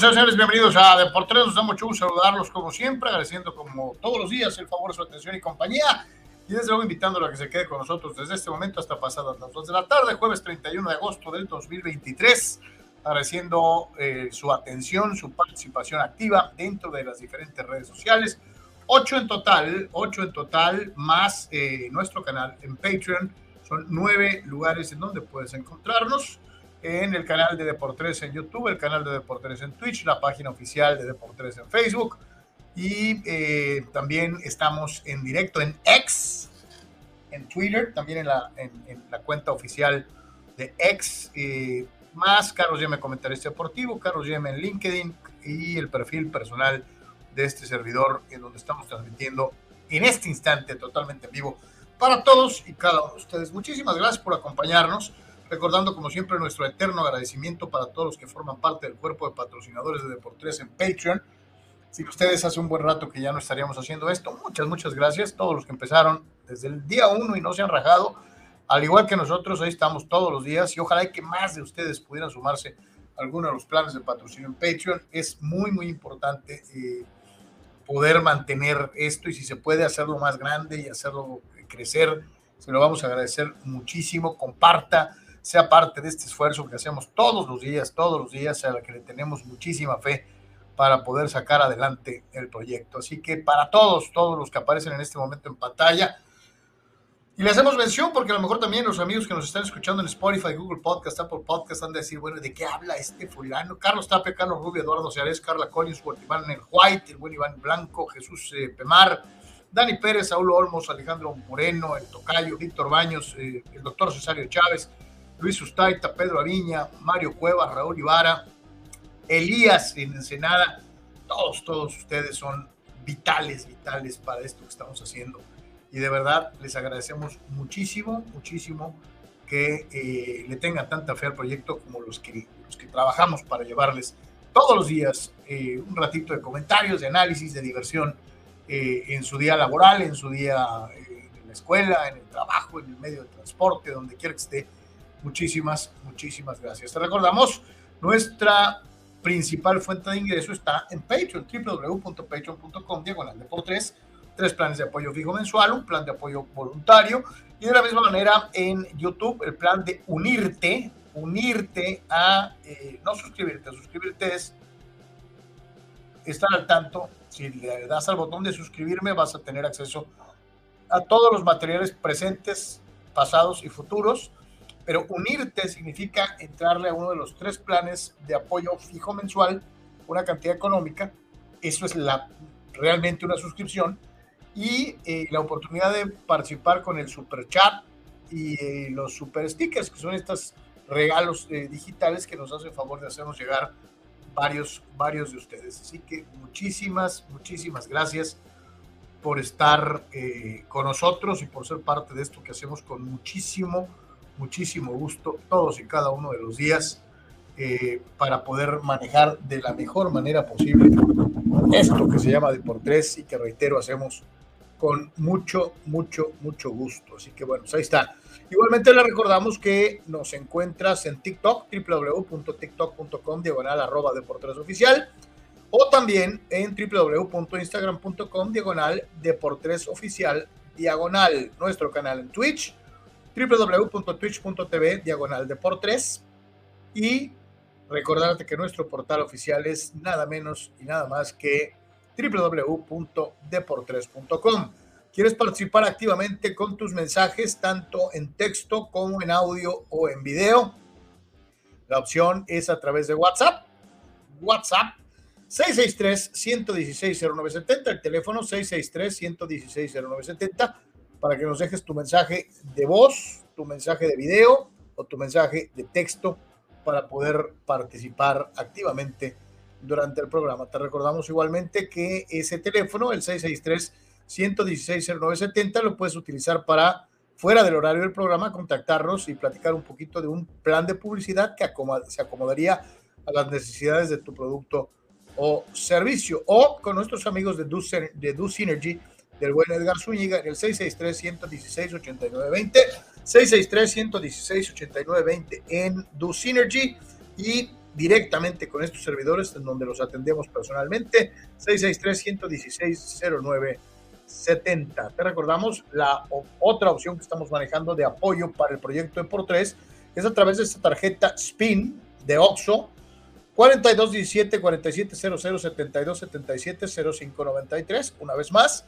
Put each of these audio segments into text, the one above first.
Señores, bienvenidos a Deportes. Nos da mucho gusto saludarlos como siempre, agradeciendo como todos los días el favor su atención y compañía. Y desde luego invitándolo a que se quede con nosotros desde este momento hasta pasadas las 2 de la tarde, jueves 31 de agosto del 2023. Agradeciendo eh, su atención, su participación activa dentro de las diferentes redes sociales. Ocho en total, ocho en total, más eh, nuestro canal en Patreon. Son nueve lugares en donde puedes encontrarnos en el canal de Deportes en YouTube, el canal de Deportes en Twitch, la página oficial de Deportes en Facebook. Y eh, también estamos en directo en X, en Twitter, también en la, en, la cuenta oficial de X, eh, más Carlos Yeme Comentarista Deportivo, Carlos Yeme en LinkedIn y el perfil personal de este servidor en donde estamos transmitiendo en este instante totalmente en vivo para todos y cada uno de ustedes. Muchísimas gracias por acompañarnos recordando como siempre nuestro eterno agradecimiento para todos los que forman parte del cuerpo de patrocinadores de Deportes en Patreon. Si ustedes hace un buen rato que ya no estaríamos haciendo esto, muchas, muchas gracias. Todos los que empezaron desde el día uno y no se han rajado, al igual que nosotros, ahí estamos todos los días y ojalá que más de ustedes pudieran sumarse a alguno de los planes de patrocinio en Patreon. Es muy, muy importante eh, poder mantener esto y si se puede hacerlo más grande y hacerlo crecer, se lo vamos a agradecer muchísimo. Comparta sea parte de este esfuerzo que hacemos todos los días, todos los días, a la que le tenemos muchísima fe para poder sacar adelante el proyecto. Así que para todos, todos los que aparecen en este momento en pantalla, y le hacemos mención porque a lo mejor también los amigos que nos están escuchando en Spotify, Google Podcast, Apple Podcast, han de decir, bueno, ¿de qué habla este fulano? Carlos Tapia, Carlos Rubio, Eduardo Ceares, Carla Collins, Iván el White, el buen Iván Blanco, Jesús eh, Pemar, Dani Pérez, Saúl Olmos, Alejandro Moreno, el Tocayo, Víctor Baños, eh, el doctor Cesario Chávez, Luis Ustaita, Pedro Aviña, Mario Cuevas, Raúl Ibarra, Elías en Ensenada, todos, todos ustedes son vitales, vitales para esto que estamos haciendo. Y de verdad les agradecemos muchísimo, muchísimo que eh, le tengan tanta fe al proyecto como los que, trabajamos para llevarles todos los días eh, un ratito de comentarios, de análisis, de diversión eh, en su día laboral, en su día en la escuela, en el trabajo, en el medio de transporte, donde quiera que esté Muchísimas, muchísimas gracias. Te recordamos, nuestra principal fuente de ingreso está en Patreon, www.patreon.com, diagonal de por tres, tres planes de apoyo fijo mensual, un plan de apoyo voluntario y de la misma manera en YouTube el plan de unirte, unirte a, eh, no suscribirte, suscribirte es estar al tanto, si le das al botón de suscribirme vas a tener acceso a todos los materiales presentes, pasados y futuros pero unirte significa entrarle a uno de los tres planes de apoyo fijo mensual, una cantidad económica. Eso es la realmente una suscripción y eh, la oportunidad de participar con el super chat y eh, los super stickers, que son estos regalos eh, digitales que nos hacen favor de hacernos llegar varios, varios de ustedes. Así que muchísimas, muchísimas gracias por estar con nosotros y por ser parte de esto que hacemos con muchísimo, muchísimo gusto todos y cada uno de los días para poder manejar de la mejor manera posible esto que se llama Deportes y que reitero hacemos con mucho, mucho, mucho gusto. Así que bueno, pues ahí está. Igualmente le recordamos que nos encuentras en TikTok, www.tiktok.com, diagonal arroba deportes oficial, o también en www.instagram.com, diagonal deportes oficial, diagonal, nuestro canal en Twitch, www.twitch.tv, diagonal deportes, y recordarte que nuestro portal oficial es nada menos y nada más que www.deportres.com. ¿Quieres participar activamente con tus mensajes, tanto en texto como en audio o en video? La opción es a través de WhatsApp. WhatsApp 663-116-0970, el teléfono 663-116-0970, para que nos dejes tu mensaje de voz, tu mensaje de video o tu mensaje de texto para poder participar activamente durante el programa. Te recordamos igualmente que ese teléfono, el 663-116-0970, lo puedes utilizar para, fuera del horario del programa, contactarnos y platicar un poquito de un plan de publicidad que se acomodaría a las necesidades de tu producto o servicio. O con nuestros amigos de Do, de Synergy, del buen Edgar Zúñiga, en el 663-116-8920, 663-116-8920 en Do Synergy y directamente con estos servidores en donde los atendemos personalmente. 663-116-0970. Te recordamos la otra opción que estamos manejando de apoyo para el proyecto de por 3 es a través de esta tarjeta SPIN de OXO 4217 4700 72 77 0593. Una vez más,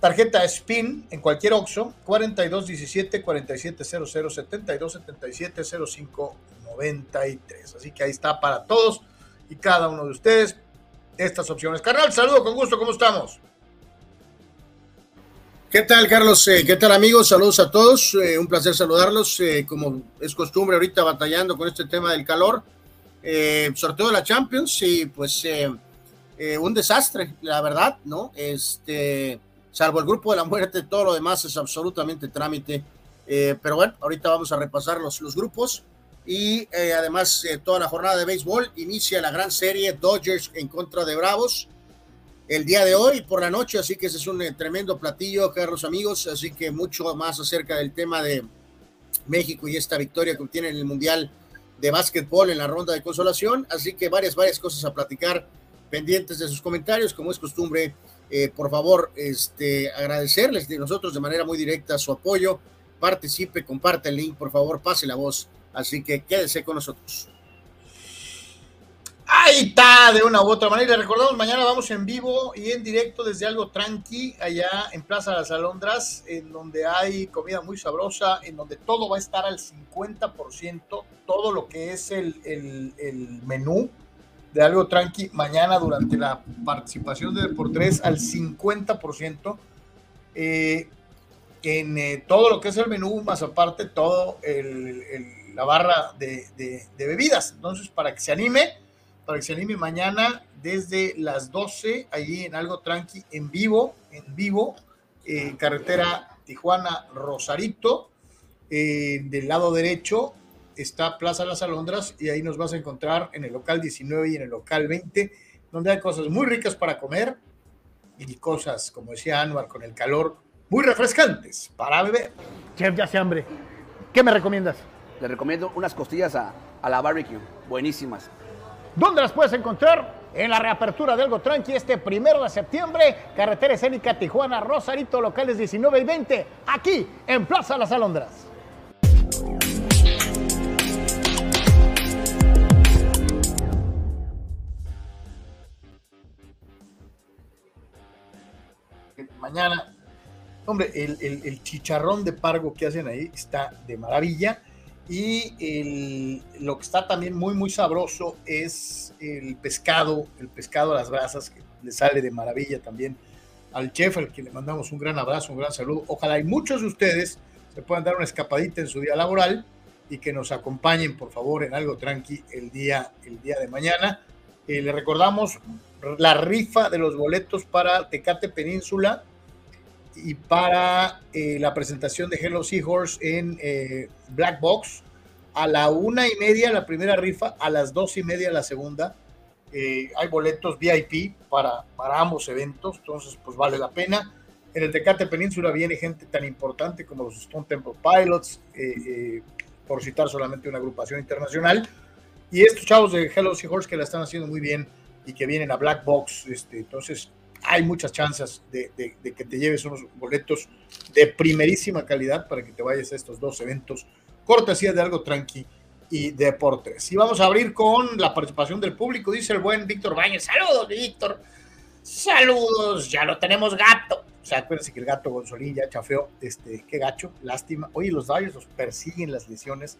tarjeta SPIN en cualquier OXO 4217 4700 72 77 0593. 93. Así que ahí está para todos y cada uno de ustedes estas opciones. Carnal, saludo con gusto, ¿cómo estamos? ¿Qué tal, Carlos? Eh, ¿Qué tal, amigos? Saludos a todos. Eh, un placer saludarlos. Eh, como es costumbre, ahorita batallando con este tema del calor, sobre todo la Champions, y pues un desastre, la verdad, ¿no? Este, salvo el grupo de la muerte, todo lo demás es absolutamente trámite. pero bueno, ahorita vamos a repasar los, los grupos. Y eh, además, eh, toda la jornada de béisbol inicia la gran serie Dodgers en contra de Bravos el día de hoy por la noche. Así que ese es un eh, tremendo platillo, Carlos amigos. Así que mucho más acerca del tema de México y esta victoria que obtiene en el Mundial de Básquetbol en la ronda de consolación. Así que varias, varias cosas a platicar pendientes de sus comentarios. Como es costumbre, por favor, este, agradecerles de nosotros de manera muy directa su apoyo. Participe, comparte el link, por favor, pase la voz Así que quédese con nosotros. Ahí está, de una u otra manera. Recordamos, mañana vamos en vivo y en directo desde algo tranqui, allá en Plaza Las Alondras, en donde hay comida muy sabrosa, en donde todo va a estar al 50%, todo lo que es el, menú de algo tranqui, mañana durante la participación de Deportes al 50%. Eh, en eh, todo lo que es el menú, más aparte todo el la barra de, bebidas. Entonces, para que se anime, para que se anime mañana desde las 12, allí en algo tranqui, en vivo, en vivo, eh, carretera Tijuana Rosarito, eh, del lado derecho está Plaza Las Alondras y ahí nos vas a encontrar en el local 19 y en el local 20, donde hay cosas muy ricas para comer y cosas, como decía Anuar, con el calor, muy refrescantes para beber. Chef, ya se hambre. ¿Qué me recomiendas? Les recomiendo unas costillas a, la barbecue, buenísimas. ¿Dónde las puedes encontrar? En la reapertura de Algo Tranqui este primero de septiembre, carretera escénica Tijuana, Rosarito, locales 19 y 20, aquí en Plaza Las Alondras. Mañana, hombre, el, el chicharrón de pargo que hacen ahí está de maravilla Y lo que está también muy, muy sabroso es el pescado, el pescado a las brasas, que le sale de maravilla también al chef, al que le mandamos un gran abrazo, un gran saludo. Ojalá y muchos de ustedes se puedan dar una escapadita en su día laboral y que nos acompañen, por favor, en algo tranqui el día, el día de mañana. Eh, le recordamos la rifa de los boletos para Tecate Península y para eh, la presentación de Hello Seahorse en eh, Black Box. A la una y media la primera rifa, a las dos y media la segunda. Eh, hay boletos VIP para, para ambos eventos, entonces pues vale la pena. En el Tecate Península viene gente tan importante como los Stone Temple Pilots, por citar solamente una agrupación internacional. Y estos chavos de Hello Seahorse que la están haciendo muy bien y que vienen a Black Box. Este, entonces, hay muchas chances de, que te lleves unos boletos de primerísima calidad para que te vayas a estos dos eventos, cortesía de algo tranqui y deportes. Y vamos a abrir con la participación del público, dice el buen Víctor Bañez. Saludos, Víctor. Saludos, ya lo tenemos gato. O sea, acuérdense que el gato Gonzolín ya chafeó, este, qué gacho, lástima. Oye, los gallos los persiguen las lesiones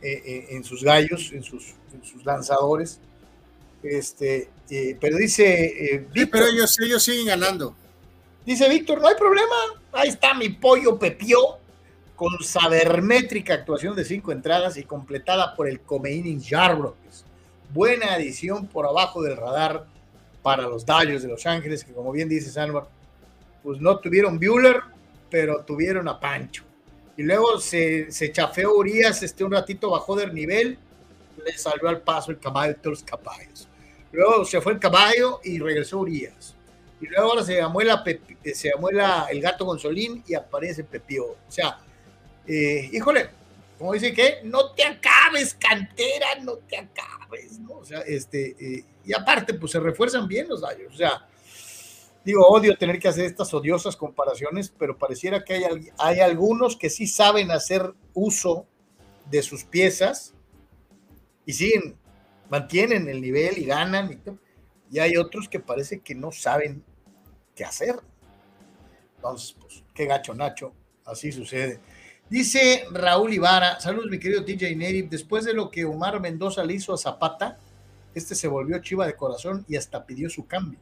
eh, eh, en sus gallos, en sus, en sus lanzadores. Este, eh, pero dice eh, pero ellos, ellos siguen ganando. Dice Víctor, no hay problema. Ahí está mi pollo Pepio con sabermétrica actuación de cinco entradas y completada por el Comeinin Jarbrokes. Buena adición por abajo del radar para los Dodgers de Los Ángeles, que como bien dice Sanmar, pues no tuvieron Bueller, pero tuvieron a Pancho. Y luego se, se chafeó Urias, este un ratito bajó del nivel, le salió al paso el caballo de los caballos. Luego se fue el caballo y regresó Urias. Y luego ahora se llamó, la se llamó el gato Gonzolín y aparece Pepío. O sea, eh, híjole, como dice que no te acabes, cantera, no te acabes, ¿no? O sea, este, eh, y aparte, pues se refuerzan bien los daños. O sea, digo, odio tener que hacer estas odiosas comparaciones, pero pareciera que hay, hay algunos que sí saben hacer uso de sus piezas y siguen mantienen el nivel y ganan. Y, hay otros que parece que no saben qué hacer. Entonces, pues, qué gacho Nacho, así sucede. Dice Raúl Ibarra, saludos mi querido TJ Neri, después de lo que Omar Mendoza le hizo a Zapata, este se volvió chiva de corazón y hasta pidió su cambio.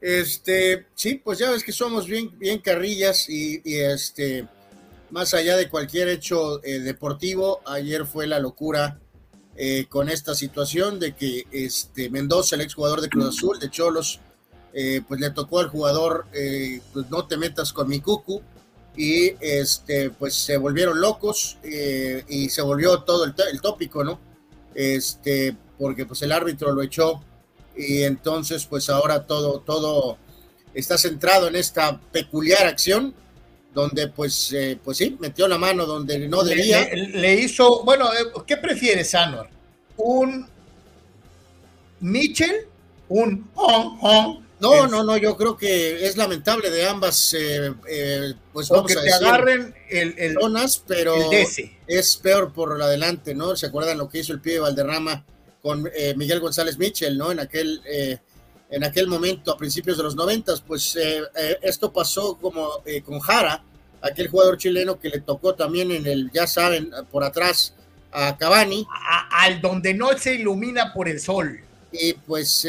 Este, sí, pues ya ves que somos bien, bien carrillas y este, más allá de cualquier hecho eh, deportivo, ayer fue la locura eh, con esta situación de que este Mendoza, el exjugador de Cruz Azul, de Cholos, eh, pues le tocó al jugador, pues no te metas con mi cucu, y este, pues se volvieron locos y se volvió todo el, el, tópico, ¿no? Este, porque pues el árbitro lo echó y entonces pues ahora todo, todo está centrado en esta peculiar acción donde pues, eh, pues sí, metió la mano donde no debía. Le, hizo, bueno, eh, ¿qué prefieres, Anor? ¿Un Mitchell? ¿Un No, no, no, yo creo que es lamentable de ambas, eh, pues vamos que te agarren el, el zonas, pero es peor por adelante, ¿no? ¿Se acuerdan lo que hizo el pibe Valderrama con Miguel González Mitchell, ¿no? En aquel en aquel momento, a principios de los noventas, pues eh, eh, esto pasó como eh, con Jara, aquel jugador chileno que le tocó también en el, ya saben, por atrás a Cavani. al donde no se ilumina por el sol. Y pues,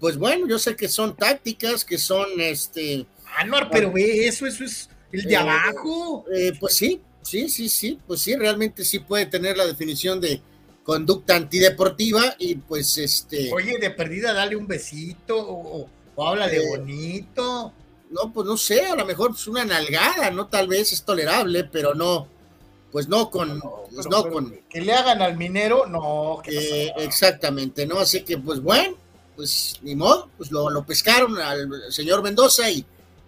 pues bueno, yo sé que son tácticas, que son este... Ah, no, pero ve, eso, eso es el de abajo. pues sí, sí, sí, sí, pues sí, realmente sí puede tener la definición de conducta antideportiva y pues este... Oye, de perdida dale un besito o, habla de eh, bonito. No, pues no sé, a lo mejor es una nalgada, ¿no? Tal vez es tolerable, pero no, pues no con... Pues no, con que le hagan al minero, no. Eh, exactamente, ¿no? Así que pues bueno, pues ni modo, pues lo, lo pescaron al señor Mendoza y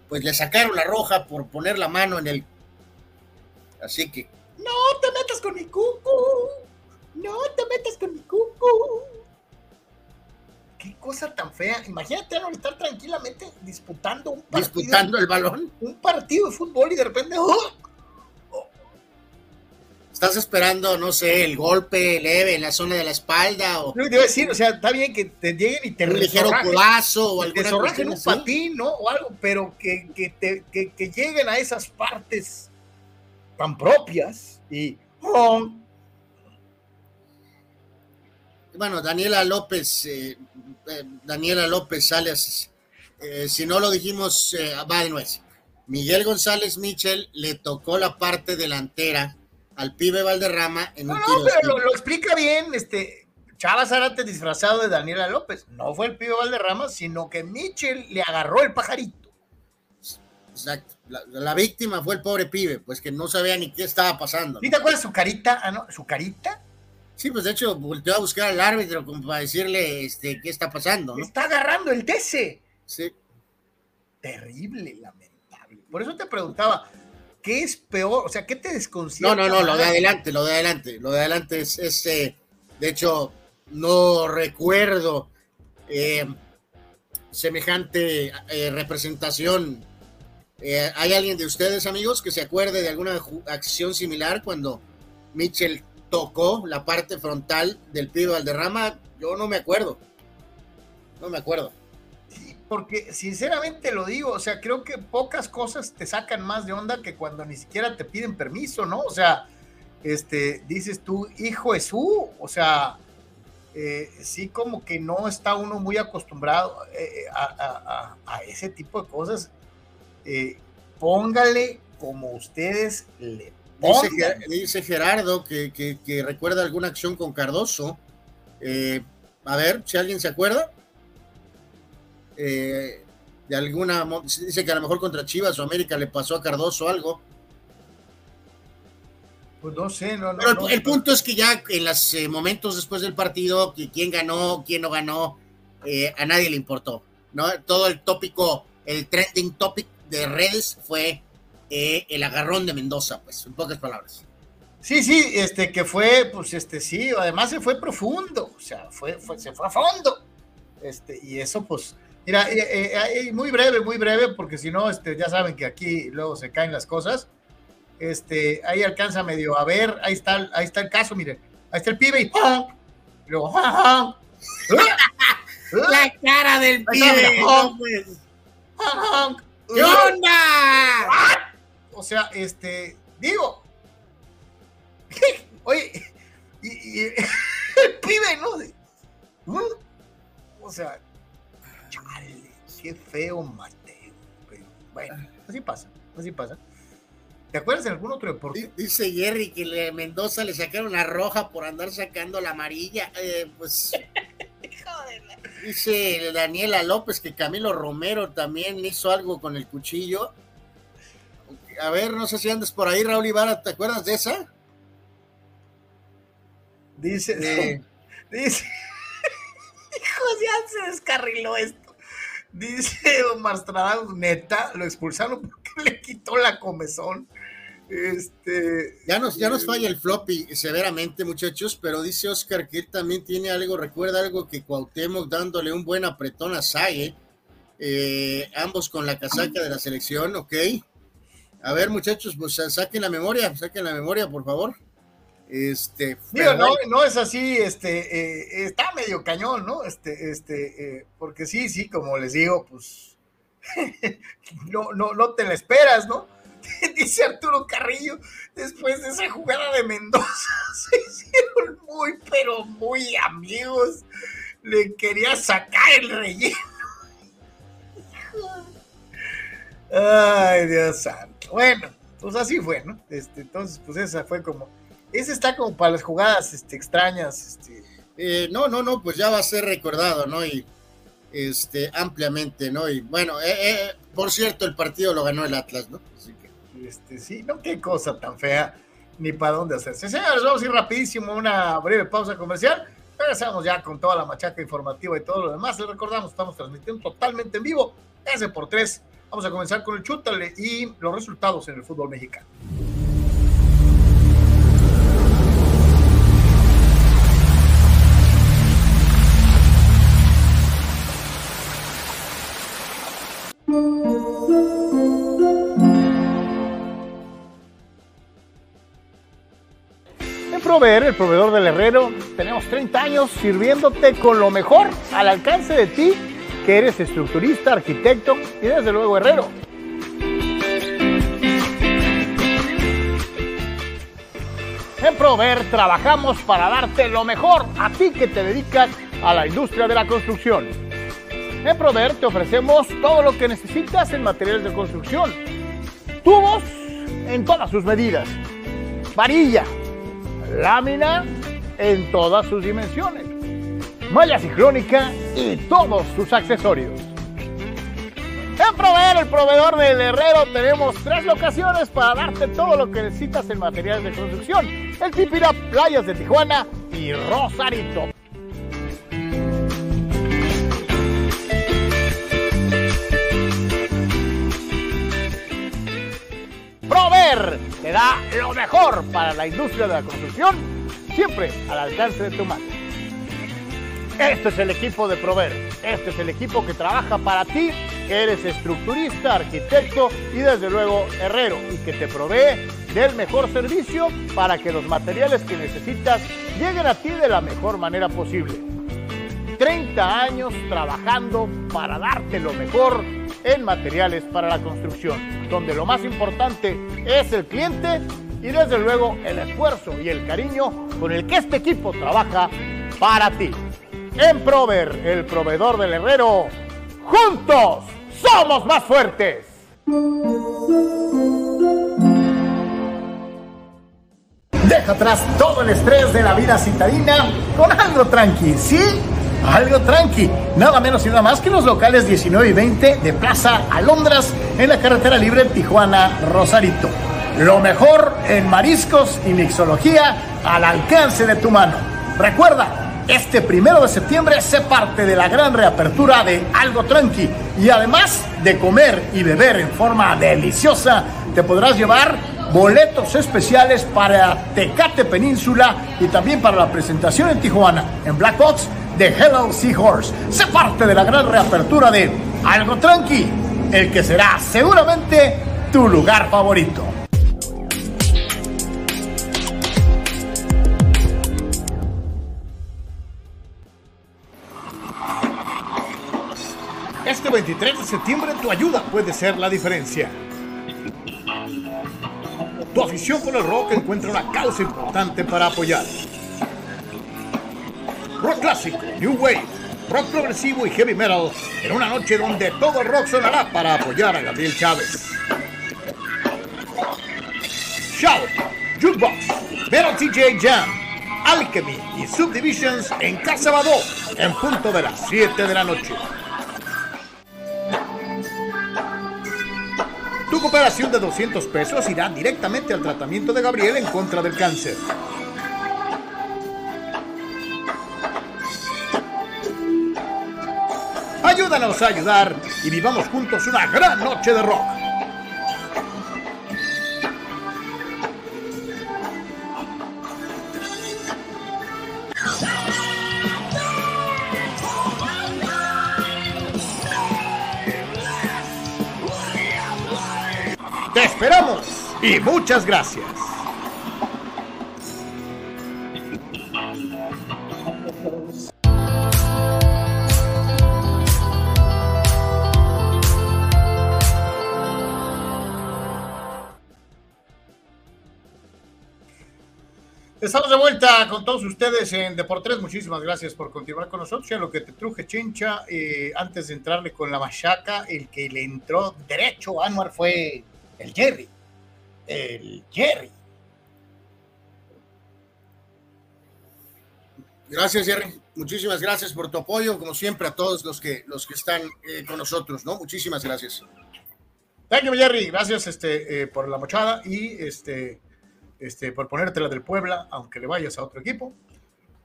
pues le sacaron la roja por poner la mano en el... Así que... No te metas con mi cucu. No te metas con mi cucu. Qué cosa tan fea. Imagínate a estar tranquilamente disputando un partido. Disputando el balón. Un partido de fútbol y de repente. ¡oh! Estás esperando, no sé, el golpe leve en la zona de la espalda o. Debo decir, o sea, está bien que te lleguen y te un ligero codazo o algo. Te un patín, ¿no? O algo, pero que, que, te, que, que lleguen a esas partes tan propias y oh, bueno, Daniela López, eh, eh, Daniela López Sales, eh, si no lo dijimos, va de nuez. Miguel González Michel le tocó la parte delantera al pibe Valderrama en un no, no, pero lo, explica bien, este, Chava Zárate disfrazado de Daniela López. No fue el pibe Valderrama, sino que Michel le agarró el pajarito. Exacto. La, víctima fue el pobre pibe, pues que no sabía ni qué estaba pasando. ¿Y te acuerdas su carita? Ah, no, su carita Sí, pues de hecho volteó a buscar al árbitro como para decirle este, qué está pasando. ¿no? Está agarrando el TC. Sí. Terrible, lamentable. Por eso te preguntaba, ¿qué es peor? O sea, ¿qué te desconcierta? No, no, no, lo de adelante, lo de adelante. Lo de adelante es, es eh, de hecho, no recuerdo eh, semejante eh, representación. ¿Hay alguien de ustedes, amigos, que se acuerde de alguna acción similar cuando Mitchell tocó la parte frontal del pibe Valderrama, yo no me acuerdo. No me acuerdo. porque sinceramente lo digo, o sea, creo que pocas cosas te sacan más de onda que cuando ni siquiera te piden permiso, ¿no? O sea, este, dices tú, hijo de su, o sea, eh, sí como que no está uno muy acostumbrado eh, a, ese tipo de cosas. Eh, póngale como ustedes le Dice, Gerardo que, recuerda alguna acción con Cardoso. Eh, a ver, si alguien se acuerda. Eh, de alguna. Dice que a lo mejor contra Chivas o América le pasó a Cardoso algo. Pues no sé, no, Pero el, punto es que ya en los eh, momentos después del partido, quién ganó, quién no ganó, a nadie le importó. ¿no? Todo el tópico, el trending topic de redes fue eh, el agarrón de Mendoza, pues, en pocas palabras. Sí, sí, este que fue, pues, este, sí, además se fue profundo, o sea, fue, fue se fue a fondo. Este, y eso, pues, mira, eh, eh, muy breve, muy breve, porque si no, este, ya saben que aquí luego se caen las cosas. Este, ahí alcanza medio a ver, ahí está, ahí está el caso, miren, ahí está el pibe y luego, la cara del pibe. ¿Qué onda? O sea, este, digo, oye, y, el pibe, ¿no? O sea, chale, qué feo Mateo. Bueno, así pasa, así pasa. ¿Te acuerdas de algún otro deporte? Dice Jerry que le, Mendoza le sacaron la roja por andar sacando la amarilla. Eh, pues. Dice Daniela López que Camilo Romero también hizo algo con el cuchillo a ver, no sé si andas por ahí, Raúl Ibarra, ¿te acuerdas de esa? Dice, dice, hijo, ya se descarriló esto. Dice Omar Stradal, neta, lo expulsaron porque le quitó la comezón. Este. Ya nos, ya nos falla el floppy severamente, muchachos, pero dice Oscar que él también tiene algo, recuerda algo que Cuauhtémoc dándole un buen apretón a Sague, eh, ambos con la casaca de la selección, ok. A ver, muchachos, pues saquen la memoria, saquen la memoria, por favor. Este, Digo, no, no es así, este, eh, está medio cañón, ¿no? Este, este, eh, porque sí, sí, como les digo, pues no, no, no te la esperas, ¿no? Dice Arturo Carrillo, después de esa jugada de Mendoza, se hicieron muy, pero muy amigos. Le quería sacar el relleno. Ay, Dios santo. Bueno, pues así fue, ¿no? Este, entonces, pues esa fue como. Ese está como para las jugadas este, extrañas. Este. Eh, no, no, no, pues ya va a ser recordado, ¿no? Y este, ampliamente, ¿no? Y bueno, eh, eh, por cierto, el partido lo ganó el Atlas, ¿no? Así que... Este, sí, no, qué cosa tan fea, ni para dónde hacerse. Señores, vamos a ir rapidísimo, una breve pausa comercial. Regresamos ya con toda la machaca informativa y todo lo demás. Les recordamos, estamos transmitiendo totalmente en vivo, ese por tres Vamos a comenzar con el chútale y los resultados en el fútbol mexicano. Proveer, el proveedor del herrero, tenemos 30 años sirviéndote con lo mejor al alcance de ti que eres estructurista, arquitecto y desde luego herrero. En Prover trabajamos para darte lo mejor a ti que te dedicas a la industria de la construcción. En Prover te ofrecemos todo lo que necesitas en materiales de construcción. Tubos en todas sus medidas. Varilla, lámina en todas sus dimensiones. Malla ciclónica y todos sus accesorios. En Proveer, el proveedor del Herrero, tenemos tres locaciones para darte todo lo que necesitas en materiales de construcción. El Tipira, Playas de Tijuana y Rosarito. Prover te da lo mejor para la industria de la construcción, siempre al alcance de tu mano. Este es el equipo de Prover. Este es el equipo que trabaja para ti, que eres estructurista, arquitecto y desde luego herrero y que te provee del mejor servicio para que los materiales que necesitas lleguen a ti de la mejor manera posible. 30 años trabajando para darte lo mejor en materiales para la construcción, donde lo más importante es el cliente y desde luego el esfuerzo y el cariño con el que este equipo trabaja para ti. En Prover, el proveedor del herrero, juntos somos más fuertes. Deja atrás todo el estrés de la vida citadina con algo tranqui, ¿sí? Algo tranqui, nada menos y nada más que los locales 19 y 20 de Plaza Alondras en la carretera libre Tijuana-Rosarito. Lo mejor en mariscos y mixología al alcance de tu mano. Recuerda, este primero de septiembre se parte de la gran reapertura de Algo Tranqui y además de comer y beber en forma deliciosa, te podrás llevar boletos especiales para Tecate Península y también para la presentación en Tijuana, en Black Box de Hello Seahorse. Se parte de la gran reapertura de Algo Tranqui, el que será seguramente tu lugar favorito. Este 23 de septiembre tu ayuda puede ser la diferencia. Tu afición por el rock encuentra una causa importante para apoyar. Rock clásico, New Wave, rock progresivo y heavy metal en una noche donde todo el rock sonará para apoyar a Gabriel Chávez. Shout, Jukebox, Metal TJ Jam, Alchemy y Subdivisions en Casa Badó en punto de las 7 de la noche. Tu cooperación de 200 pesos irá directamente al tratamiento de Gabriel en contra del cáncer. Ayúdanos a ayudar y vivamos juntos una gran noche de rock. Esperamos y muchas gracias. Estamos de vuelta con todos ustedes en Deportes. Muchísimas gracias por continuar con nosotros. Ya lo que te truje, Chincha, eh, antes de entrarle con la machaca, el que le entró derecho a Anuar fue el Jerry. El Jerry. Gracias, Jerry. Muchísimas gracias por tu apoyo, como siempre, a todos los que, los que están eh, con nosotros, ¿no? Muchísimas gracias. Thank you, Jerry. Gracias este, eh, por la mochada y este, este, por ponerte la del Puebla, aunque le vayas a otro equipo.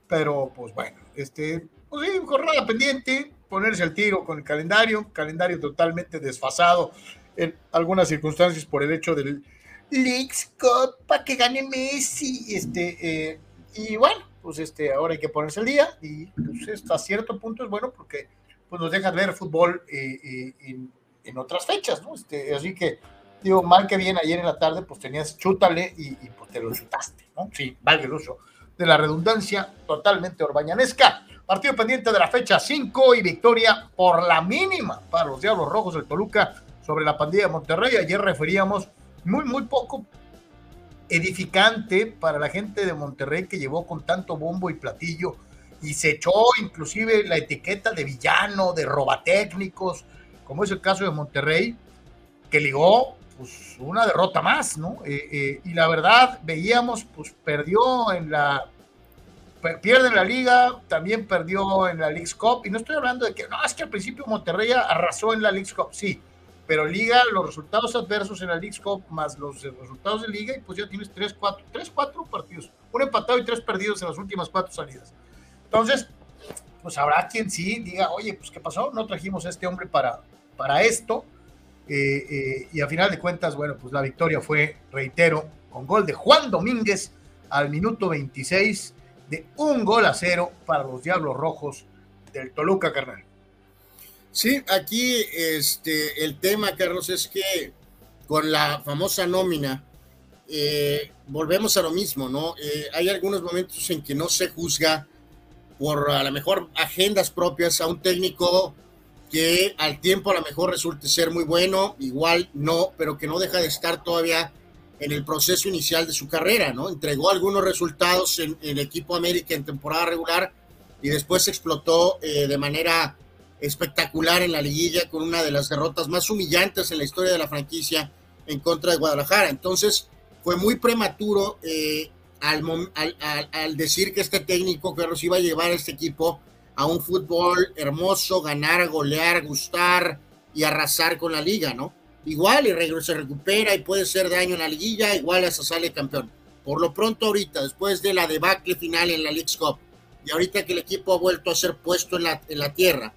Pero, pues bueno, este, pues sí, jornada pendiente, ponerse al tiro con el calendario, calendario totalmente desfasado en algunas circunstancias por el hecho del Leagues Cup para que gane Messi. Este, eh, y bueno, pues este, ahora hay que ponerse al día y pues, hasta cierto punto es bueno porque pues, nos deja ver fútbol eh, eh, en, otras fechas, ¿no? Este, así que, digo, mal que bien, ayer en la tarde pues tenías chútale y, y pues te lo chutaste, ¿no? Sí, valga el uso de la redundancia totalmente orbañanesca. Partido pendiente de la fecha 5 y victoria por la mínima para los Diablos Rojos del Toluca sobre la pandilla de Monterrey. Ayer referíamos muy, muy poco edificante para la gente de Monterrey que llevó con tanto bombo y platillo y se echó inclusive la etiqueta de villano, de robatécnicos, como es el caso de Monterrey, que ligó pues una derrota más, ¿no? Eh, eh, y la verdad, veíamos, pues perdió en la pierde en la liga, también perdió en la League's Cup, y no estoy hablando de que, no, es que al principio Monterrey arrasó en la League's Cup, sí, pero liga los resultados adversos en la League's Cup más los resultados de liga, y pues ya tienes 3, 4, 3, 4 partidos, un empatado y tres perdidos en las últimas cuatro salidas. Entonces, pues habrá quien sí diga, oye, pues ¿qué pasó? No trajimos a este hombre para, para esto, eh, eh, y a final de cuentas, bueno, pues la victoria fue, reitero, con gol de Juan Domínguez al minuto 26 de un gol a cero para los Diablos Rojos del Toluca, carnal. Sí, aquí este, el tema, Carlos, es que con la famosa nómina, eh, volvemos a lo mismo, ¿no? Eh, hay algunos momentos en que no se juzga por a lo mejor agendas propias a un técnico que al tiempo a lo mejor resulte ser muy bueno, igual no, pero que no deja de estar todavía en el proceso inicial de su carrera, ¿no? Entregó algunos resultados en, el equipo América en temporada regular y después explotó eh, de manera espectacular en la liguilla con una de las derrotas más humillantes en la historia de la franquicia en contra de Guadalajara. Entonces, fue muy prematuro eh, al, decir que este técnico Carlos iba a llevar a este equipo a un fútbol hermoso, ganar, golear, gustar y arrasar con la liga, ¿no? igual y se recupera y puede ser daño en la liguilla, igual hasta sale campeón. Por lo pronto ahorita, después de la debacle final en la League's Cup, y ahorita que el equipo ha vuelto a ser puesto en la tierra,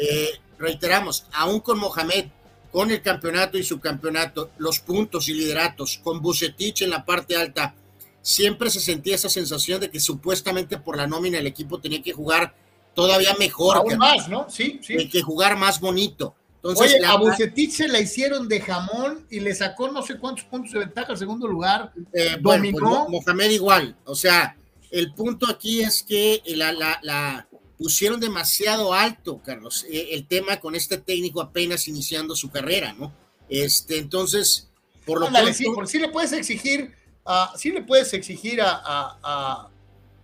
eh, reiteramos, aún con Mohamed, con el campeonato y subcampeonato, los puntos y lideratos, con Bucetich en la parte alta, siempre se sentía esa sensación de que supuestamente por la nómina el equipo tenía que jugar todavía mejor. Aún más, ¿no? Sí, sí. que jugar más bonito. Entonces, Oye, a Bucetich se la hicieron de jamón y le sacó no sé cuántos puntos de ventaja al segundo lugar. Eh, dominó. Mohamed igual. O sea, el punto aquí es que la, la, pusieron demasiado alto, Carlos, eh, el tema con este técnico apenas iniciando su carrera, ¿no? Este, entonces, por lo tanto. Sí, sí, le puedes exigir, uh, sí le puedes exigir a, a, a,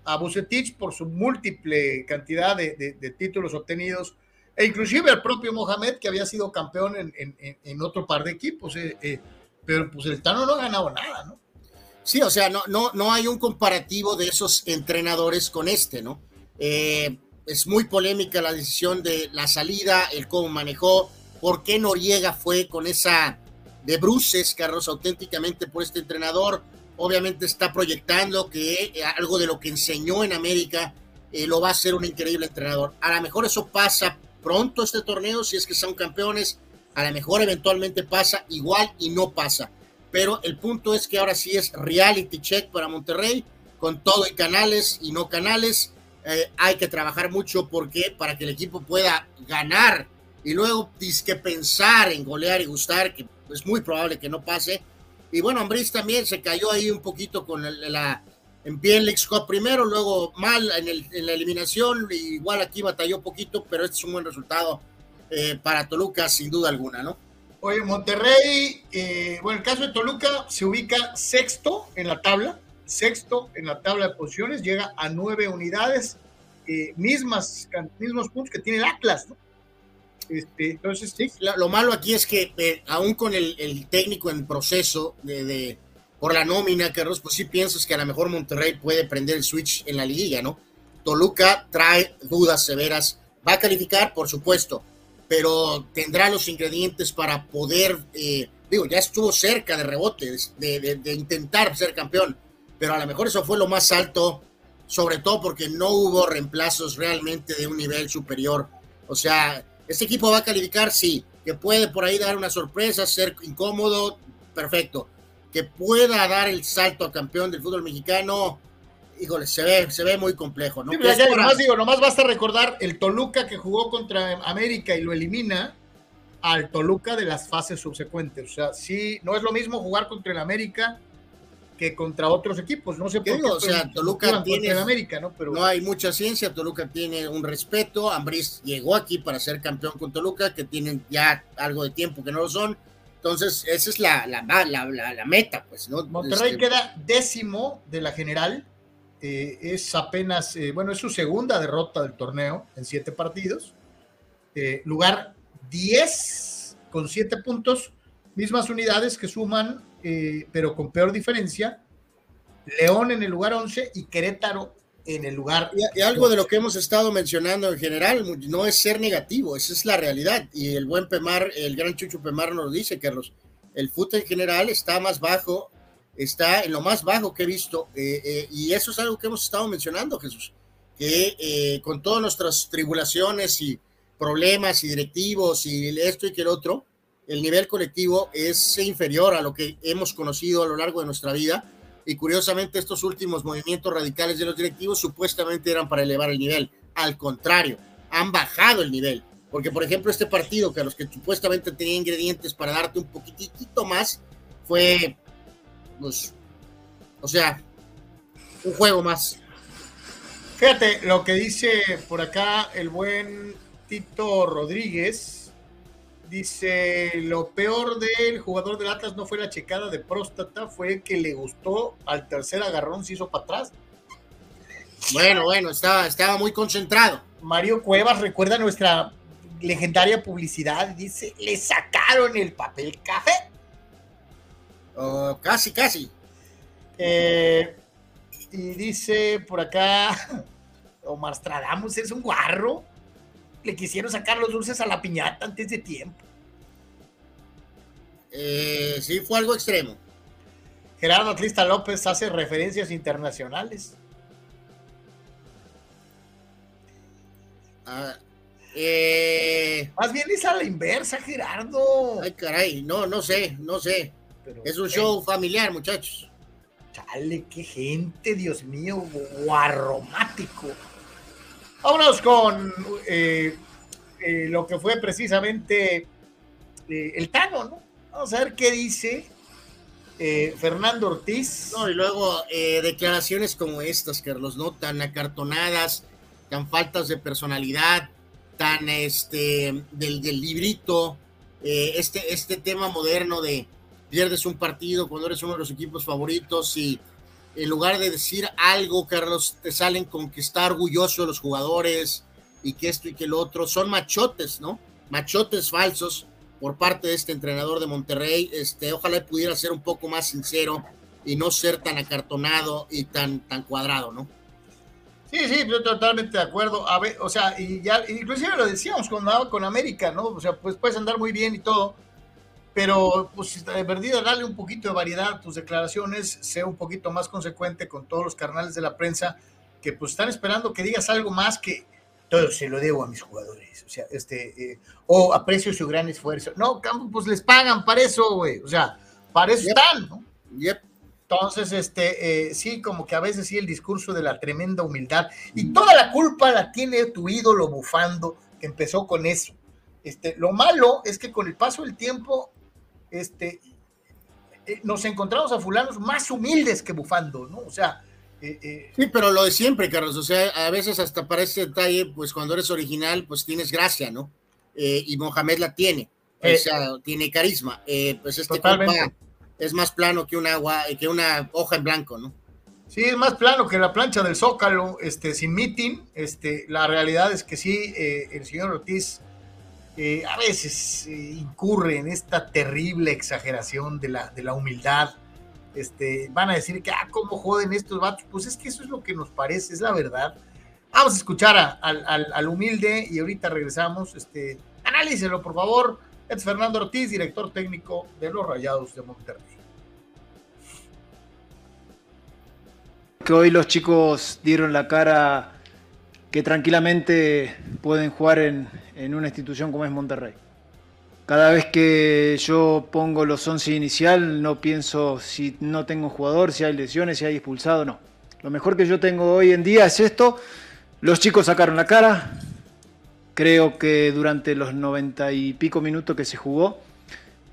a Bucetich por su múltiple cantidad de títulos obtenidos e inclusive el propio Mohamed, que había sido campeón en, otro par de equipos, eh, eh, pero pues el Tano no ha ganado nada, ¿no? Sí, o sea, no, no, no hay un comparativo de esos entrenadores con este, ¿no? Eh, es muy polémica la decisión de la salida, el cómo manejó, por qué Noriega fue con esa de bruces, Carlos, auténticamente por este entrenador. Obviamente está proyectando que algo de lo que enseñó en América lo va a ser un increíble entrenador. A lo mejor eso pasa pronto este torneo, si es que son campeones, a lo mejor eventualmente pasa igual y no pasa. Pero el punto es que ahora sí es reality check para Monterrey, con todo y canales y no canales. Eh, hay que trabajar mucho porque para que el equipo pueda ganar y luego que pensar en golear y gustar, que es muy probable que no pase. Y bueno, Ambris también se cayó ahí un poquito con la en pie en Cup primero, luego mal en, la eliminación, igual aquí batalló poquito, pero este es un buen resultado eh, para Toluca, sin duda alguna, ¿no? Oye, Monterrey, eh, bueno, el caso de Toluca se ubica sexto en la tabla, sexto en la tabla de posiciones, llega a nueve unidades, eh, mismas, mismos puntos que tiene el Atlas, ¿no? Este, entonces, sí, lo, malo aquí es que aún con el, técnico en proceso de por la nómina, Carlos, pues sí piensas que a lo mejor Monterrey puede prender el switch en la liguilla, ¿no? Toluca trae dudas severas. Va a calificar, por supuesto, pero tendrá los ingredientes para poder, eh, digo, ya estuvo cerca de rebote, de, de, intentar ser campeón, pero a lo mejor eso fue lo más alto, sobre todo porque no hubo reemplazos realmente de un nivel superior. O sea, este equipo va a calificar, sí, que puede por ahí dar una sorpresa, ser incómodo, perfecto que pueda dar el salto a campeón del fútbol mexicano, híjole, se ve, se ve muy complejo, ¿no? Sí, nomás digo, nomás basta recordar el Toluca que jugó contra América y lo elimina al Toluca de las fases subsecuentes. O sea, sí, no es lo mismo jugar contra el América que contra otros equipos. No sé por qué. o sea, Toluca tiene. América, ¿no? Pero... no hay mucha ciencia. Toluca tiene un respeto. Ambriz llegó aquí para ser campeón con Toluca, que tienen ya algo de tiempo que no lo son. Entonces, esa es la, la, la, la meta, pues, ¿no? Monterrey este, queda décimo de la general. Eh, es apenas, eh, bueno, es su segunda derrota del torneo en siete partidos. Eh, lugar 10 con siete puntos, mismas unidades que suman, pero con peor diferencia. León en el lugar 11 y Querétaro en el lugar. Y, algo de lo que hemos estado mencionando en general no es ser negativo, esa es la realidad. Y el buen Pemar, el gran Chucho Pemar nos dice, Carlos, el fútbol en general está más bajo, está en lo más bajo que he visto. Eh, eh, y eso es algo que hemos estado mencionando, Jesús, que eh, con todas nuestras tribulaciones y problemas y directivos y esto y que el otro, el nivel colectivo es inferior a lo que hemos conocido a lo largo de nuestra vida y curiosamente estos últimos movimientos radicales de los directivos supuestamente eran para elevar el nivel. Al contrario, han bajado el nivel. Porque, por ejemplo, este partido, que a los que supuestamente tenía ingredientes para darte un poquitito más, fue, pues, o sea, un juego más. Fíjate lo que dice por acá el buen Tito Rodríguez Dice, lo peor del jugador del Atlas no fue la checada de próstata, fue que le gustó al tercer agarrón, se hizo para atrás. Bueno, bueno, estaba, estaba muy concentrado. Mario Cuevas recuerda nuestra legendaria publicidad, dice, le sacaron el papel café. Oh, casi, casi. Eh, y dice por acá, Omar Stradamus es un guarro le quisieron sacar los dulces a la piñata antes de tiempo. Eh, sí, fue algo extremo. Gerardo Atlista López hace referencias internacionales. Ah, eh, Más bien es a la inversa, Gerardo. Ay, caray, no, no sé, no sé. es un show familiar, muchachos. Chale, qué gente, Dios mío, guarromático. Vámonos con eh, eh, lo que fue precisamente eh, el Tano, ¿no? Vamos a ver qué dice Fernando Ortiz. No, y luego declaraciones como estas, Carlos, ¿no? Tan acartonadas, tan faltas de personalidad, tan este del, del librito, este, este tema moderno de pierdes un partido cuando eres uno de los equipos favoritos y en lugar de decir algo, Carlos, te salen con que está orgulloso de los jugadores y que esto y que lo otro. Son machotes, ¿no? Machotes falsos por parte de este entrenador de Monterrey. Este, ojalá pudiera ser un poco más sincero y no ser tan acartonado y tan, tan cuadrado, ¿no? Sí, sí, yo totalmente de acuerdo. A ver, o sea, y ya, inclusive lo decíamos con, con América, ¿no? O sea, pues puedes andar muy bien y todo, pero pues de verdad darle un poquito de variedad a tus declaraciones, sea un poquito más consecuente con todos los carnales de la prensa que pues están esperando que digas algo más que todo se lo debo a mis jugadores, o sea, este, eh, o aprecio su gran esfuerzo. No, pues les pagan para eso, güey, o sea, para eso están, ¿no? Yep. Entonces, este, eh, sí, como que a veces sí el discurso de la tremenda humildad y toda la culpa la tiene tu ídolo bufando, que empezó con eso. Este, lo malo es que con el paso del tiempo este, eh, nos encontramos a fulanos más humildes que bufando, ¿no? O sea... Eh, eh, sí, pero lo de siempre, Carlos, o sea, a veces hasta para ese detalle, pues cuando eres original, pues tienes gracia, ¿no? y Mohamed la tiene, o sea, tiene carisma, pues este compa es más plano que una agua, que una hoja en blanco, ¿no? Sí, es más plano que la plancha del Zócalo, este, sin meeting, este, la realidad es que sí, el señor Ortiz a veces eh, incurre en esta terrible exageración de la, de la humildad. Este, van a decir que, ah, ¿cómo joden estos vatos? Pues es que eso es lo que nos parece, es la verdad. Vamos a escuchar al, humilde y ahorita regresamos. Este, analícelo, por favor. Es Fernando Ortiz, director técnico de los Rayados de Monterrey. Que hoy los chicos dieron la cara que tranquilamente pueden jugar en, en una institución como es Monterrey. Cada vez que yo pongo los 11 inicial, no pienso si no tengo jugador, si hay lesiones, si hay expulsado, no. Lo mejor que yo tengo hoy en día es esto. Los chicos sacaron la cara. Creo que durante los 90 y pico minutos que se jugó,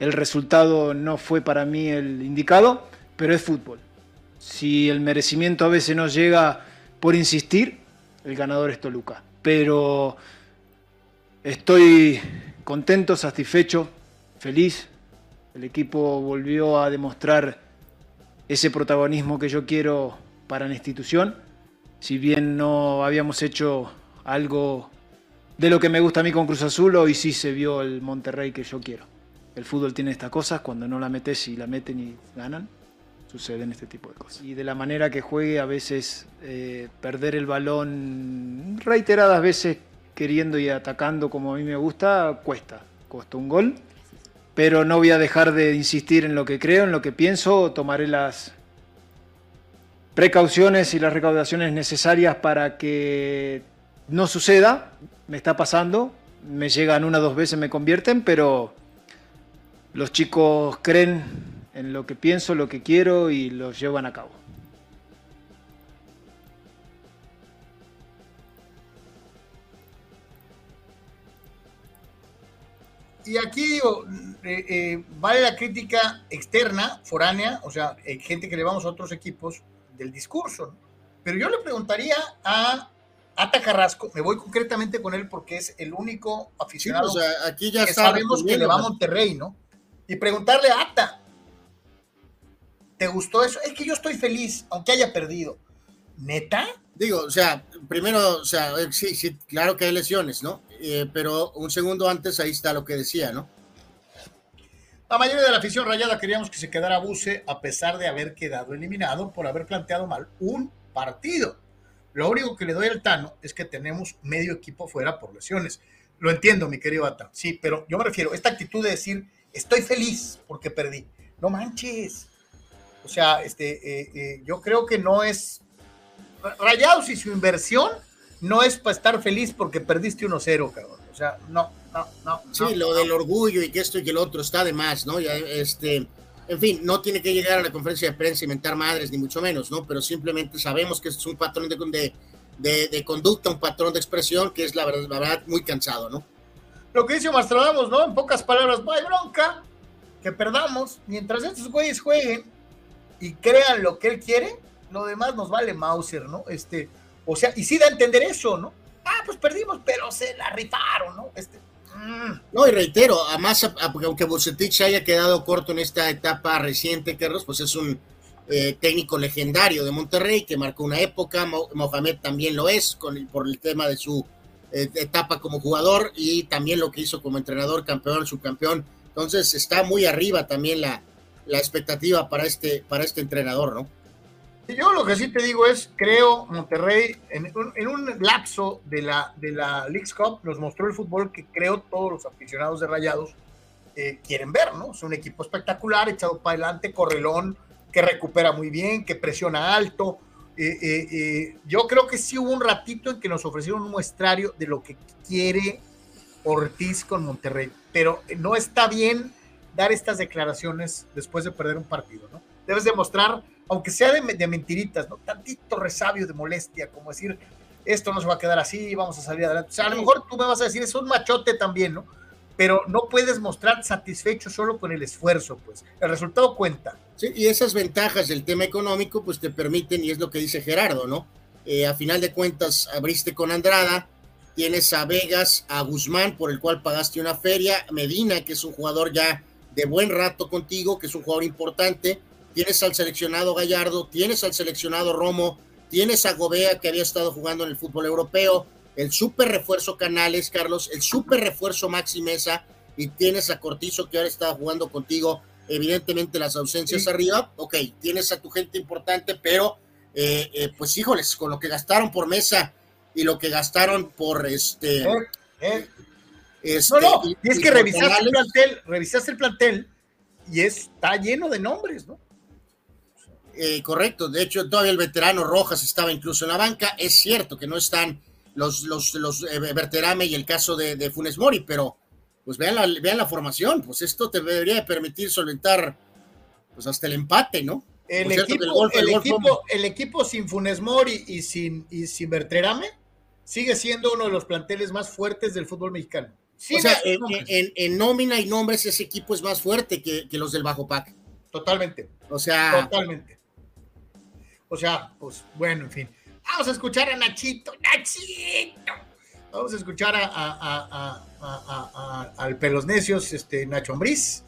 el resultado no fue para mí el indicado, pero es fútbol. Si el merecimiento a veces no llega por insistir, el ganador es Toluca. Pero Estoy contento, satisfecho, feliz El equipo volvió a demostrar ese protagonismo que yo quiero para la institución. Si bien no habíamos hecho algo de lo que me gusta a mí con Cruz Azul, hoy sí se vio el Monterrey que yo quiero. El fútbol tiene estas cosas, cuando no la metes y la meten y ganan, suceden este tipo de cosas. Y de la manera que juegue, a veces eh, perder el balón reiteradas veces queriendo y atacando como a mí me gusta, cuesta. Costó un gol, pero no voy a dejar de insistir en lo que creo, en lo que pienso, tomaré las precauciones y las recaudaciones necesarias para que no suceda. Me está pasando, me llegan una o dos veces, me convierten, pero los chicos creen en lo que pienso, lo que quiero y lo llevan a cabo. Y aquí digo, eh, eh, vale la crítica externa, foránea, o sea, eh, gente que le vamos a otros equipos del discurso. Pero yo le preguntaría a Ata Carrasco, me voy concretamente con él porque es el único aficionado Sí, o sea, aquí ya que sabemos que le va a Monterrey, ¿no? Y preguntarle a Ata, ¿te gustó eso? Es que yo estoy feliz, aunque haya perdido. ¿Neta? Digo, o sea, primero, o sea, eh, sí, sí, claro que hay lesiones, ¿no? Eh, pero un segundo antes ahí está lo que decía, ¿no? La mayoría de la afición rayada queríamos que se quedara Buse a pesar de haber quedado eliminado por haber planteado mal un partido. Lo único que le doy al Tano es que tenemos medio equipo fuera por lesiones. Lo entiendo, mi querido Ata. Sí, pero yo me refiero a esta actitud de decir, estoy feliz porque perdí. No manches. O sea, este, eh, eh, yo creo que no es... Rayados y su inversión no es para estar feliz porque perdiste 1-0, cabrón. O sea, no, no, no. Sí, no, lo no. del orgullo y que esto y que el otro está de más, ¿no? Ya, este, en fin, no tiene que llegar a la conferencia de prensa y mentar madres, ni mucho menos, ¿no? Pero simplemente sabemos que es un patrón de, de, de, de conducta, un patrón de expresión que es la verdad, la verdad muy cansado, ¿no? Lo que dice Mastradamos, ¿no? En pocas palabras, no hay bronca, que perdamos. Mientras estos güeyes jueguen y crean lo que él quiere, lo demás nos vale Mauser, ¿no? Este, o sea, y sí da a entender eso, ¿no? Ah, pues perdimos, pero se la rifaron, ¿no? Este, mm. No, y reitero, además, aunque Bucetich haya quedado corto en esta etapa reciente, Carlos, pues es un eh, técnico legendario de Monterrey que marcó una época, Mo- Mohamed también lo es, con el- por el tema de su eh, etapa como jugador y también lo que hizo como entrenador, campeón, subcampeón. Entonces está muy arriba también la, la expectativa para este, para este entrenador, ¿no? Yo lo que sí te digo es, creo, Monterrey, en un, en un lapso de la, de la Leagues Cup, nos mostró el fútbol que creo todos los aficionados de Rayados eh, quieren ver, ¿no? Es un equipo espectacular, echado para adelante, correlón, que recupera muy bien, que presiona alto. Eh, eh, yo creo que sí hubo un ratito en que nos ofrecieron un muestrario de lo que quiere Ortiz con Monterrey, pero no está bien dar estas declaraciones después de perder un partido, ¿no? Debes demostrar, aunque sea de, mentiritas, ¿no? Tantito resabio de molestia, como decir, esto no se va a quedar así, vamos a salir adelante. O sea, a lo mejor tú me vas a decir, es un machote también, ¿no? Pero no puedes mostrar satisfecho solo con el esfuerzo, pues. El resultado cuenta. Sí, y esas ventajas del tema económico, pues te permiten, y es lo que dice Gerardo, ¿no? Eh, a final de cuentas, abriste con Andrada, tienes a Vegas, a Guzmán, por el cual pagaste una feria, Medina, que es un jugador ya de buen rato contigo, que es un jugador importante, tienes al seleccionado Gallardo, tienes al seleccionado Romo, tienes a Gobea, que había estado jugando en el fútbol europeo, el super refuerzo Canales, Carlos, el super refuerzo Maxi Mesa, y tienes a Cortizo, que ahora está jugando contigo evidentemente las ausencias Sí. arriba, ok, tienes a tu gente importante, pero eh, eh, pues híjoles, con lo que gastaron por mesa y lo que gastaron por este... ¿eh? ¿Eh? este No, no, y- es que revisaste el plantel, revisaste el plantel y está lleno de nombres, ¿no? eh, correcto, de hecho todavía el veterano Rojas estaba incluso en la banca, es cierto que no están los, los, los eh, Berterame y el caso de, de Funes Mori, pero pues vean la, vean la formación, pues esto te debería de permitir solventar pues hasta el empate, ¿no? El cierto, equipo, el equipo sin Funes Mori y sin, y sin Berterame sigue siendo uno de los planteles más fuertes del fútbol mexicano. O sea, esos en, en- en nómina y nombres ese equipo es más fuerte que, que los del Bajo Pac. Totalmente, O sea, totalmente. O sea, pues bueno, en fin. Vamos a escuchar a Nachito, Nachito. Vamos a escuchar a, a- a- al Pelos Necios, este, Nacho Ambriz.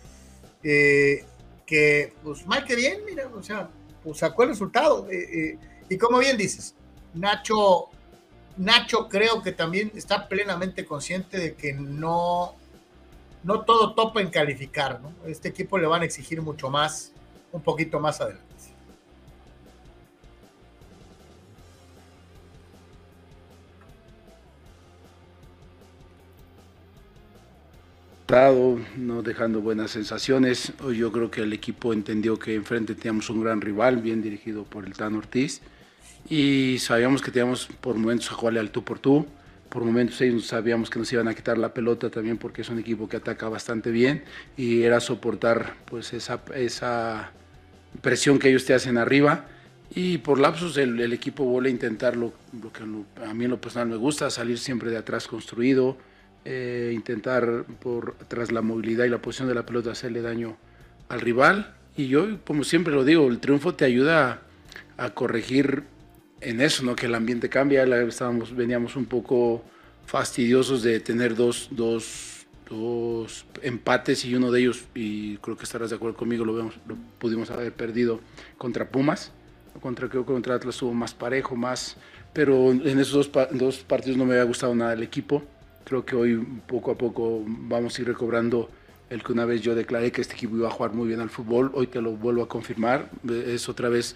eh, que pues mal que bien, mira, o sea, pues sacó el resultado. y como bien dices, Nacho, Nacho creo que también está plenamente consciente de que no, no todo topa en calificar, ¿no? Este equipo le van a exigir mucho más, un poquito más adelante. no dejando buenas sensaciones. Yo creo que el equipo entendió que enfrente teníamos un gran rival, bien dirigido por el Tan Ortiz, y sabíamos que teníamos por momentos a jugarle al tú por tú. Por momentos ellos sabíamos que nos iban a quitar la pelota también porque es un equipo que ataca bastante bien y era soportar pues esa, esa presión que ellos te hacen arriba. Y por lapsos el, equipo vuelve a intentar lo, que a mí en lo personal me gusta, salir siempre de atrás construido, eh, intentar por, tras la movilidad y la posición de la pelota hacerle daño al rival. Y yo, como siempre lo digo, el triunfo te ayuda a, corregir en eso, ¿no? Que el ambiente cambia. Estábamos, veníamos un poco fastidiosos de tener dos, dos, dos, empates y uno de ellos, y creo que estarás de acuerdo conmigo, lo, vemos, lo pudimos haber perdido contra Pumas. Contra, creo que contra Atlas estuvo más parejo, más. Pero en esos dos, dos partidos no me había gustado nada el equipo Creo que hoy poco a poco vamos a ir recobrando el que una vez yo declaré que este equipo iba a jugar muy bien al fútbol, hoy te lo vuelvo a confirmar, es otra vez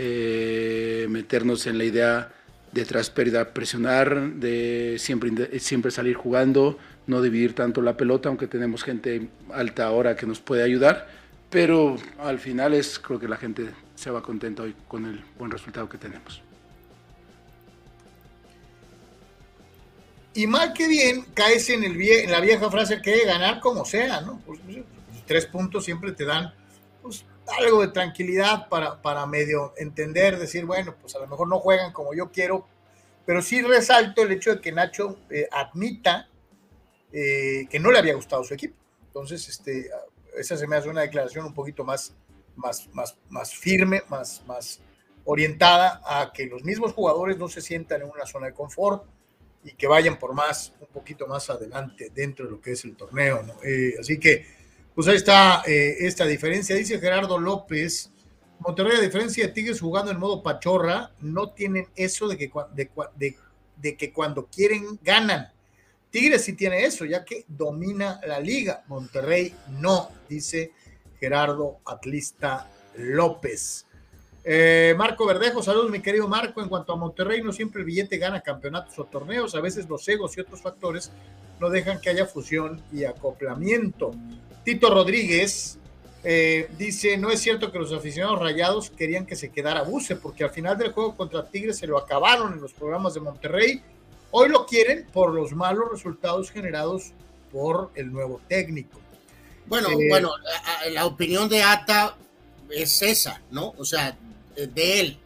eh, meternos en la idea de tras pérdida presionar, de siempre, siempre salir jugando, no dividir tanto la pelota, aunque tenemos gente alta ahora que nos puede ayudar, pero al final es creo que la gente se va contenta hoy con el buen resultado que tenemos. Y mal que bien, caes en, el la vieja frase que ganar como sea. Pues, pues, pues, tres puntos siempre te dan algo de tranquilidad para, para medio entender, decir, bueno, pues a lo mejor no juegan como yo quiero, pero sí resalto el hecho de que Nacho eh, admita eh, que no le había gustado su equipo. Entonces, este, esa se me hace una declaración un poquito más, más, más, más firme, más, más orientada a que los mismos jugadores no se sientan en una zona de confort, y que vayan por más, un poquito más adelante dentro de lo que es el torneo. Eh, así que, pues ahí está eh, esta diferencia. Dice Gerardo López, Monterrey, a diferencia de Tigres jugando en modo pachorra, no tienen eso de que, cuando quieren ganan. Tigres sí tiene eso, ya que domina la liga. Monterrey no, dice Gerardo Atlista López. Eh, Marco Verdejo, saludos mi querido Marco. En cuanto a Monterrey, no siempre el billete gana campeonatos o torneos, a veces los egos y otros factores no dejan que haya fusión y acoplamiento. Tito Rodríguez eh, dice, no es cierto que los aficionados rayados querían que se quedara Buse, porque al final del juego contra Tigres se lo acabaron en los programas de Monterrey. Hoy lo quieren por los malos resultados generados por el nuevo técnico. Bueno, eh, bueno, la opinión de Ata es esa, ¿no? O sea, de él,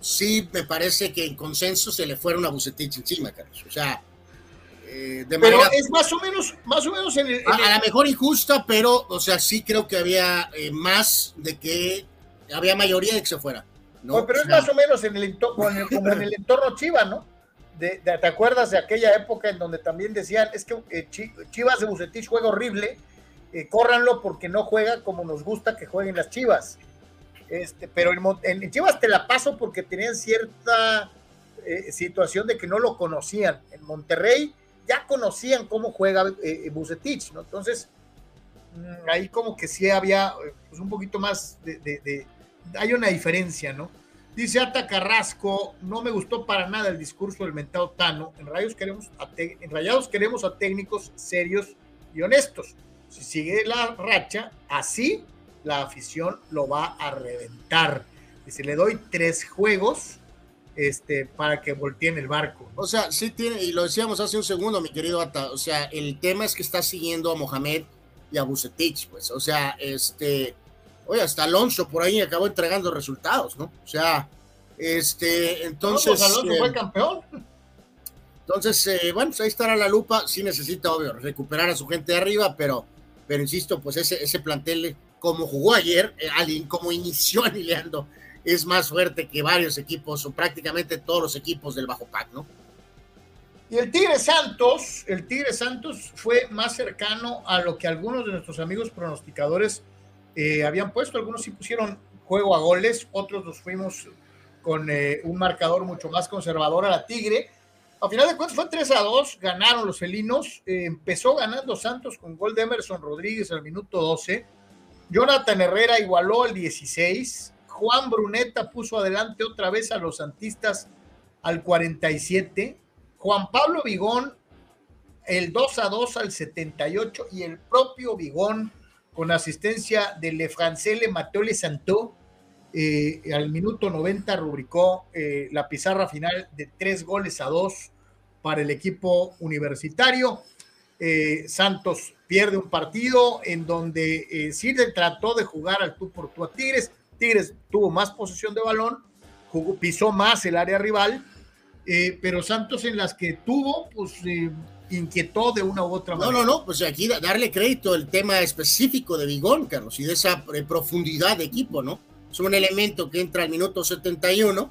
sí me parece que en consenso se le fueron a Bucetich encima, Carlos. O sea, eh, de pero es más o menos, más o menos en el, a, la mejor injusta, pero, o sea, sí creo que había eh, más de que había mayoría de que se fuera. ¿no? pero es más o menos en el entorno, como en el entorno Chivas, ¿no? De, ¿Te acuerdas de aquella época en donde también decían, es que eh, Chivas de Bucetich juega horrible, córranlo porque no juega como nos gusta que jueguen las Chivas? Este, pero en, Chivas te la paso porque tenían cierta eh, situación de que no lo conocían. En Monterrey ya conocían cómo juega eh, Bucetich, ¿no? Entonces, mm, ahí como que sí había pues, un poquito más de, Hay una diferencia, ¿no? Dice Ata Carrasco, no me gustó para nada el discurso del mentado Tano. En, queremos en Rayados queremos a técnicos serios y honestos. Si sigue la racha así, la afición lo va a reventar. si le doy tres juegos este, para que volteen el barco. O sea, sí tiene, y lo decíamos hace un segundo, mi querido Ata, o sea, el tema es que está siguiendo a Mohamed y a Bucetich, pues, o sea, este, oye, hasta Alonso por ahí acabó entregando resultados, ¿no? O sea, este, entonces... Alonso fue eh, campeón. Entonces, eh, bueno, pues ahí estará la lupa, sí necesita, obvio, recuperar a su gente de arriba, pero, pero insisto, pues ese, ese plantel como jugó ayer, eh, como inició alineando, es más fuerte que varios equipos o prácticamente todos los equipos del Bajo Pac, ¿no? Y el Tigre Santos, el Tigre Santos fue más cercano a lo que algunos de nuestros amigos pronosticadores eh, habían puesto, algunos sí pusieron juego a goles, otros nos fuimos con eh, un marcador mucho más conservador a la Tigre. A final de cuentas fue 3 a 2, ganaron los felinos, eh, empezó ganando Santos con gol de Emerson Rodríguez al minuto 12, Jonathan Herrera igualó al 16, Juan Bruneta puso adelante otra vez a los santistas al 47, Juan Pablo Vigón el 2 a 2 al 78 y el propio Vigón con asistencia de Le Francais Le Mateo Le Santo eh, al minuto 90 rubricó eh, la pizarra final de tres goles a dos para el equipo universitario. Eh, Santos pierde un partido en donde Sirden trató de jugar al tú por tú a Tigres. Tigres tuvo más posesión de balón, jugó, pisó más el área rival, pero Santos en las que tuvo, pues inquietó de una u otra manera. No, no, no, pues aquí darle crédito al tema específico de Vigón, Carlos, y de esa profundidad de equipo, ¿no? es un elemento que entra al minuto 71.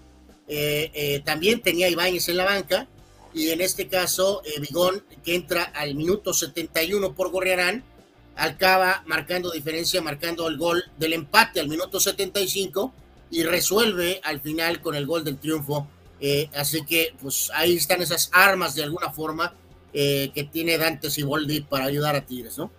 Eh, eh, también tenía Ibáñez en la banca y en este caso eh, Vigón que entra al minuto 71 por Gorriarán, acaba marcando diferencia, marcando el gol del empate al minuto 75 y resuelve al final con el gol del triunfo. así que pues ahí están esas armas de alguna forma que tiene Dante Siboldi para ayudar a Tigres, ¿no?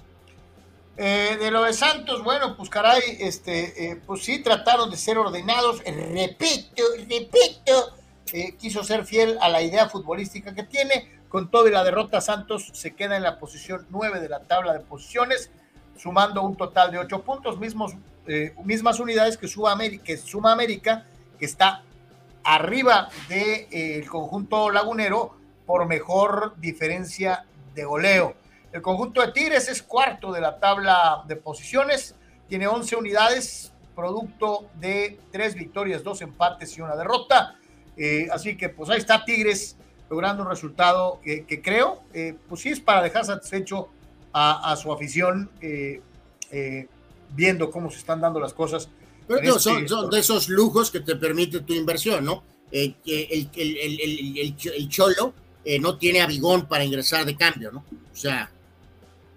Eh, de lo de Santos, bueno, pues caray, este, eh, pues sí trataron de ser ordenados, repito, repito, eh, quiso ser fiel a la idea futbolística que tiene, con todo y la derrota Santos se queda en la posición 9 de la tabla de posiciones, sumando un total de 8 puntos, mismos, mismas unidades que suma América, que está arriba del conjunto lagunero por mejor diferencia de goleo. El conjunto de Tigres es cuarto de la tabla de posiciones, tiene 11 unidades, producto de tres victorias, dos empates y una derrota. Eh, así que pues ahí está Tigres logrando un resultado que creo, eh, pues sí es para dejar satisfecho a, su afición eh, viendo cómo se están dando las cosas. Pero este son, de esos lujos que te permite tu inversión, ¿no? el, el, el, el, Cholo no tiene abigón para ingresar de cambio, ¿no? O sea,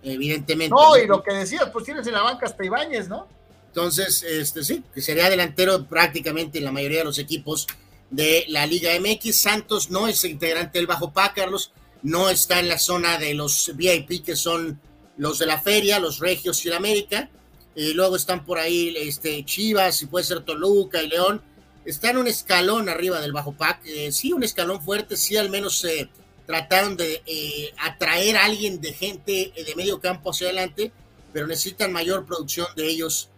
evidentemente. No, y lo que decías, pues tienes en la banca hasta Ibáñez, ¿no? Entonces, este sí, que sería delantero prácticamente en la mayoría de los equipos de la Liga MX. Santos no es integrante del Bajo Pa, Carlos, no está en la zona de los VIP, que son los de la feria, los Regios y la América. Y luego están por ahí este, Chivas, y puede ser Toluca y León. Están un escalón arriba del Bajo Pac. Eh, sí, un escalón fuerte, sí, al menos eh, trataron de eh, atraer a alguien de gente eh, de medio campo hacia adelante, pero necesitan mayor producción de ellos.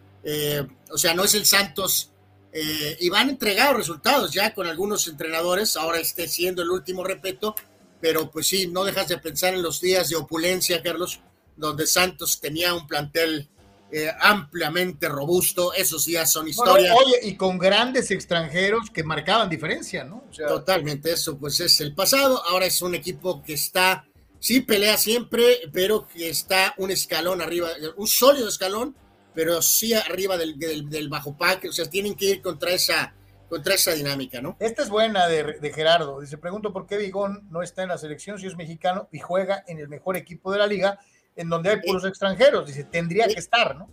O sea, no es el Santos. Y van a entregar resultados ya con algunos entrenadores, ahora esté siendo el último repeto, pero pues sí, no dejas de pensar en los días de opulencia, Carlos, donde Santos tenía un plantel eh, ampliamente robusto, esos días son historia. oye, y con grandes extranjeros que marcaban diferencia, ¿no? Totalmente, eso pues es el pasado, ahora es un equipo que está, sí pelea siempre, pero que está un escalón arriba, un sólido escalón, pero sí arriba del, del, bajo pack, o sea, tienen que ir contra esa, contra esa dinámica, ¿no? Esta es buena de, de, Gerardo. Dice, pregunto por qué Vigón no está en la selección si es mexicano y juega en el mejor equipo de la liga en donde hay puros extranjeros. Dice, tendría que estar, ¿no?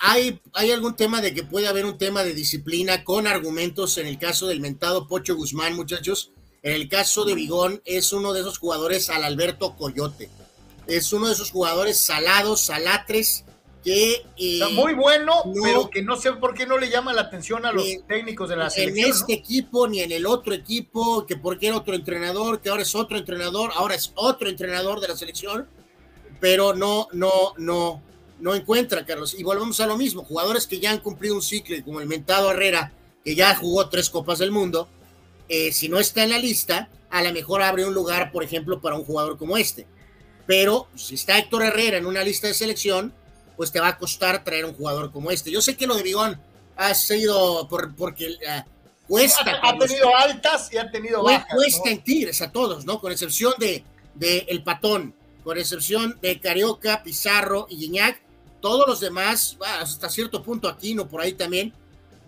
Hay, hay algún tema de que puede haber un tema de disciplina con argumentos en el caso del mentado Pocho Guzmán, muchachos. En el caso de Vigón, es uno de esos jugadores al Alberto Coyote. Es uno de esos jugadores salados, salatres, que... Eh, muy bueno, pero que no sé por qué no le llama la atención a los técnicos de la selección. En este equipo, ni en el otro equipo, que porque era otro entrenador, que ahora es otro entrenador, ahora es otro entrenador de la selección pero no, no, no, no encuentra, Carlos. Y volvemos a lo mismo, jugadores que ya han cumplido un ciclo, como el mentado Herrera, que ya jugó tres Copas del Mundo, eh, si no está en la lista, a lo mejor abre un lugar, por ejemplo, para un jugador como este. Pero si está Héctor Herrera en una lista de selección, pues te va a costar traer un jugador como este. Yo sé que lo de Bigón ha sido por, porque uh, cuesta. Ha, tenido altas y ha tenido bajas. Cuesta en Tigres a todos, ¿no? Con excepción de, de El Patón con excepción de Carioca, Pizarro y Guiñac, todos los demás, hasta cierto punto Aquino por ahí también,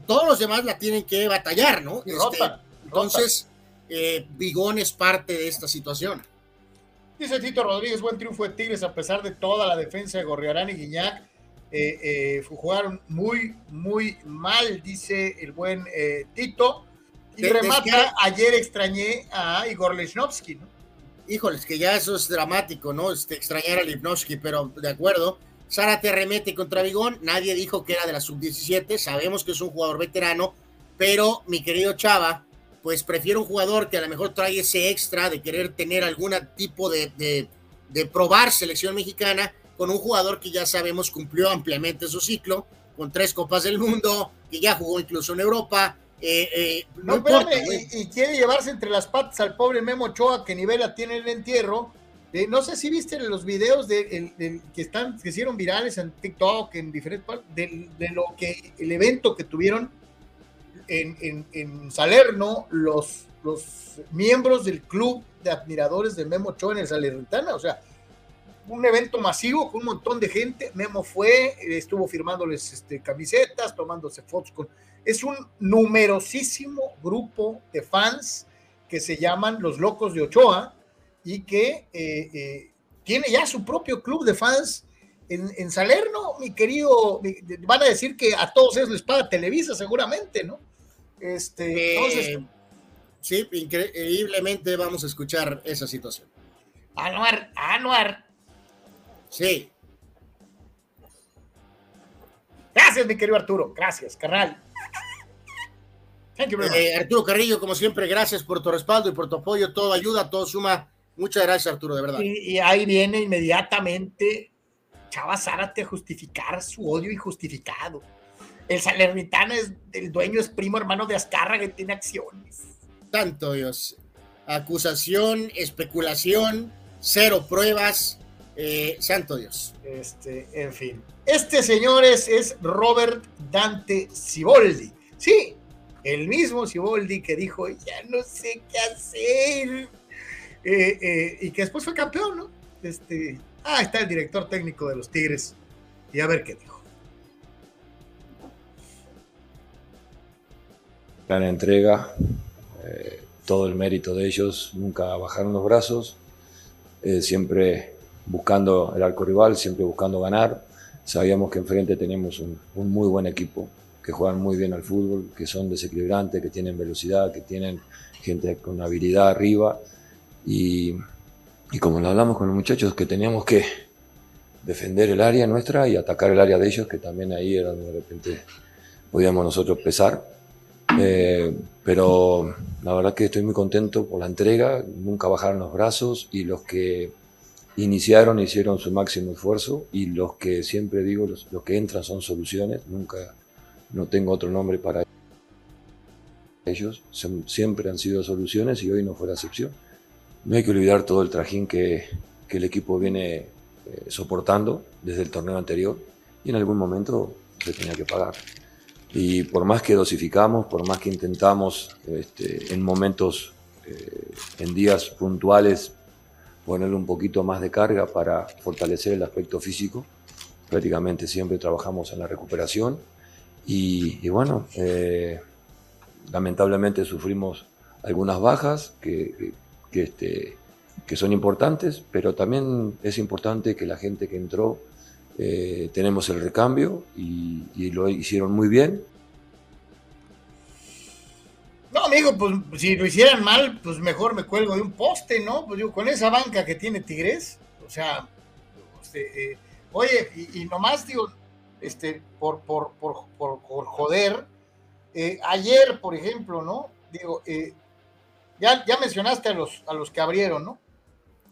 todos los demás la tienen que batallar, ¿no? Este, entonces, eh, Bigón es parte de esta situación. Dice Tito Rodríguez, buen triunfo de Tigres a pesar de toda la defensa de Gorriarán y Guiñac. eh, jugaron muy, muy mal, dice el buen Tito. Y remata, ayer extrañé a Igor Lechnowsky, ¿no? Híjoles, que ya eso es dramático, ¿no? Este, extrañar a Lechnowsky, pero de acuerdo. Sara te remete contra Vigón, nadie dijo que era de la sub-17, sabemos que es un jugador veterano, pero mi querido Chava, pues prefiero un jugador que a lo mejor trae ese extra de querer tener algún tipo de, de, probar selección mexicana con un jugador que ya sabemos cumplió ampliamente su ciclo, con tres copas del mundo, que ya jugó incluso en Europa. Eh, eh, no, importa, y, quiere llevarse entre las patas al pobre Memo Ochoa que nivela tiene el entierro. Eh, no sé si viste los videos de, que están que hicieron virales en TikTok, en diferentes partes, de, de, lo que el evento que tuvieron en, Salerno los, los miembros del club de admiradores de Memo Ochoa en el Salernitana, o sea, un evento masivo con un montón de gente. Memo fue, estuvo firmándoles este, camisetas, tomándose fotos con. Es un numerosísimo grupo de fans que se llaman Los Locos de Ochoa y que eh, eh, tiene ya su propio club de fans en, en Salerno, mi querido. van a decir que a todos ellos les paga Televisa, seguramente, ¿no? Este, entonces, sí, increíblemente vamos a escuchar esa situación. Anuar, Anuar. Sí. Gracias, mi querido Arturo. Gracias, carnal. Eh, Arturo Carrillo, como siempre, gracias por tu respaldo y por tu apoyo. Todo ayuda, todo suma. Muchas gracias, Arturo, de verdad. Y, ahí viene inmediatamente Chava Zárate a justificar su odio injustificado. El Salernitano es el dueño, es primo hermano de Azcárraga y tiene acciones. Tanto Dios. Acusación, especulación, cero pruebas. Eh, santo Dios. Este, en fin. Este, señores, es Robert Dante Ciboldi. Sí, el mismo Ciboldi que dijo, ya no sé qué hacer. Eh, eh, y que después fue campeón, ¿no? Este, ah, está el director técnico de los Tigres. Y a ver qué dijo. Gran entrega, eh, todo el mérito de ellos, nunca bajaron los brazos, eh, siempre buscando el arco rival, siempre buscando ganar. Sabíamos que enfrente teníamos un, muy buen equipo, que juegan muy bien al fútbol, que son desequilibrantes, que tienen velocidad, que tienen gente con habilidad arriba. Y, y como lo hablamos con los muchachos, que teníamos que defender el área nuestra y atacar el área de ellos, que también ahí era donde de repente podíamos nosotros pesar eh, pero la verdad que estoy muy contento por la entrega, nunca bajaron los brazos y los que iniciaron hicieron su máximo esfuerzo y los que siempre digo, los, que entran son soluciones, nunca, no tengo otro nombre para ellos, siempre han sido soluciones y hoy no fue la excepción. No hay que olvidar todo el trajín que, que el equipo viene eh, soportando desde el torneo anterior y en algún momento se tenía que pagar. Y por más que dosificamos, por más que intentamos este, en momentos, eh, en días puntuales, ponerle un poquito más de carga para fortalecer el aspecto físico, prácticamente siempre trabajamos en la recuperación. Y, bueno, eh, lamentablemente sufrimos algunas bajas que, que, este, que son importantes, pero también es importante que la gente que entró eh, tenemos el recambio y, lo hicieron muy bien. No, amigo, pues si lo hicieran mal, pues mejor me cuelgo de un poste, ¿no? Pues digo, con esa banca que tiene Tigres, o sea, este, eh, oye, y, nomás digo, este, por, por, por, por joder, eh, ayer, por ejemplo, ¿no? Digo, ya, ya mencionaste a los, a los que abrieron, ¿no?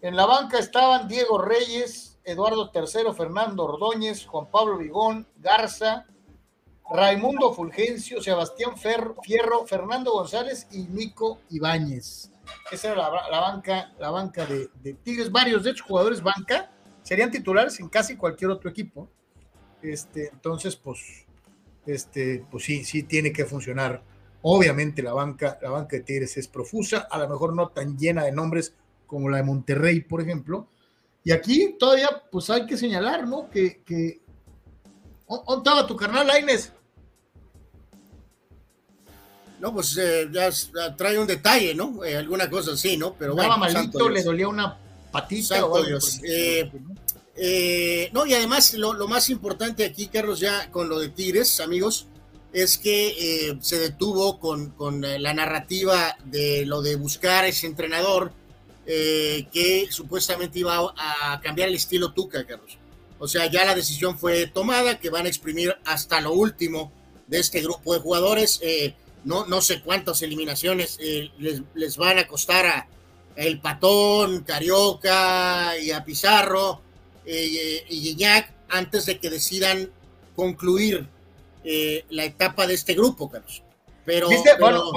En la banca estaban Diego Reyes, Eduardo III, Fernando Ordóñez, Juan Pablo Vigón, Garza, Raimundo Fulgencio, Sebastián Fierro, Fernando González y Nico Ibáñez. Esa era la, banca, la banca de, Tigres. Varios de hecho jugadores banca serían titulares en casi cualquier otro equipo. Este, entonces, pues, este, pues sí, sí tiene que funcionar. Obviamente la banca, la banca de Tigres es profusa, a lo mejor no tan llena de nombres como la de Monterrey, por ejemplo, y aquí todavía, pues hay que señalar, ¿no? Que, que... ¿dónde estaba tu carnal, Aines? No, pues eh, ya, trae un detalle, ¿no? Eh, alguna cosa así, ¿no? Pero bueno, malito, le dolía una patita o algo. Eh, Eh, no, y además lo, más importante aquí, Carlos, ya con lo de Tigres, amigos, es que eh, se detuvo con, con, la narrativa de lo de buscar ese entrenador que supuestamente iba a, cambiar el estilo Tuca, Carlos. O sea, ya la decisión fue tomada, que van a exprimir hasta lo último de este grupo de jugadores. no, no sé cuántas eliminaciones les, les, van a costar a el Patón, Carioca y a Pizarro eh, y Guiñac antes de que decidan concluir eh, la etapa de este grupo, Carlos. Pero, Bueno,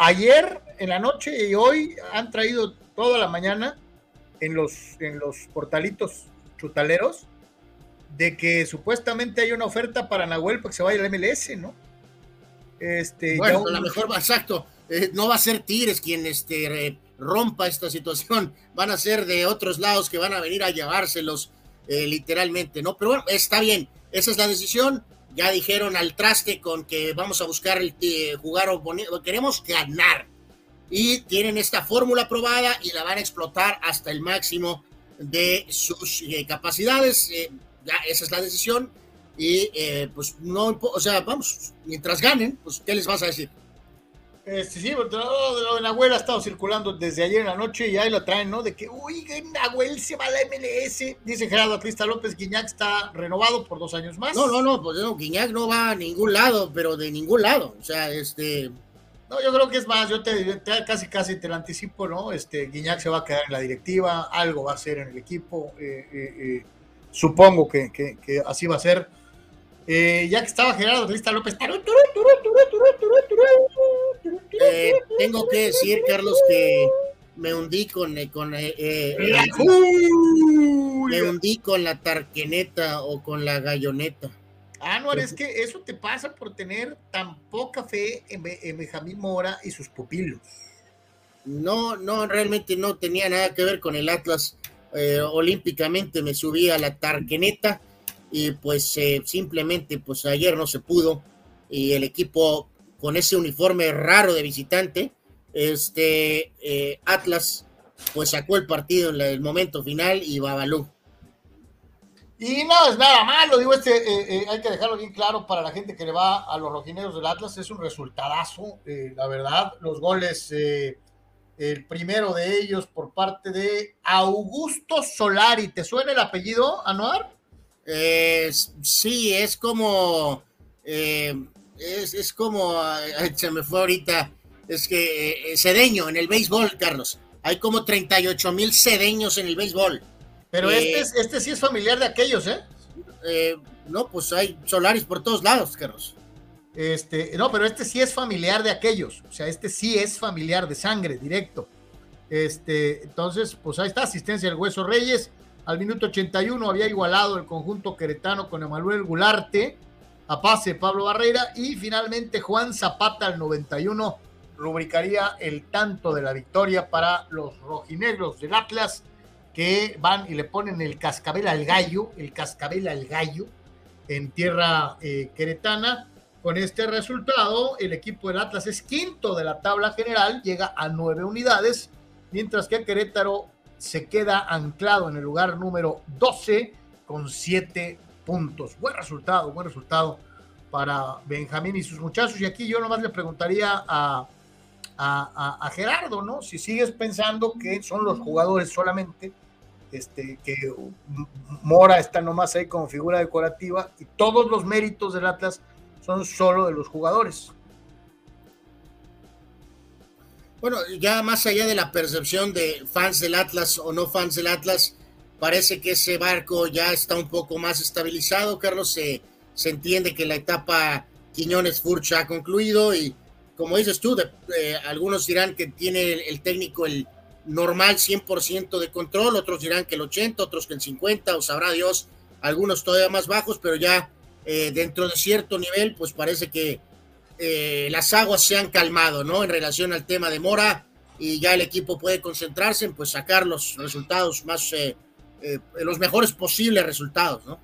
ayer en la noche y hoy han traído toda la mañana en los, en los portalitos chutaleros de que supuestamente hay una oferta para Nahuel para que se vaya al MLS, ¿no? Este, bueno, a lo mejor, exacto, eh, no va a ser Tigres quien este, rompa esta situación, van a ser de otros lados que van a venir a llevárselos eh, literalmente, ¿no? Pero bueno, está bien, esa es la decisión. Ya dijeron al traste con que vamos a buscar el eh, jugar o queremos ganar. Y tienen esta fórmula aprobada y la van a explotar hasta el máximo de sus eh, capacidades. ya esa es la decisión. Y pues no, o sea, vamos, mientras ganen, pues, ¿qué les vas a decir? Este, sí, lo de Nahuel ha estado circulando desde ayer en la noche y ahí lo traen, ¿no? De que, uy, Nahuel se va a la MLS. Dice Gerardo Crista López, Guiñac está renovado por dos años más. No, no, no, pues no, Guiñac no va a ningún lado, pero de ningún lado. O sea, este. No, yo creo que es más, yo te, casi casi te lo anticipo, ¿no? Este, Guiñac se va a quedar en la directiva, algo va a ser en el equipo. Eh, eh, eh, supongo que, que así va a ser. Eh, ya que estaba Gerardo Crista López. Eh, tengo que decir, Carlos, que me hundí con, eh, con me hundí con la tarqueneta o con la galloneta. No, es que eso te pasa por tener tan poca fe en, Benjamín Mora y sus pupilos. No, no, realmente no tenía nada que ver con el Atlas. olímpicamente me subí a la tarqueneta y pues eh, simplemente pues ayer no se pudo y el equipo con ese uniforme raro de visitante, este eh, Atlas pues sacó el partido en el momento final y Babalú. Y no es nada malo, digo, este, eh, hay que dejarlo bien claro para la gente que le va a los rojineros del Atlas, es un resultadazo, la verdad, los goles, el primero de ellos por parte de Augusto Solari, ¿te suena el apellido, Anuar? Eh, sí, es como, eh, es, como, se me fue ahorita, es que eh, cedeño en el béisbol, Carlos. Hay como 38 mil cedeños en el béisbol. Pero este, este sí es familiar de aquellos, ¿eh? No, pues hay solares por todos lados, Carlos. Este, no, pero este sí es familiar de aquellos. O sea, este sí es familiar de sangre, directo. Este, entonces, pues ahí está, asistencia del Hueso Reyes. Al minuto 81 había igualado el conjunto queretano con Emanuel Gularte, a pase Pablo Barrera y finalmente Juan Zapata al 91 rubricaría el tanto de la victoria para los rojinegros del Atlas que van y le ponen el cascabel al gallo, el cascabel al gallo en tierra eh, queretana. Con este resultado, el equipo del Atlas es quinto de la tabla general, llega a nueve unidades, mientras que Querétaro se queda anclado en el lugar número 12 con 7 puntos. Buen resultado, buen resultado para Benjamín y sus muchachos. Y aquí yo nomás le preguntaría a, Gerardo, ¿no? Si sigues pensando que son los jugadores solamente, este, que Mora está nomás ahí como figura decorativa y todos los méritos del Atlas son solo de los jugadores. Bueno, ya más allá de la percepción de fans del Atlas o no fans del Atlas, parece que ese barco ya está un poco más estabilizado, Carlos. Se, se entiende que la etapa Quiñones Furcha ha concluido y como dices tú, eh, algunos dirán que tiene el, técnico el normal 100% de control, otros dirán que el 80, otros que el 50, o sabrá Dios, algunos todavía más bajos, pero ya eh, dentro de cierto nivel, pues parece que eh, las aguas se han calmado, ¿no? En relación al tema de Mora y ya el equipo puede concentrarse en pues sacar los resultados más, eh, eh, los mejores posibles resultados, ¿no?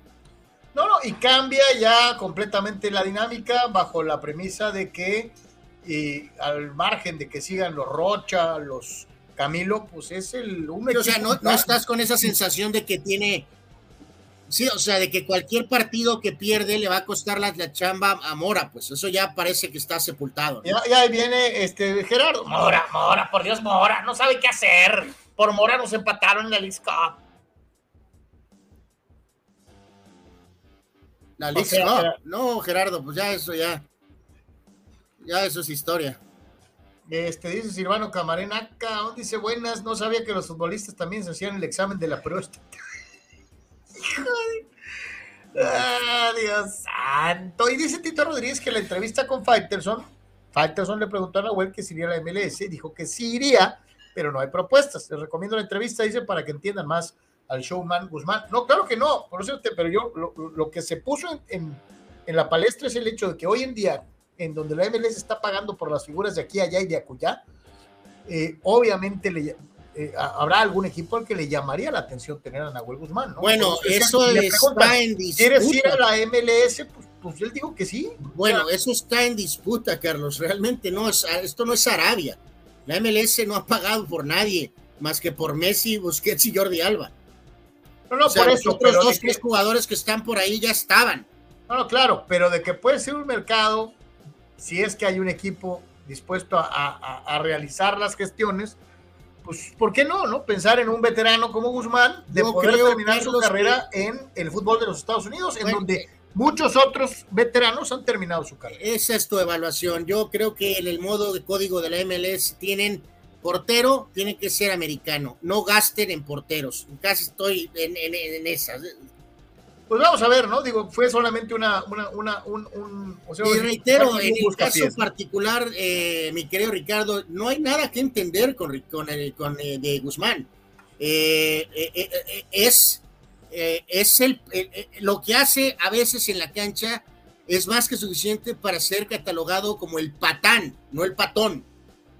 No, no, y cambia ya completamente la dinámica bajo la premisa de que y al margen de que sigan los Rocha, los Camilo, pues es el O sea, no, no, estás con esa sensación de que tiene Sí, o sea, de que cualquier partido que pierde le va a costar la, la chamba a Mora, pues eso ya parece que está sepultado. Ya, ya ahí viene este Gerardo. Mora, Mora, por Dios, Mora, no sabe qué hacer. Por Mora nos empataron en la League Cup. La League Cup. No, Gerardo, pues ya eso ya. Ya eso es historia. Este, dice Silvano Camarena, aún dice buenas, no sabía que los futbolistas también se hacían el examen de la próstata. Ah, Dios santo. Y dice Tito Rodríguez que la entrevista con Faitelson, Faitelson le preguntó a Nahuel que si iría a la MLS, dijo que sí iría, pero no hay propuestas. Les recomiendo la entrevista, dice, para que entiendan más al showman Guzmán. No, claro que no, por te- pero yo lo, lo que se puso en, en- en la palestra es el hecho de que hoy en día, en donde la MLS está pagando por las figuras de aquí, allá y de acullá, eh, obviamente le, eh, ha- habrá algún equipo al que le llamaría la atención tener a Nahuel Guzmán, ¿no? Bueno, Entonces, eso le está en ¿Quieres ir disputa. a la MLS? Pues, pues él dijo que sí. Bueno, eso está en disputa, Carlos. Realmente no es, esto no es Arabia. La MLS no ha pagado por nadie más que por Messi, Busquets y Jordi Alba. No, no, O sea, por los eso. otros pero dos, que- tres jugadores que están por ahí ya estaban. No, no, claro, pero de que puede ser un mercado, si es que hay un equipo dispuesto a, a- a realizar las gestiones, pues, ¿por qué no, no? Pensar en un veterano como Guzmán, de Yo poder creo, terminar su carrera en el fútbol de los Estados Unidos, en Bueno, donde muchos otros veteranos han terminado su carrera. Esa es tu evaluación. Yo creo que en el modo de código de la MLS tienen portero, tiene que ser americano. No gasten en porteros. Casi estoy en, en, en esas. Pues vamos a ver, ¿no? Digo, fue solamente una, una, una, un, un- o sea, Y reitero, en el caso particular, eh, mi querido Ricardo, no hay nada que entender con, con, el- con, eh, de Guzmán. Eh, eh, es es el, lo que hace a veces en la cancha es más que suficiente para ser catalogado como el patán, no el patón.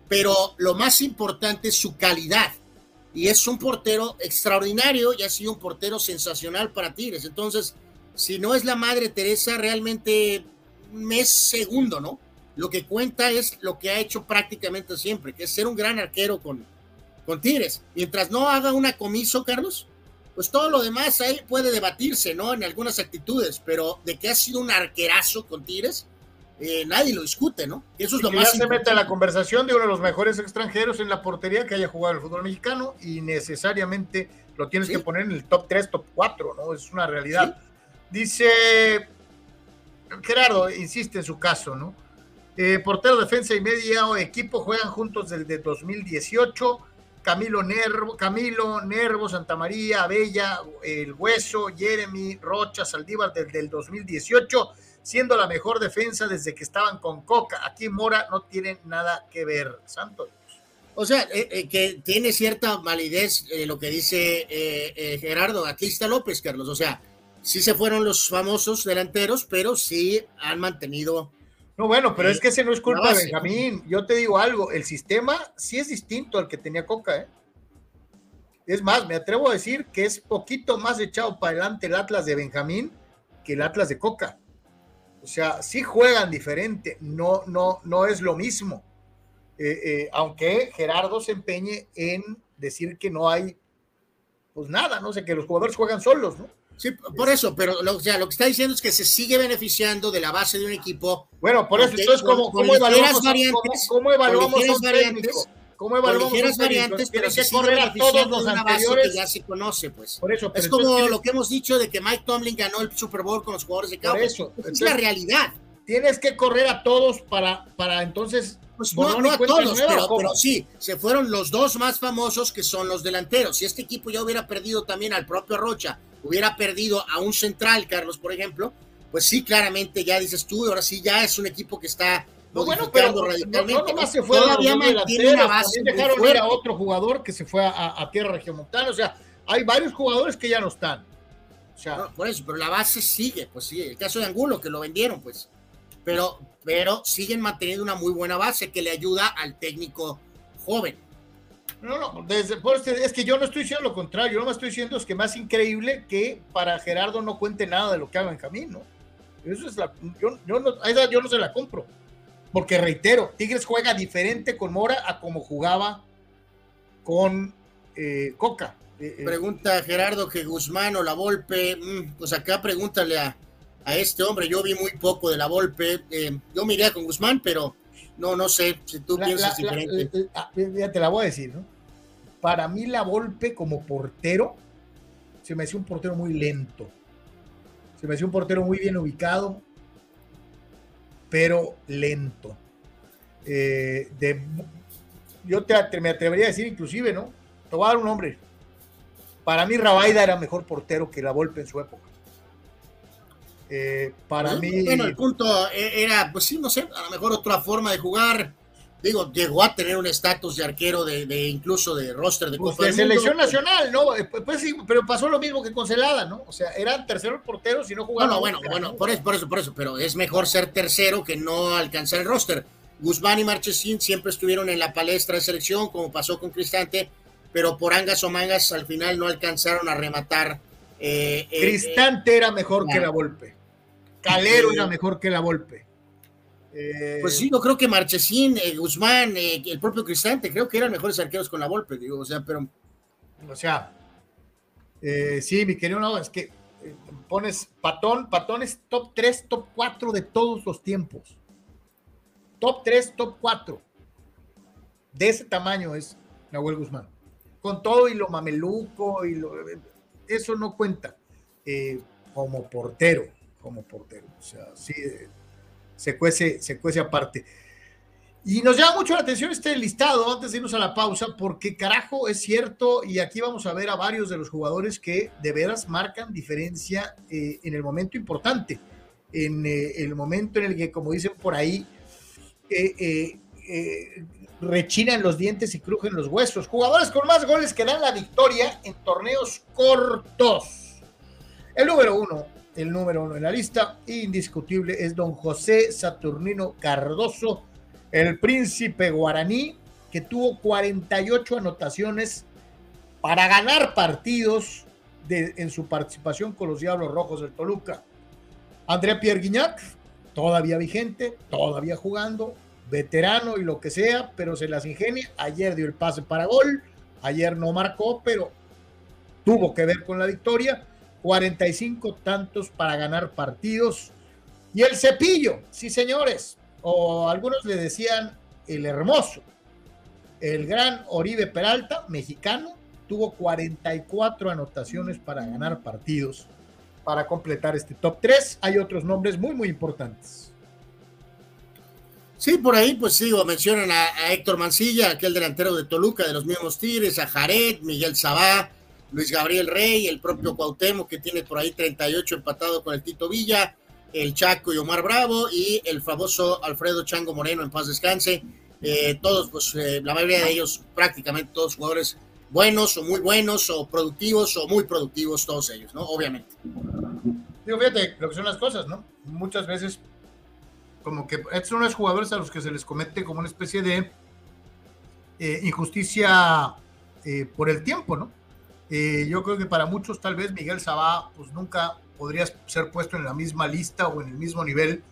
Pero lo más importante es su calidad. Y es un portero extraordinario y ha sido un portero sensacional para Tigres. Entonces, si no es la madre Teresa, realmente me es segundo, ¿no? Lo que cuenta es lo que ha hecho prácticamente siempre, que es ser un gran arquero con, con Tigres. Mientras no haga una comiso, Carlos, pues todo lo demás ahí puede debatirse, ¿no? En algunas actitudes, pero de que ha sido un arquerazo con Tigres, eh, nadie lo discute, ¿no? Eso es lo que más ya se mete a la conversación de uno de los mejores extranjeros en la portería que haya jugado el fútbol mexicano y necesariamente lo tienes Sí. que poner en el top 3, top 4, ¿no? Es una realidad. Dice Gerardo, insiste en su caso, ¿no? Eh, portero, defensa y media o equipo juegan juntos desde 2018. Camilo Nervo, Camilo, Nervo, Santa María, Abella, El Hueso, Jeremy, Rocha, Saldívar desde el 2018, siendo la mejor defensa desde que estaban con Coca. Aquí Mora no tiene nada que ver. Santo. O sea, eh, eh, que tiene cierta validez eh, lo que dice Gerardo Atista López, Carlos. O sea, sí se fueron los famosos delanteros, pero sí han mantenido. No, bueno, pero es que ese no es culpa de. Benjamín. Yo te digo algo, el sistema sí es distinto al que tenía Coca, ¿eh? Es más, me atrevo a decir que es poquito más echado para adelante el Atlas de Benjamín que el Atlas de Coca. O sea, sí juegan diferente, no, no, no es lo mismo. Eh, eh, aunque Gerardo se empeñe en decir que no hay, pues nada, no sé, que los jugadores juegan solos, ¿no? Sí, por eso, pero lo, o sea, lo que está diciendo es que se sigue beneficiando de la base de un equipo. Bueno, por eso, entonces, ¿cómo, cómo evaluamos, variantes, cómo- cómo evaluamos a un variantes, técnico? ¿Cómo evaluamos ligeras variantes, pero se correr a todos los de una base que ya se conoce, pues. Por eso, pero Es como lo que hemos dicho de que Mike Tomlin ganó el Super Bowl con los jugadores de Cowboys. eso, es la realidad. tienes que correr a todos para, para entonces. Pues no, a todos, pero sí, se fueron los dos más famosos que son los delanteros. Si este equipo ya hubiera perdido también al propio Rocha, hubiera perdido a un central, Carlos, por ejemplo, pues sí, claramente ya dices tú, ahora sí ya es un equipo que está No, bueno, pero modificando no, no nomás se Todavía mantiene delanteros, una base dejaron ir a otro jugador que se fue a, a tierra regiomontana. O sea, hay varios jugadores que ya no están. O sea, No, por eso, pero la base sigue, pues sí, el caso de Angulo, que lo vendieron, pues. Pero, pero siguen manteniendo una muy buena base que le ayuda al técnico joven. No, no, desde, por este- es que yo no estoy diciendo lo contrario, yo no me estoy diciendo es que más increíble que para Gerardo no cuente nada de lo que haga Benjamín, ¿no? Eso es la, yo, yo no, a esa yo no se la compro. Porque reitero, Tigres juega diferente con Mora a como jugaba con eh, Coca. Eh, Pregunta Gerardo que Guzmán o la Volpe, mm, pues acá pregúntale a, a, este hombre, yo vi muy poco de la Volpe, eh, yo miré con Guzmán, pero no, no sé si tú piensas diferente. Ah, ya te la voy a decir, ¿no? Para mí la Volpe como portero, se me hacía un portero muy lento, se me hacía un portero muy bien ubicado, pero lento. Eh, de, yo te, me atrevería a decir inclusive, ¿no? Te voy a dar un nombre. Para mí Rabaida era mejor portero que la Volpe en su época. Eh, para mí... Bueno, el punto e, era, pues sí, no sé, a lo mejor otra forma de jugar. Digo, llegó a tener un estatus de arquero de, incluso de roster de pues de selección nacional, ¿no? Eh, pues, pues, sí, pero pasó lo mismo que con Celada, ¿no? O sea, eran terceros porteros y no jugaban. No, bueno, bueno, por eso, por eso, por eso, pero es mejor ser tercero que no alcanzar el roster. Guzmán y Marchesín siempre estuvieron en la palestra de selección, como pasó con Cristante, pero por angas o mangas al final no alcanzaron a rematar. Eh, Cristante eh, era mejor que la Volpe. Calero era mejor que la Volpe. Eh, pues sí, yo creo que Marchesín, Guzmán, el propio Cristante, creo que eran mejores arqueros con la Volpe, digo, o sea, pero. O sea, sí, mi querido, no, es que pones Patón, Patón es top 3, top 4 de todos los tiempos top 3, top 4. De ese tamaño es Nahuel Guzmán. Con todo y lo mameluco y lo, eso no cuenta eh, como portero, como portero. O sea, sí, eh, se cuece, se cuece aparte. Y nos llama mucho la atención este listado antes de irnos a la pausa, porque carajo es cierto, y aquí vamos a ver a varios de los jugadores que de veras marcan diferencia eh, en el momento importante, en el momento en el que, como dicen por ahí, eh, eh, rechinan los dientes y crujen los huesos. Jugadores con más goles que dan la victoria en torneos cortos. El número uno, el número uno en la lista, indiscutible, es don José Saturnino Cardoso, el príncipe guaraní, que tuvo 48 anotaciones para ganar partidos en su participación con los Diablos Rojos del Toluca. Andrea Pierre Guignac, todavía vigente, todavía jugando, veterano y lo que sea, pero se las ingenia. Ayer dio el pase para gol, ayer no marcó, pero tuvo que ver con la victoria. 45 tantos para ganar partidos. Y el cepillo, sí señores, o algunos le decían el hermoso. El gran Oribe Peralta, mexicano, tuvo 44 anotaciones para ganar partidos para completar este top 3. Hay otros nombres muy, muy importantes. Sí, por ahí, pues sigo, mencionan a, Héctor Mancilla, aquel delantero de Toluca, de los mismos Tigres, a Jared, Miguel Sabá, Luis Gabriel Rey, el propio Cuauhtémoc, que tiene por ahí 38 empatado con el Tito Villa, el Chaco y Omar Bravo, y el famoso Alfredo Chango Moreno, en paz descanse. Eh, todos, pues eh, la mayoría de ellos, prácticamente todos jugadores buenos o muy buenos o productivos o muy productivos, todos ellos, ¿no? Obviamente. Digo, fíjate lo que son las cosas, ¿no? Muchas veces, como que estos son los jugadores a los que se les comete como una especie de eh, injusticia por el tiempo, ¿no? Eh, yo creo que para muchos, tal vez Miguel Sabá, pues nunca podría ser puesto en la misma lista o en el mismo nivel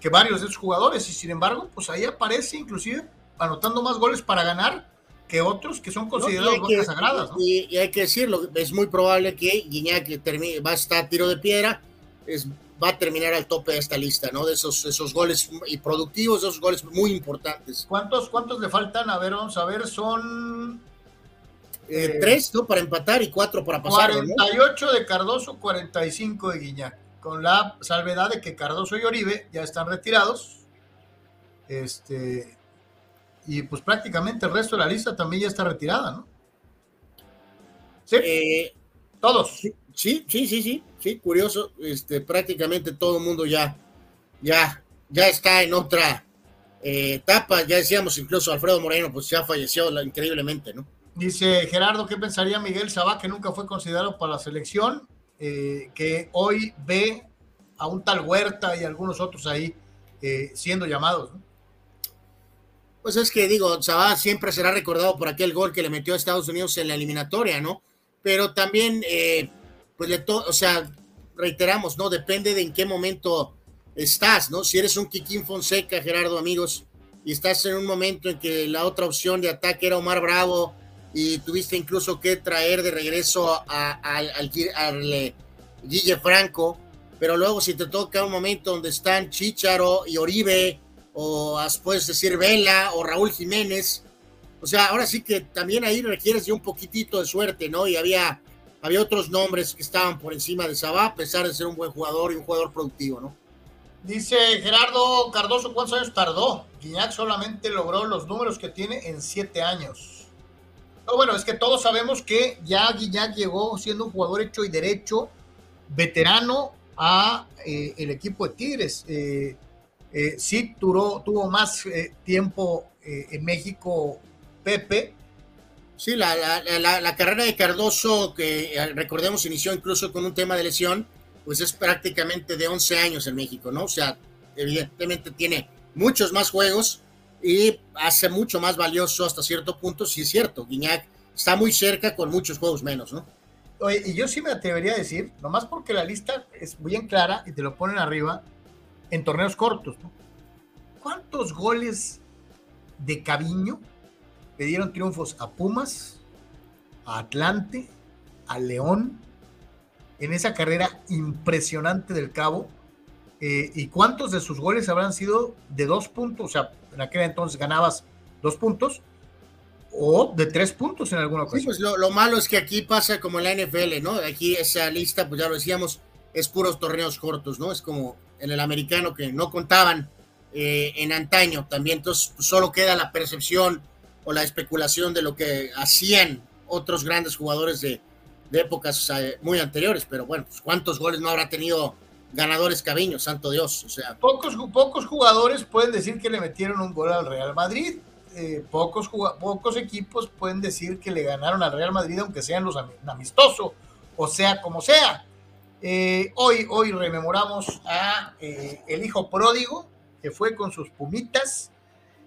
que varios de esos jugadores, y sin embargo, pues ahí aparece inclusive anotando más goles para ganar que otros que son considerados no, sagradas. Y, hay que decirlo, es muy probable que Guiñac va a estar a tiro de piedra, es, va a terminar al tope de esta lista, ¿no? De esos, esos goles y productivos, esos goles muy importantes. ¿Cuántos, cuántos le faltan? A ver, vamos a ver, son... Eh, eh, tres, ¿no? Para empatar y cuatro para pasar. 48 de Cardoso, 45 de Guiñac, con la salvedad de que Cardoso y Oribe ya están retirados. Este, y pues prácticamente el resto de la lista también ya está retirada, ¿no? Sí. Eh, Todos. Sí, sí, sí, sí, sí, curioso. Este, prácticamente todo el mundo ya, ya, ya está en otra eh, etapa. Ya decíamos, incluso Alfredo Moreno, pues ya falleció increíblemente, ¿no? Dice Gerardo, ¿qué pensaría Miguel Sabá, que nunca fue considerado para la selección? Eh, que hoy ve a un tal Huerta y algunos otros ahí siendo llamados, ¿no? Pues es que digo, Sabá siempre será recordado por aquel gol que le metió a Estados Unidos en la eliminatoria, ¿no? Pero también, eh, pues le to o sea, reiteramos, ¿no? Depende de en qué momento estás, ¿no? Si eres un Kikín Fonseca, Gerardo, amigos, y estás en un momento en que la otra opción de ataque era Omar Bravo y tuviste incluso que traer de regreso al, al, eh, Guille Franco, pero luego si te toca un momento donde están Chicharo y Oribe, o puedes decir Vela o Raúl Jiménez, o sea, ahora sí que también ahí requieres de un poquitito de suerte, ¿no? Y había, había otros nombres que estaban por encima de Sabá, a pesar de ser un buen jugador y un jugador productivo, ¿no? Dice Gerardo Cardoso, ¿cuántos años tardó? Guiñac solamente logró los números que tiene en siete años. No, bueno, es que todos sabemos que ya Guiñac llegó siendo un jugador hecho y derecho, veterano a eh, el equipo de Tigres. Eh, eh, sí duró, tuvo más tiempo en México Pepe. Sí, la, la, carrera de Cardoso, que recordemos inició incluso con un tema de lesión, pues es prácticamente de 11 años en México, ¿no? O sea, evidentemente tiene muchos más juegos y hace mucho más valioso hasta cierto punto, sí es cierto, Guiñac está muy cerca con muchos juegos menos, ¿no? Y yo sí me atrevería a decir, nomás porque la lista es bien clara y te lo ponen arriba en torneos cortos, ¿no? ¿Cuántos goles de Caviño le dieron triunfos a Pumas, a Atlante, a León, en esa carrera impresionante del Cabo? Eh, ¿Y cuántos de sus goles habrán sido de dos puntos? O sea, en aquel entonces ganabas dos puntos o de tres puntos en alguna ocasión. Sí, pues lo, malo es que aquí pasa como en la NFL, ¿no? Aquí esa lista, pues ya lo decíamos, es puros torneos cortos, ¿no? Es como en el americano que no contaban eh, en antaño también, entonces pues, solo queda la percepción o la especulación de lo que hacían otros grandes jugadores de, épocas muy anteriores, pero bueno, pues, ¿cuántos goles no habrá tenido ganadores Caviño, santo Dios? O sea, pocos, pocos jugadores pueden decir que le metieron un gol al Real Madrid, eh, pocos, pocos equipos pueden decir que le ganaron al Real Madrid, aunque sean los amistosos, o sea como sea. Eh, hoy, hoy rememoramos a eh, el hijo pródigo que fue con sus pumitas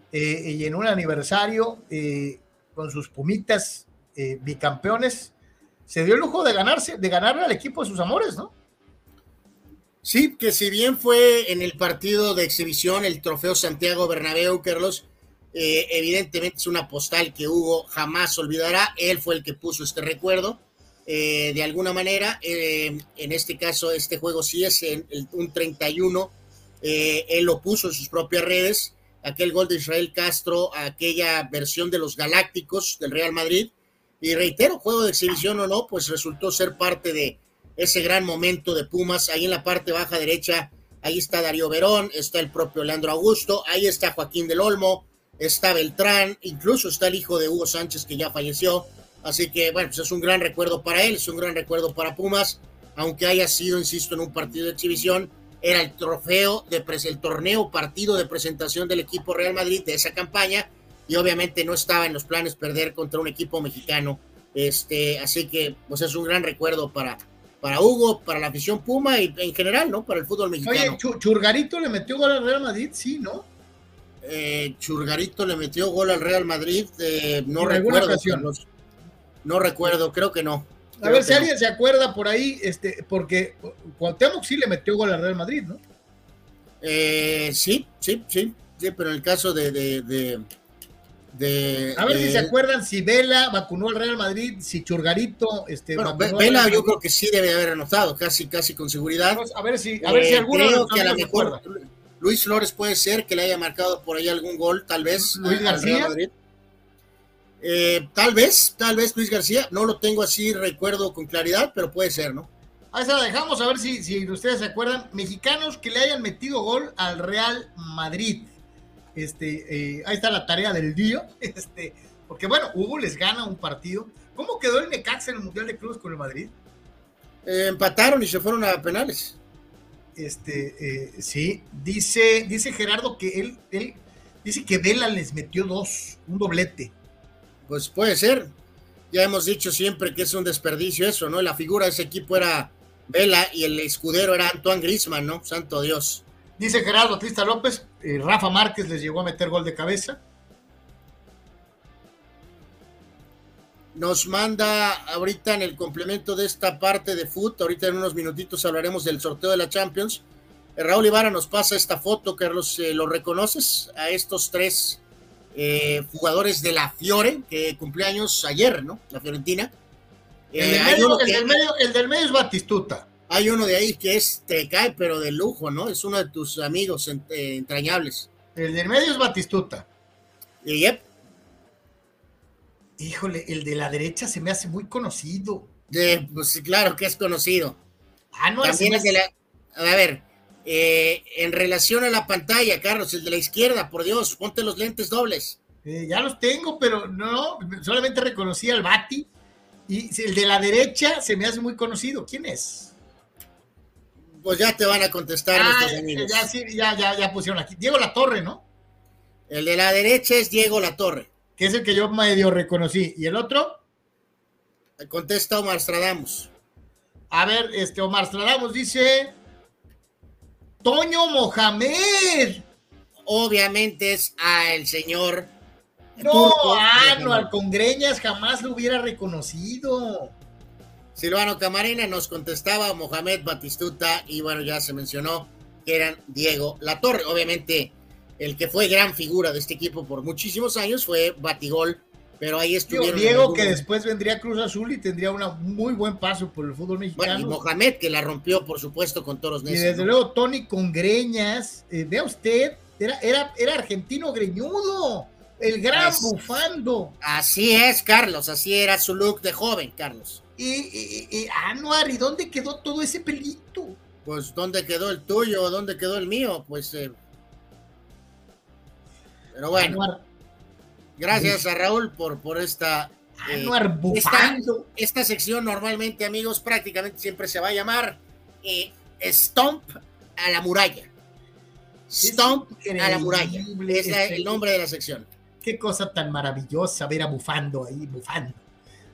y en un aniversario con sus pumitas bicampeones se dio el lujo de ganarse, de ganarle al equipo de sus amores, ¿no? Sí, que si bien fue en el partido de exhibición el trofeo Santiago Bernabéu, Carlos, eh, evidentemente es una postal que Hugo jamás olvidará. Él fue el que puso este recuerdo. Eh, de alguna manera, eh, en este caso, este juego sí es en un 31. él lo puso en sus propias redes. Aquel gol de Israel Castro, aquella versión de los Galácticos del Real Madrid. Y reitero, juego de exhibición o no, pues resultó ser parte de ese gran momento de Pumas. Ahí en la parte baja derecha, ahí está Darío Verón, está el propio Leandro Augusto, ahí está Joaquín del Olmo, está Beltrán, incluso está el hijo de Hugo Sánchez que ya falleció. Así que, bueno, pues es un gran recuerdo para él, es un gran recuerdo para Pumas, aunque haya sido, insisto, en un partido de exhibición, era el trofeo, de el torneo partido de presentación del equipo Real Madrid de esa campaña, y obviamente no estaba en los planes perder contra un equipo mexicano. Este, así que, pues es un gran recuerdo para, para Hugo, para la afición Puma y en general, ¿no? Para el fútbol mexicano. Oye, Churgarito le metió gol al Real Madrid, sí, ¿no? Eh, Churgarito le metió gol al Real Madrid, eh, no recuerdo. No recuerdo, creo que no. A ver si alguien se acuerda por ahí, este, porque Cuauhtémoc sí le metió gol al Real Madrid, ¿no? Eh, sí, sí, sí, sí, pero en el caso de, de, a ver si se acuerdan si Vela vacunó al Real Madrid, si Churgarito, este, Vela yo creo que sí debe haber anotado, casi, casi con seguridad. a ver si, a ver si alguno que a lo mejor Luis Flores puede ser que le haya marcado por ahí algún gol, tal vez. Luis García. Eh, tal vez, tal vez Luis García, no lo tengo así, recuerdo con claridad, pero puede ser, ¿no? Ahí se la dejamos a ver si, si ustedes se acuerdan. Mexicanos que le hayan metido gol al Real Madrid. Este, eh, ahí está la tarea del día. Este, porque bueno, Hugo les gana un partido. ¿Cómo quedó el Necaxa en el Mundial de Clubes con el Madrid? Eh, empataron y se fueron a penales. Este, eh, sí, dice, dice Gerardo que él, él dice que Vela les metió dos, un doblete. Pues puede ser. Ya hemos dicho siempre que es un desperdicio eso, ¿no? La figura de ese equipo era Vela y el escudero era Antoine Grisman, ¿no? Santo Dios. Dice Gerardo Trista López, eh, Rafa Márquez les llegó a meter gol de cabeza. nos manda ahorita en el complemento de esta parte de foot, ahorita en unos minutitos hablaremos del sorteo de la Champions. Eh, Raúl Ibarra nos pasa esta foto, Carlos, eh, ¿lo reconoces? A estos tres eh, jugadores de la Fiore, que cumplió años ayer, ¿no? La Fiorentina. El, medio, del medio- el del medio es Batistuta. Hay uno de ahí que es te cae, pero de lujo, ¿no? Es uno de tus amigos eh, entrañables. El del medio es Batistuta. Yep, Híjole, el de la derecha se me hace muy conocido. de- pues claro que es conocido. Ah, no, También el de la. A ver, eh, en relación a la pantalla, Carlos, el de la izquierda, por Dios, ponte los lentes dobles. Eh, ya los tengo, pero no, solamente reconocí al Bati. Y el de la derecha se me hace muy conocido. ¿Quién es? Pues ya te van a contestar Ah, nuestros amigos. ya, sí, ya, ya, ya pusieron aquí. Diego La Torre, ¿no? El de la derecha es Diego Latorre. Que es el que yo medio reconocí. ¿Y el otro? Contesta Omar Stradamus. A ver, este Omar Stradamos dice. Toño Mohamed. Obviamente es a el señor. No, turco, Anual, con greñas jamás lo hubiera reconocido. Silvano Camarena nos contestaba Mohamed Batistuta y bueno, ya se mencionó que eran Diego Latorre. Obviamente, el que fue gran figura de este equipo por muchísimos años fue Batigol, pero ahí estuvieron. Diego, que después vendría Cruz Azul y tendría un muy buen paso por el fútbol Bueno, y mexicano. Mohamed, que la rompió, por supuesto, con toros y desde ¿no? luego Tony con greñas. Eh, vea usted, era, era, era argentino greñudo. El gran bufando. Así es, Carlos, así era su look de joven, Carlos. Y- y, Anuar, ¿y dónde quedó todo ese pelito? Pues, ¿dónde quedó el tuyo? ¿Dónde quedó el mío? Pues, eh, pero bueno, Anuar, gracias a Raúl por, por esta eh, Anuar bufando. esta sección normalmente, amigos, prácticamente siempre se va a llamar eh, Stomp a la muralla. Stomp a la muralla. Es la- este- el nombre de la sección. Qué cosa tan maravillosa ver a bufando ahí, bufando.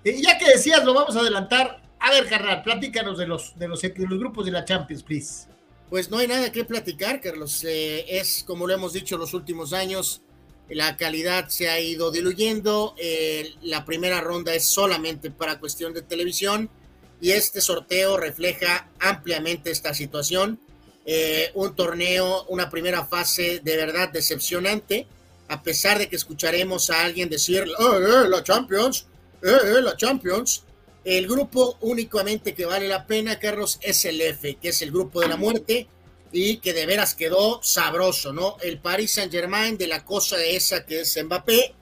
Ya que decías, lo vamos a adelantar. A ver, carnal, platícanos de los, de los, de los grupos de la Champions, please. Pues no hay nada que platicar, Carlos. Eh, es, como lo hemos dicho los últimos años, la calidad se ha ido diluyendo. Eh, la primera ronda es solamente para cuestión de televisión y este sorteo refleja ampliamente esta situación. Eh, un torneo, una primera fase de verdad decepcionante, a pesar de que escucharemos a alguien decir, "Eh, eh, la Champions, eh, la Champions. El grupo únicamente que vale la pena, Carlos, es el F, que es el grupo de la muerte y que de veras quedó sabroso, ¿no? El Paris Saint-Germain de la cosa esa que es Mbappé,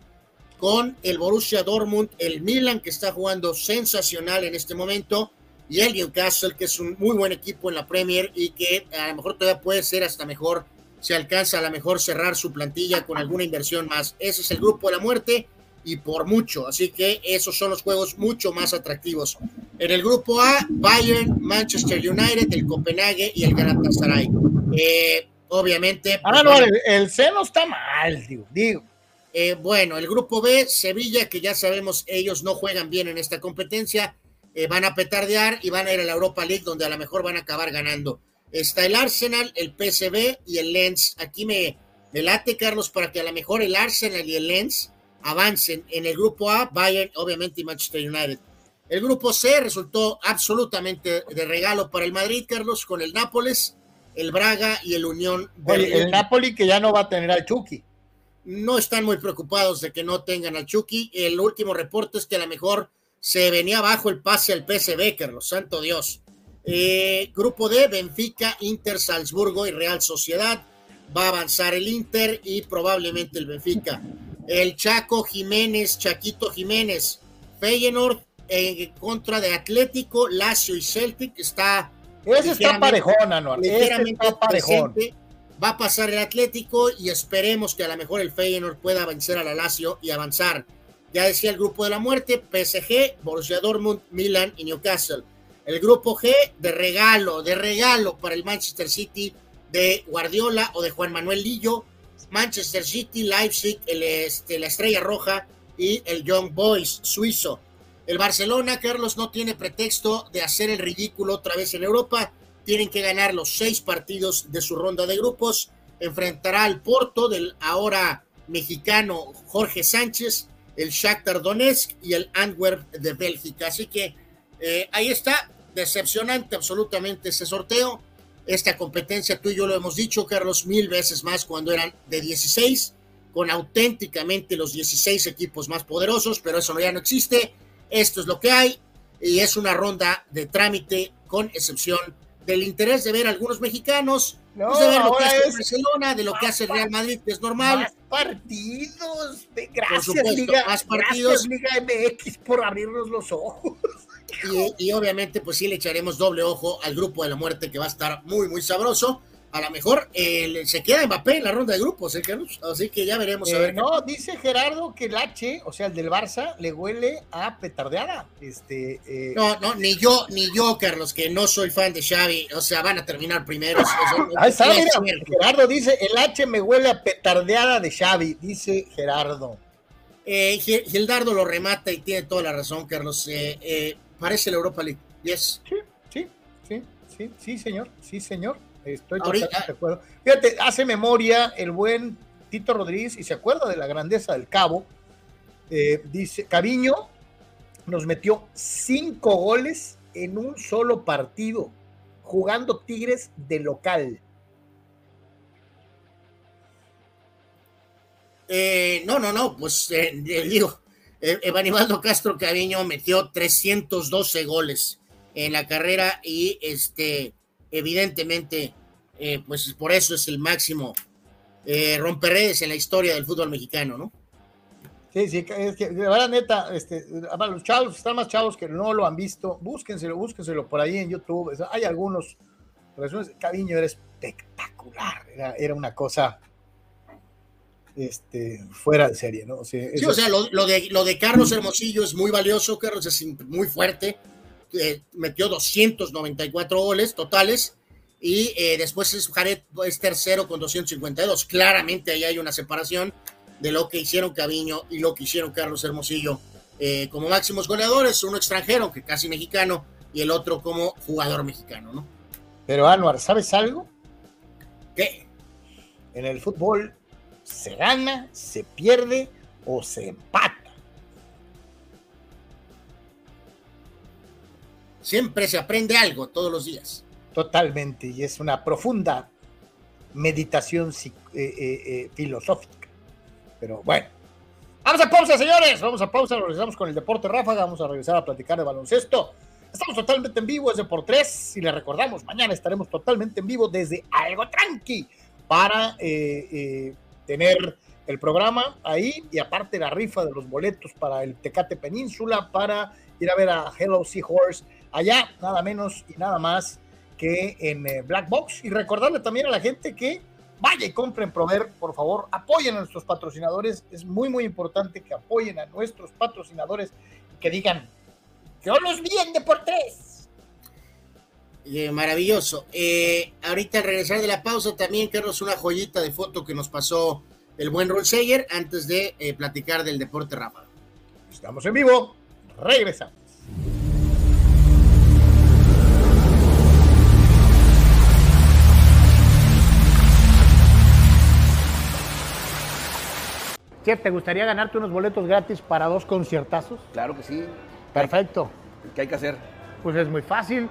con el Borussia Dortmund, el Milan que está jugando sensacional en este momento y el Newcastle que es un muy buen equipo en la Premier y que a lo mejor todavía puede ser hasta mejor si alcanza a lo mejor cerrar su plantilla con alguna inversión más. Ese es el grupo de la muerte y por mucho, así que esos son los juegos mucho más atractivos. En el grupo A, Bayern, Manchester United, el Copenhague y el Galatasaray. Eh, obviamente, pues, Ah, no, el, el seno está mal, digo. digo. eh, bueno, el grupo B, Sevilla, que ya sabemos ellos no juegan bien en esta competencia, eh, van a petardear y van a ir a la Europa League, donde a lo mejor van a acabar ganando. Está el Arsenal, el PSV y el Lens. Aquí me, me late, Carlos, para que a lo mejor el Arsenal y el Lens avancen. En el grupo A, Bayern, obviamente, y Manchester United. El grupo C resultó absolutamente de regalo para el Madrid, Carlos, con el Nápoles, el Braga y el Unión Oye, Berlín el Napoli que ya no va a tener al Chucky. no están muy preocupados de que no tengan al Chucky. El último reporte es que a lo mejor se venía abajo el pase al PSV, Carlos, santo Dios. Eh, grupo D, Benfica, Inter, Salzburgo y Real Sociedad. Va a avanzar el Inter y probablemente el Benfica. El Chaco Jiménez, Chaquito Jiménez, Feyenoord en contra de Atlético, Lazio y Celtic. Está Ese está parejón, Anuar. Ese está parejón. presente. Va a pasar el Atlético y esperemos que a lo mejor el Feyenoord pueda vencer a la Lazio y avanzar. Ya decía el grupo de la muerte, PSG, Borussia Dortmund, Milan y Newcastle. El grupo G de regalo, de regalo para el Manchester City de Guardiola o de Juan Manuel Lillo, Manchester City, Leipzig, el, este, la Estrella Roja y el Young Boys suizo. El Barcelona, Carlos, no tiene pretexto de hacer el ridículo otra vez en Europa. Tienen que ganar los seis partidos de su ronda de grupos. Enfrentará al Porto del ahora mexicano Jorge Sánchez, el Shakhtar Donetsk y el Antwerp de Bélgica. Así que eh, ahí está, decepcionante absolutamente ese sorteo. Esta competencia, tú y yo lo hemos dicho, Carlos, mil veces más cuando eran de 16 con auténticamente los 16 equipos más poderosos, pero eso ya no existe. Esto es lo que hay y es una ronda de trámite con excepción del interés de ver a algunos mexicanos, No, pues de ver lo que hace es Barcelona, de lo que hace Real Madrid, que es normal. Más partidos. de- Gracias, supuesto, Liga. más partidos. Gracias, Liga MX, por abrirnos los ojos. Y, y obviamente, pues sí le echaremos doble ojo al grupo de la muerte que va a estar muy, muy sabroso. A lo mejor eh, se queda Mbappé en la ronda de grupos, ¿eh, Carlos? Así que ya veremos a Eh, ver. qué- no, dice Gerardo que el H, o sea, el del Barça, le huele a petardeada. Este, eh, No, no, ni yo, ni yo, Carlos, que no soy fan de Xavi, o sea, van a terminar primeros. Eso- Ahí está, es mira. Gerardo dice, el H me huele a petardeada de Xavi, dice Gerardo. Eh, Gil- Gildardo lo remata y tiene toda la razón, Carlos. Eh, parece la Europa League. Yes. Sí, sí, sí, sí, sí, señor, sí, señor. Estoy totalmente de acuerdo. Fíjate, hace memoria el buen Tito Rodríguez y se acuerda de la grandeza del Cabo. Eh, dice, Caviño nos metió cinco goles en un solo partido, jugando Tigres de local. Eh, no, no, no, pues eh, eh, digo, Evanibaldo Castro Caviño metió 312 goles en la carrera y este, evidentemente, eh, pues por eso es el máximo eh, romperredes en la historia del fútbol mexicano, ¿no? Sí, sí, es que de verdad, neta, este, los chavos están más chavos que no lo han visto. Búsquenselo, búsquenselo por ahí en YouTube. hay algunos. Caviño era espectacular. Era una cosa este, fuera de serie, ¿no? O sea, Sí, o sea, lo, lo de, lo de Carlos Hermosillo es muy valioso, Carlos es muy fuerte, eh, metió 294 goles totales y eh, después es Jared es tercero con 252. Claramente ahí hay una separación de lo que hicieron Caviño y lo que hicieron Carlos Hermosillo eh, como máximos goleadores, uno extranjero, que casi mexicano, y el otro como jugador mexicano, ¿no? Pero Anuar, ¿sabes algo? ¿Qué? En el fútbol se gana, se pierde o se empata. Siempre se aprende algo todos los días. Totalmente, y es una profunda meditación eh, eh, eh, filosófica. Pero bueno. Vamos a pausa, señores. Vamos a pausa, regresamos con el deporte ráfaga. Vamos a regresar a platicar de baloncesto. Estamos totalmente en vivo desde por tres. Y les recordamos, mañana estaremos totalmente en vivo desde Algo Tranqui para eh, tener el programa ahí y aparte la rifa de los boletos para el Tecate Península para ir a ver a Hello Seahorse allá, nada menos y nada más que en eh, Black Box. Y recordarle también a la gente que vaya y compren Prover, por favor, apoyen a nuestros patrocinadores. Es muy, muy importante que apoyen a nuestros patrocinadores y que digan, yo los vi en Deportes. Eh, maravilloso. Eh, ahorita al regresar de la pausa también, Carlos, una joyita de foto que nos pasó el buen Rolseyer antes de eh, platicar del deporte ráfaga. Estamos en vivo, regresamos. Chef, ¿te gustaría ganarte unos boletos gratis para dos conciertazos? Claro que sí. Perfecto. ¿Qué hay que hacer? Pues es muy fácil.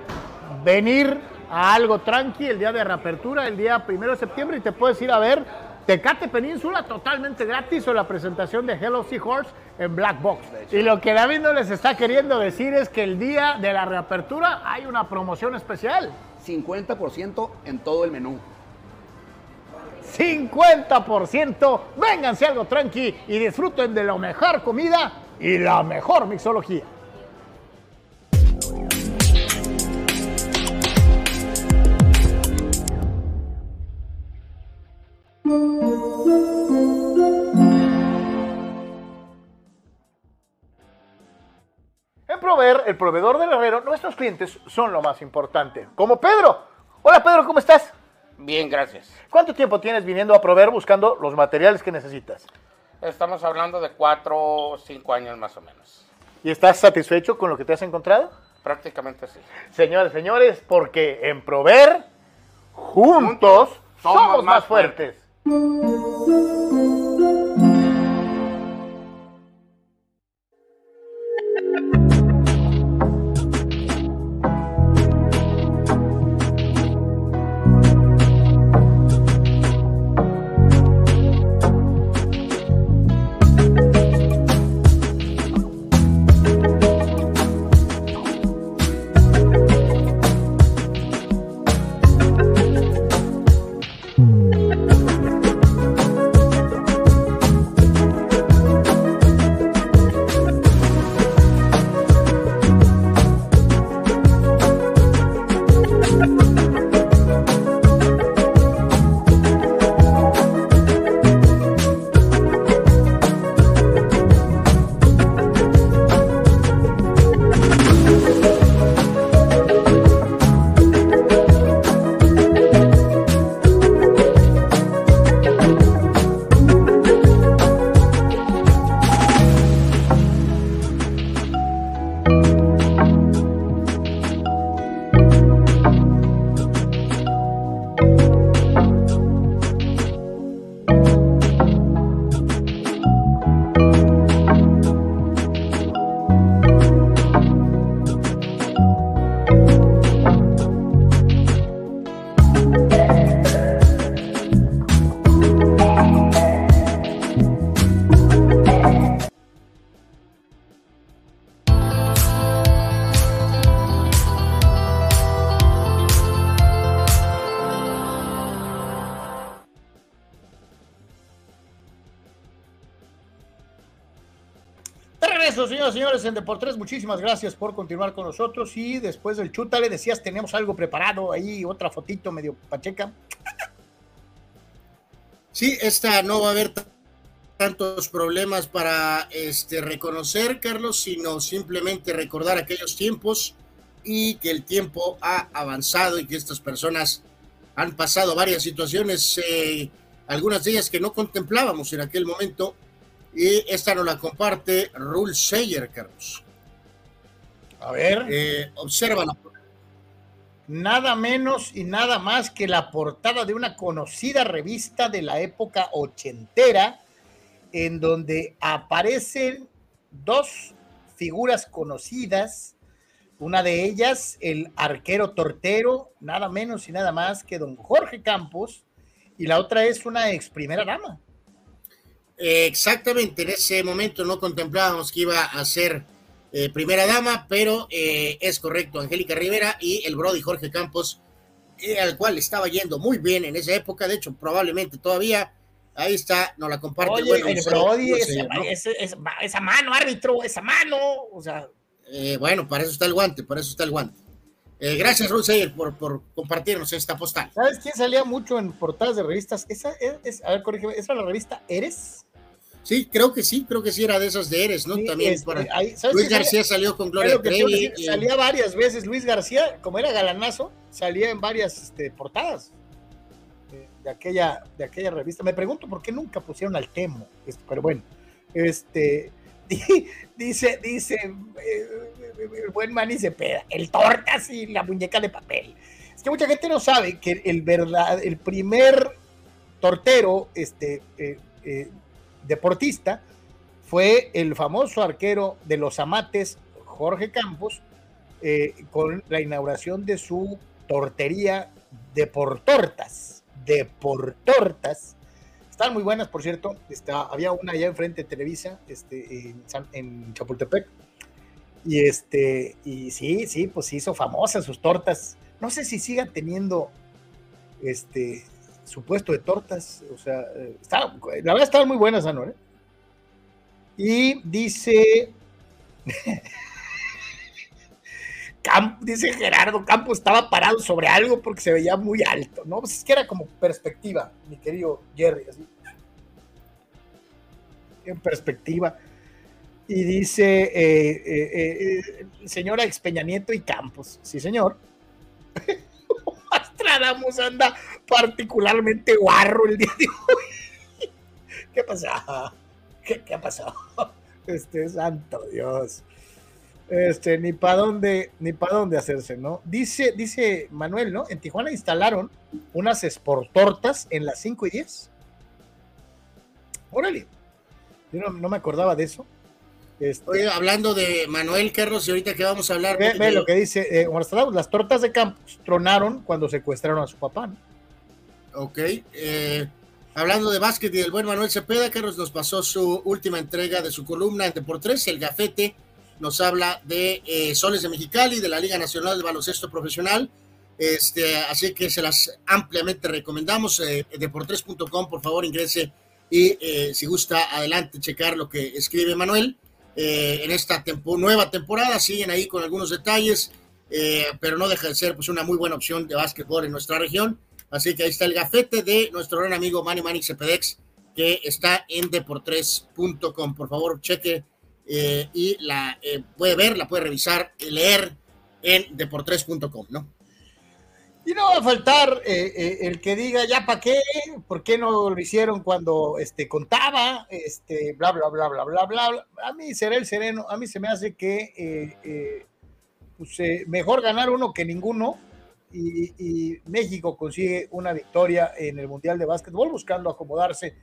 Venir a algo tranqui el día de reapertura, el día primero de septiembre, y te puedes ir a ver Tecate Península totalmente gratis o la presentación de Hello Seahorse en Black Box. Y lo que David no les está queriendo decir es que el día de la reapertura hay una promoción especial. 50% en todo el menú. 50%. Vénganse algo tranqui y disfruten de la mejor comida y la mejor mixología. En Proveer, el proveedor del herrero, nuestros clientes son lo más importante. Como Pedro. Hola Pedro, ¿cómo estás? Bien, gracias. ¿Cuánto tiempo tienes viniendo a Proveer buscando los materiales que necesitas? Estamos hablando de cuatro o cinco años más o menos. ¿Y estás satisfecho con lo que te has encontrado? Prácticamente sí. Señores, señores, porque en Prover, juntos, somos, más fuertes. Regreso, señores, en Deportes. Muchísimas gracias por continuar con nosotros. Y después del chuta le decías, tenemos algo preparado ahí, otra fotito medio pacheca. Sí, esta no va a haber tantos problemas para este, reconocer, Carlos, sino simplemente recordar aquellos tiempos y que el tiempo ha avanzado y que estas personas han pasado varias situaciones, eh, algunas de ellas que no contemplábamos en aquel momento. Y esta nos la comparte Rule Sayer, Carlos. A ver. Eh, obsérvala. Nada menos y nada más que la portada de una conocida revista de la época ochentera, en donde aparecen dos figuras conocidas. Una de ellas, el arquero tortero, nada menos y nada más que don Jorge Campos, y la otra es una ex primera dama. Exactamente, en ese momento no contemplábamos que iba a ser eh, primera dama, pero eh, es correcto, Angélica Rivera y el Brody Jorge Campos, eh, al cual estaba yendo muy bien en esa época, de hecho, probablemente todavía. Ahí está, nos la comparte. Oye, el, el Brody, esa, esa, esa, mano, árbitro, esa mano, o sea. bueno, para eso está el guante, para eso está el guante. Eh, gracias, Ron por, por, compartirnos esta postal. ¿Sabes quién salía mucho en portadas de revistas? Esa es, a ver, corrígeme, ¿esa era la revista Eres? Sí, creo que sí, creo que sí era de esas de Eres, ¿no? También este, para, Luis García salió con Gloria Trevi. Salía varias veces Luis García, como era galanazo, salía en varias este, portadas de, de, aquella, de aquella revista. Me pregunto por qué nunca pusieron al Temo, este, pero bueno, este, dice, dice, eh, el buen Manny peda el tortas y la muñeca de papel. Es que mucha gente no sabe que el verdad, el primer tortero, este, eh, eh, deportista, fue el famoso arquero de los amates, Jorge Campos, eh, con la inauguración de su tortería de portortas, de portortas. Están muy buenas, por cierto. Está, había una allá enfrente de Televisa, este, en, Chapultepec, y este, y sí, sí, pues hizo famosas sus tortas. No sé si siga teniendo este su puesto de tortas. O sea, la verdad estaban muy buenas, Anor. ¿eh? Y dice. dice Gerardo Campos estaba parado sobre algo porque se veía muy alto, ¿no? Pues es que era como perspectiva, mi querido Jerry, así. En perspectiva y dice eh, eh, eh, señora Expeña Nieto y Campos. Sí, señor. Astradamos anda particularmente guarro el día de hoy. ¿Qué pasa? ¿Qué, ¿Qué, ha pasado? Este santo Dios. Este, ni para dónde, ni para dónde hacerse, ¿no? Dice, dice Manuel, ¿no? En Tijuana instalaron unas esportortas en las 5 y 10. Órale. Yo no, no me acordaba de eso. Este, Oye, hablando de Manuel Carlos, y ahorita que vamos a hablar. Ve, lo que dice, eh, las tortas de Campos tronaron cuando secuestraron a su papá. ¿no? Ok. Eh, hablando de básquet y del buen Manuel Cepeda, Carlos nos pasó su última entrega de su columna en Deportes, el Gafete. Nos habla de eh, Soles de Mexicali, de la Liga Nacional de Baloncesto Profesional. Este, así que se las ampliamente recomendamos. Eh, deportes.com, por favor, ingrese y si gusta, adelante, checar lo que escribe Manuel. Eh, en esta nueva temporada. Siguen ahí con algunos detalles, eh, pero no deja de ser pues, una muy buena opción de básquetbol en nuestra región. Así que ahí está el gafete de nuestro gran amigo Manny Manny Cepedex, que está en deportres.com. Por favor, cheque eh, y la puede ver, la puede revisar, leer en deportres.com, ¿no? Y no va a faltar eh, eh, el que diga, ya para qué, por qué no lo hicieron cuando este, contaba, este, bla, bla, bla, bla, bla, bla. A mí será el sereno, a mí se me hace que eh, pues, mejor ganar uno que ninguno. Y, México consigue una victoria en el Mundial de Básquetbol, buscando acomodarse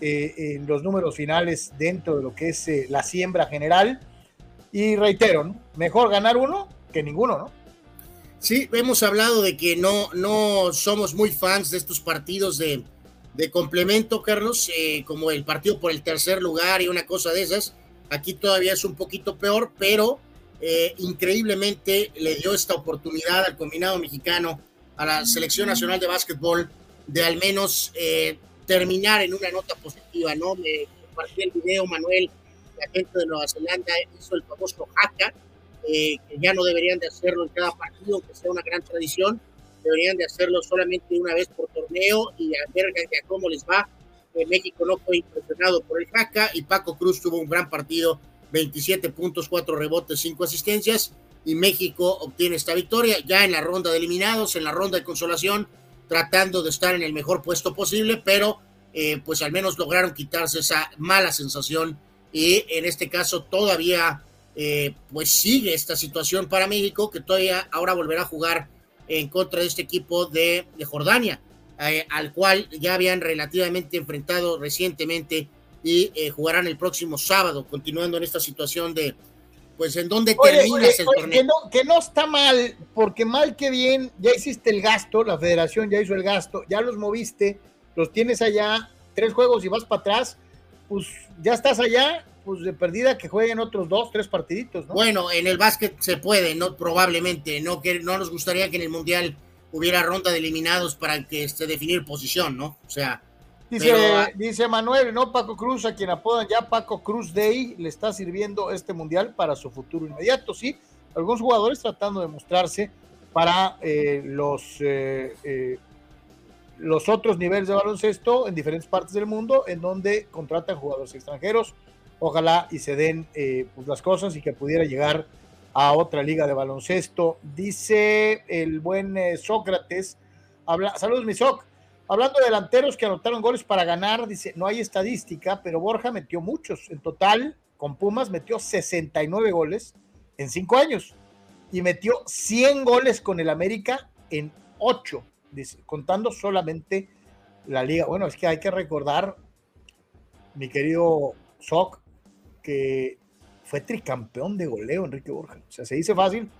en los números finales dentro de lo que es la siembra general. Y reitero, mejor ganar uno que ninguno, ¿no? Sí, hemos hablado de que no, no somos muy fans de estos partidos de, de complemento, Carlos, eh, como el partido por el tercer lugar y una cosa de esas. Aquí todavía es un poquito peor, pero eh, increíblemente le dio esta oportunidad al combinado mexicano, a la selección nacional de básquetbol, de al menos eh, terminar en una nota positiva, ¿no? Me compartí el video, Manuel, la gente de Nueva Zelanda hizo el famoso haka, eh, que ya no deberían de hacerlo en cada partido, aunque sea una gran tradición, deberían de hacerlo solamente una vez por torneo y a ver a cómo les va. Eh, México no fue impresionado por el haka y Paco Cruz tuvo un gran partido, 27 puntos, 4 rebotes, 5 asistencias y México obtiene esta victoria ya en la ronda de eliminados, en la ronda de consolación, tratando de estar en el mejor puesto posible, pero eh, pues al menos lograron quitarse esa mala sensación y en este caso todavía eh, pues sigue esta situación para México que todavía ahora volverá a jugar en contra de este equipo de, de Jordania, eh, al cual ya habían relativamente enfrentado recientemente y jugarán el próximo sábado, continuando en esta situación de, pues en donde terminas el torneo. Que no, que no está mal, porque mal que bien, ya hiciste el gasto, la federación ya hizo el gasto, ya los moviste, los tienes allá, tres juegos y vas para atrás, pues ya estás allá, pues de perdida que jueguen otros dos, tres partiditos, ¿no? Bueno, en el básquet se puede, no probablemente, no que no nos gustaría que en el mundial hubiera ronda de eliminados para que este, definir posición, ¿no? O sea, Dice, dice Manuel, no Paco Cruz, a quien apodan ya Paco Cruz Day, le está sirviendo este mundial para su futuro inmediato. Sí, algunos jugadores tratando de mostrarse para eh, los, eh, eh, los otros niveles de baloncesto en diferentes partes del mundo, en donde contratan jugadores extranjeros. Ojalá y se den pues las cosas y que pudiera llegar a otra liga de baloncesto. Dice el buen Sócrates, habla, saludos mi Soc, Hablando de delanteros que anotaron goles para ganar, dice, no hay estadística, pero Borja metió muchos. En total, con Pumas metió 69 goles en 5 años y metió 100 goles con el América en 8, dice, contando solamente la liga. Bueno, es que hay que recordar, mi querido Soc, que fue tricampeón de goleo Enrique Borja. O sea, se dice fácil,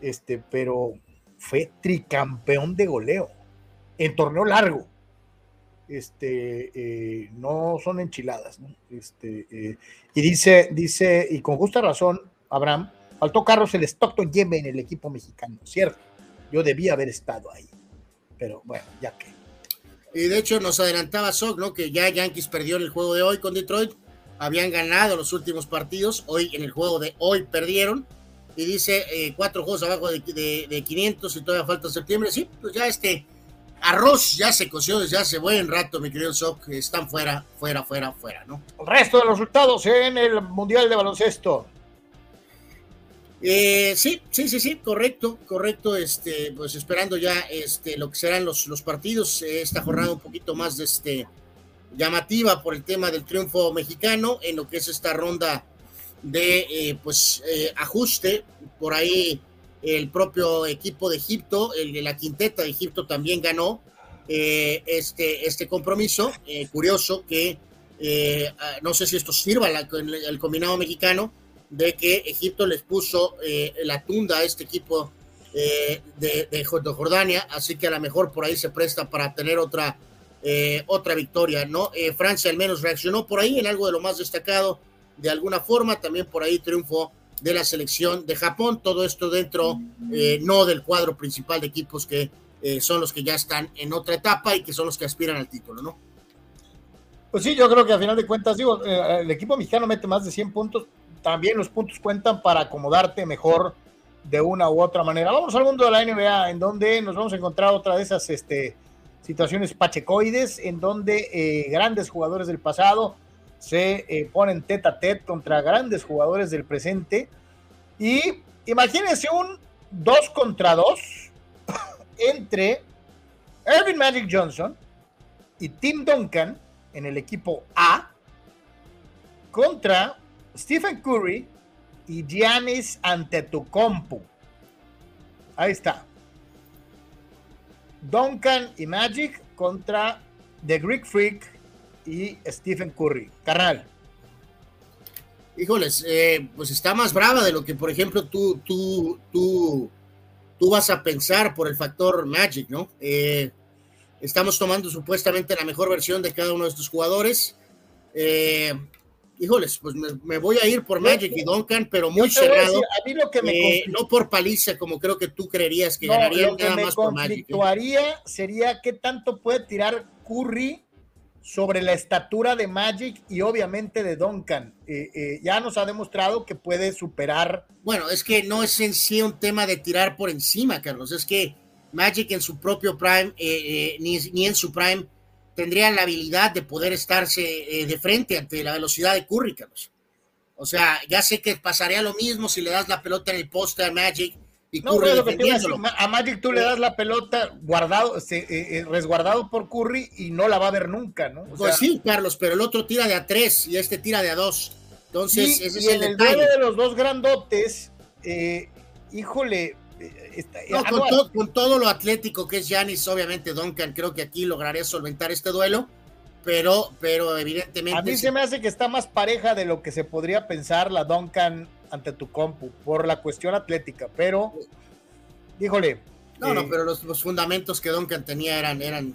este, pero fue tricampeón de goleo en torneo largo. Este, eh, no son enchiladas, Este, eh, y dice, dice, y con justa razón, Abraham, faltó Carlos el Stockton Yemen en el equipo mexicano, ¿cierto? Yo debía haber estado ahí, pero bueno, ya que. Y de hecho nos adelantaba Sock, ¿no? Que ya Yankees perdió el juego de hoy con Detroit, habían ganado los últimos partidos, hoy en el juego de hoy perdieron, y dice eh, cuatro juegos abajo de, de, de 500 y todavía falta septiembre, sí, pues ya este Arroz ya se coció desde hace buen rato, mi querido Soc. Están fuera, fuera, fuera, fuera, ¿no? El resto de los resultados en el Mundial de Baloncesto. Eh, sí, sí, sí, sí, correcto, correcto. Este, pues esperando ya este, lo que serán los, los partidos. esta jornada un poquito más este, llamativa por el tema del triunfo mexicano en lo que es esta ronda de eh, pues eh, ajuste. Por ahí el propio equipo de Egipto, el de la quinteta de Egipto también ganó eh, este, este compromiso. Eh, curioso que eh, ah, no sé si esto sirva al combinado mexicano de que Egipto les puso la tunda a este equipo de, de, Jordania, así que a lo mejor por ahí se presta para tener otra, otra victoria, ¿no? Francia al menos reaccionó por ahí en algo de lo más destacado de alguna forma, también por ahí triunfó de la selección de Japón. Todo esto dentro, eh, no del cuadro principal de equipos que eh, son los que ya están en otra etapa y que son los que aspiran al título, ¿no? Pues sí, yo creo que a final de cuentas, digo, eh, el equipo mexicano mete más de 100 puntos. También los puntos cuentan para acomodarte mejor de una u otra manera. Vamos al mundo de la NBA, en donde nos vamos a encontrar otra de esas este, situaciones pachecoides, en donde grandes jugadores del pasado se eh, ponen tete a tete contra grandes jugadores del presente. Y imagínense un 2 contra 2 entre Ervin Magic Johnson y Tim Duncan en el equipo A contra Stephen Curry y Giannis Antetokounmpo. Ahí está. Duncan y Magic contra The Greek Freak y Stephen Curry. Carnal. Híjoles, eh, pues está más brava de lo que, por ejemplo, tú, tú, tú, tú vas a pensar por el factor Magic, ¿no? Eh, estamos tomando supuestamente la mejor versión de cada uno de estos jugadores. Eh, híjoles, pues me, voy a ir por Magic y Duncan, pero muy cerrado. a mí lo que me no por paliza, como creo que tú creerías que ganaría nada más por Magic. Lo que sería qué tanto puede tirar Curry sobre la estatura de Magic y obviamente de Duncan. Eh, eh, ya nos ha demostrado que puede superar. Bueno, es que no es en sí un tema de tirar por encima, Carlos. Es que Magic en su propio prime, eh, ni, ni, en su prime, tendría la habilidad de poder estarse de frente ante la velocidad de Curry, Carlos. O sea, ya sé que pasaría lo mismo si le das la pelota en el poste a Magic no, a, Magic tú le das la pelota guardado, eh, eh, resguardado por Curry y no la va a ver nunca, ¿no? pues sí, Carlos, pero el otro tira de a tres y este tira de a dos. Entonces, ese es el, el de los dos grandotes, eh, híjole. Con, todo lo atlético que es Janis, obviamente Duncan, creo que aquí lograría solventar este duelo, pero, pero evidentemente. A mí se me hace que está más pareja de lo que se podría pensar la Duncan ante tu compu por la cuestión atlética, pero, híjole. No, no, eh, pero los, fundamentos que Duncan tenía eran, eran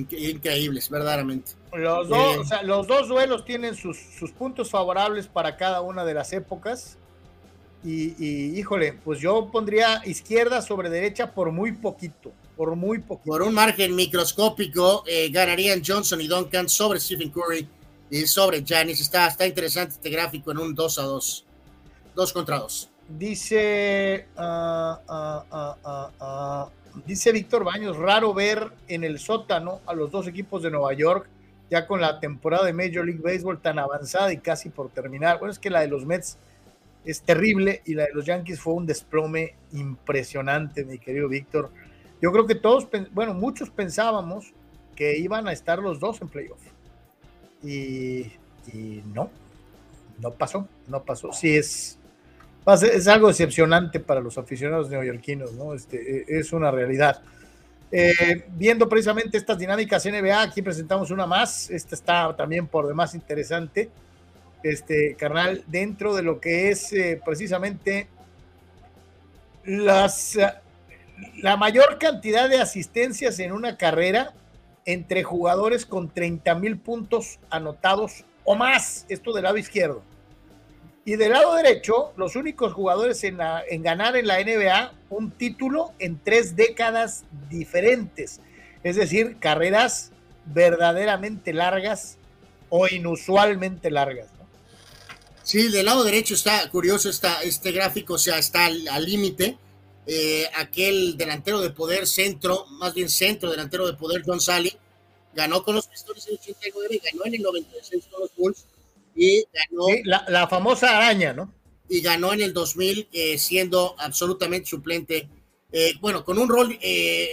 increíbles, verdaderamente. Los dos, eh, los dos duelos tienen sus, sus, puntos favorables para cada una de las épocas. Y, híjole, pues yo pondría izquierda sobre derecha por muy poquito, por muy poquito. Por un margen microscópico, eh, ganarían Johnson y Duncan sobre Stephen Curry y sobre Janis. Está, está interesante este gráfico en un 2 a 2. Dos contra dos. Dice, ah, ah, ah, dice Víctor Baños, raro ver en el sótano a los dos equipos de Nueva York, ya con la temporada de Major League Baseball tan avanzada y casi por terminar. Bueno, es que la de los Mets es terrible y la de los Yankees fue un desplome impresionante, mi querido Víctor. Yo creo que todos, bueno, muchos pensábamos que iban a estar los dos en playoff. Y, y no, no pasó, no pasó. Sí es, es algo decepcionante para los aficionados neoyorquinos, ¿no? Este, e, es una realidad. Eh, viendo precisamente estas dinámicas NBA, aquí presentamos una más. Esta está también por demás interesante. Este, carnal, dentro de lo que es eh, precisamente las, la mayor cantidad de asistencias en una carrera entre jugadores con 30 mil puntos anotados o más. Esto del lado izquierdo. Y del lado derecho, los únicos jugadores en, ganar en la NBA un título en tres décadas diferentes. Es decir, carreras verdaderamente largas o inusualmente largas. Sí, del lado derecho está curioso está, este gráfico, o sea, está al límite. Eh, aquel delantero de poder centro, más bien centro delantero de poder, John Sally, ganó con los Pistons en 89, ganó en el 96 con los Bulls y ganó. la, famosa araña, ¿no? Y ganó en el 2000 eh, siendo absolutamente suplente. Eh, bueno, con un rol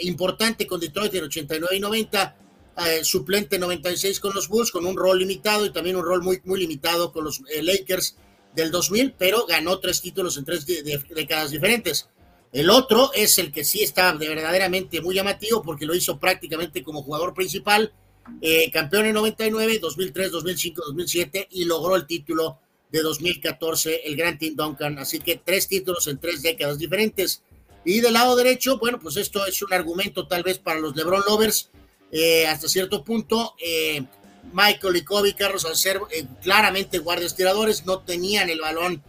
importante con Detroit en 89 y 90, suplente 96 con los Bulls, con un rol limitado y también un rol muy, muy limitado con los Lakers del 2000, pero ganó tres títulos en tres décadas diferentes. El otro es el que sí está verdaderamente muy llamativo porque lo hizo prácticamente como jugador principal eh, campeón en 99, 2003, 2005, 2007 y logró el título de 2014, el Grand Team Duncan. Así que tres títulos en tres décadas diferentes. Y del lado derecho, bueno, pues esto es un argumento tal vez para los LeBron Lovers eh, hasta cierto punto. Eh, Michael y Kobe, Carlos, al ser claramente guardias tiradores, no tenían el balón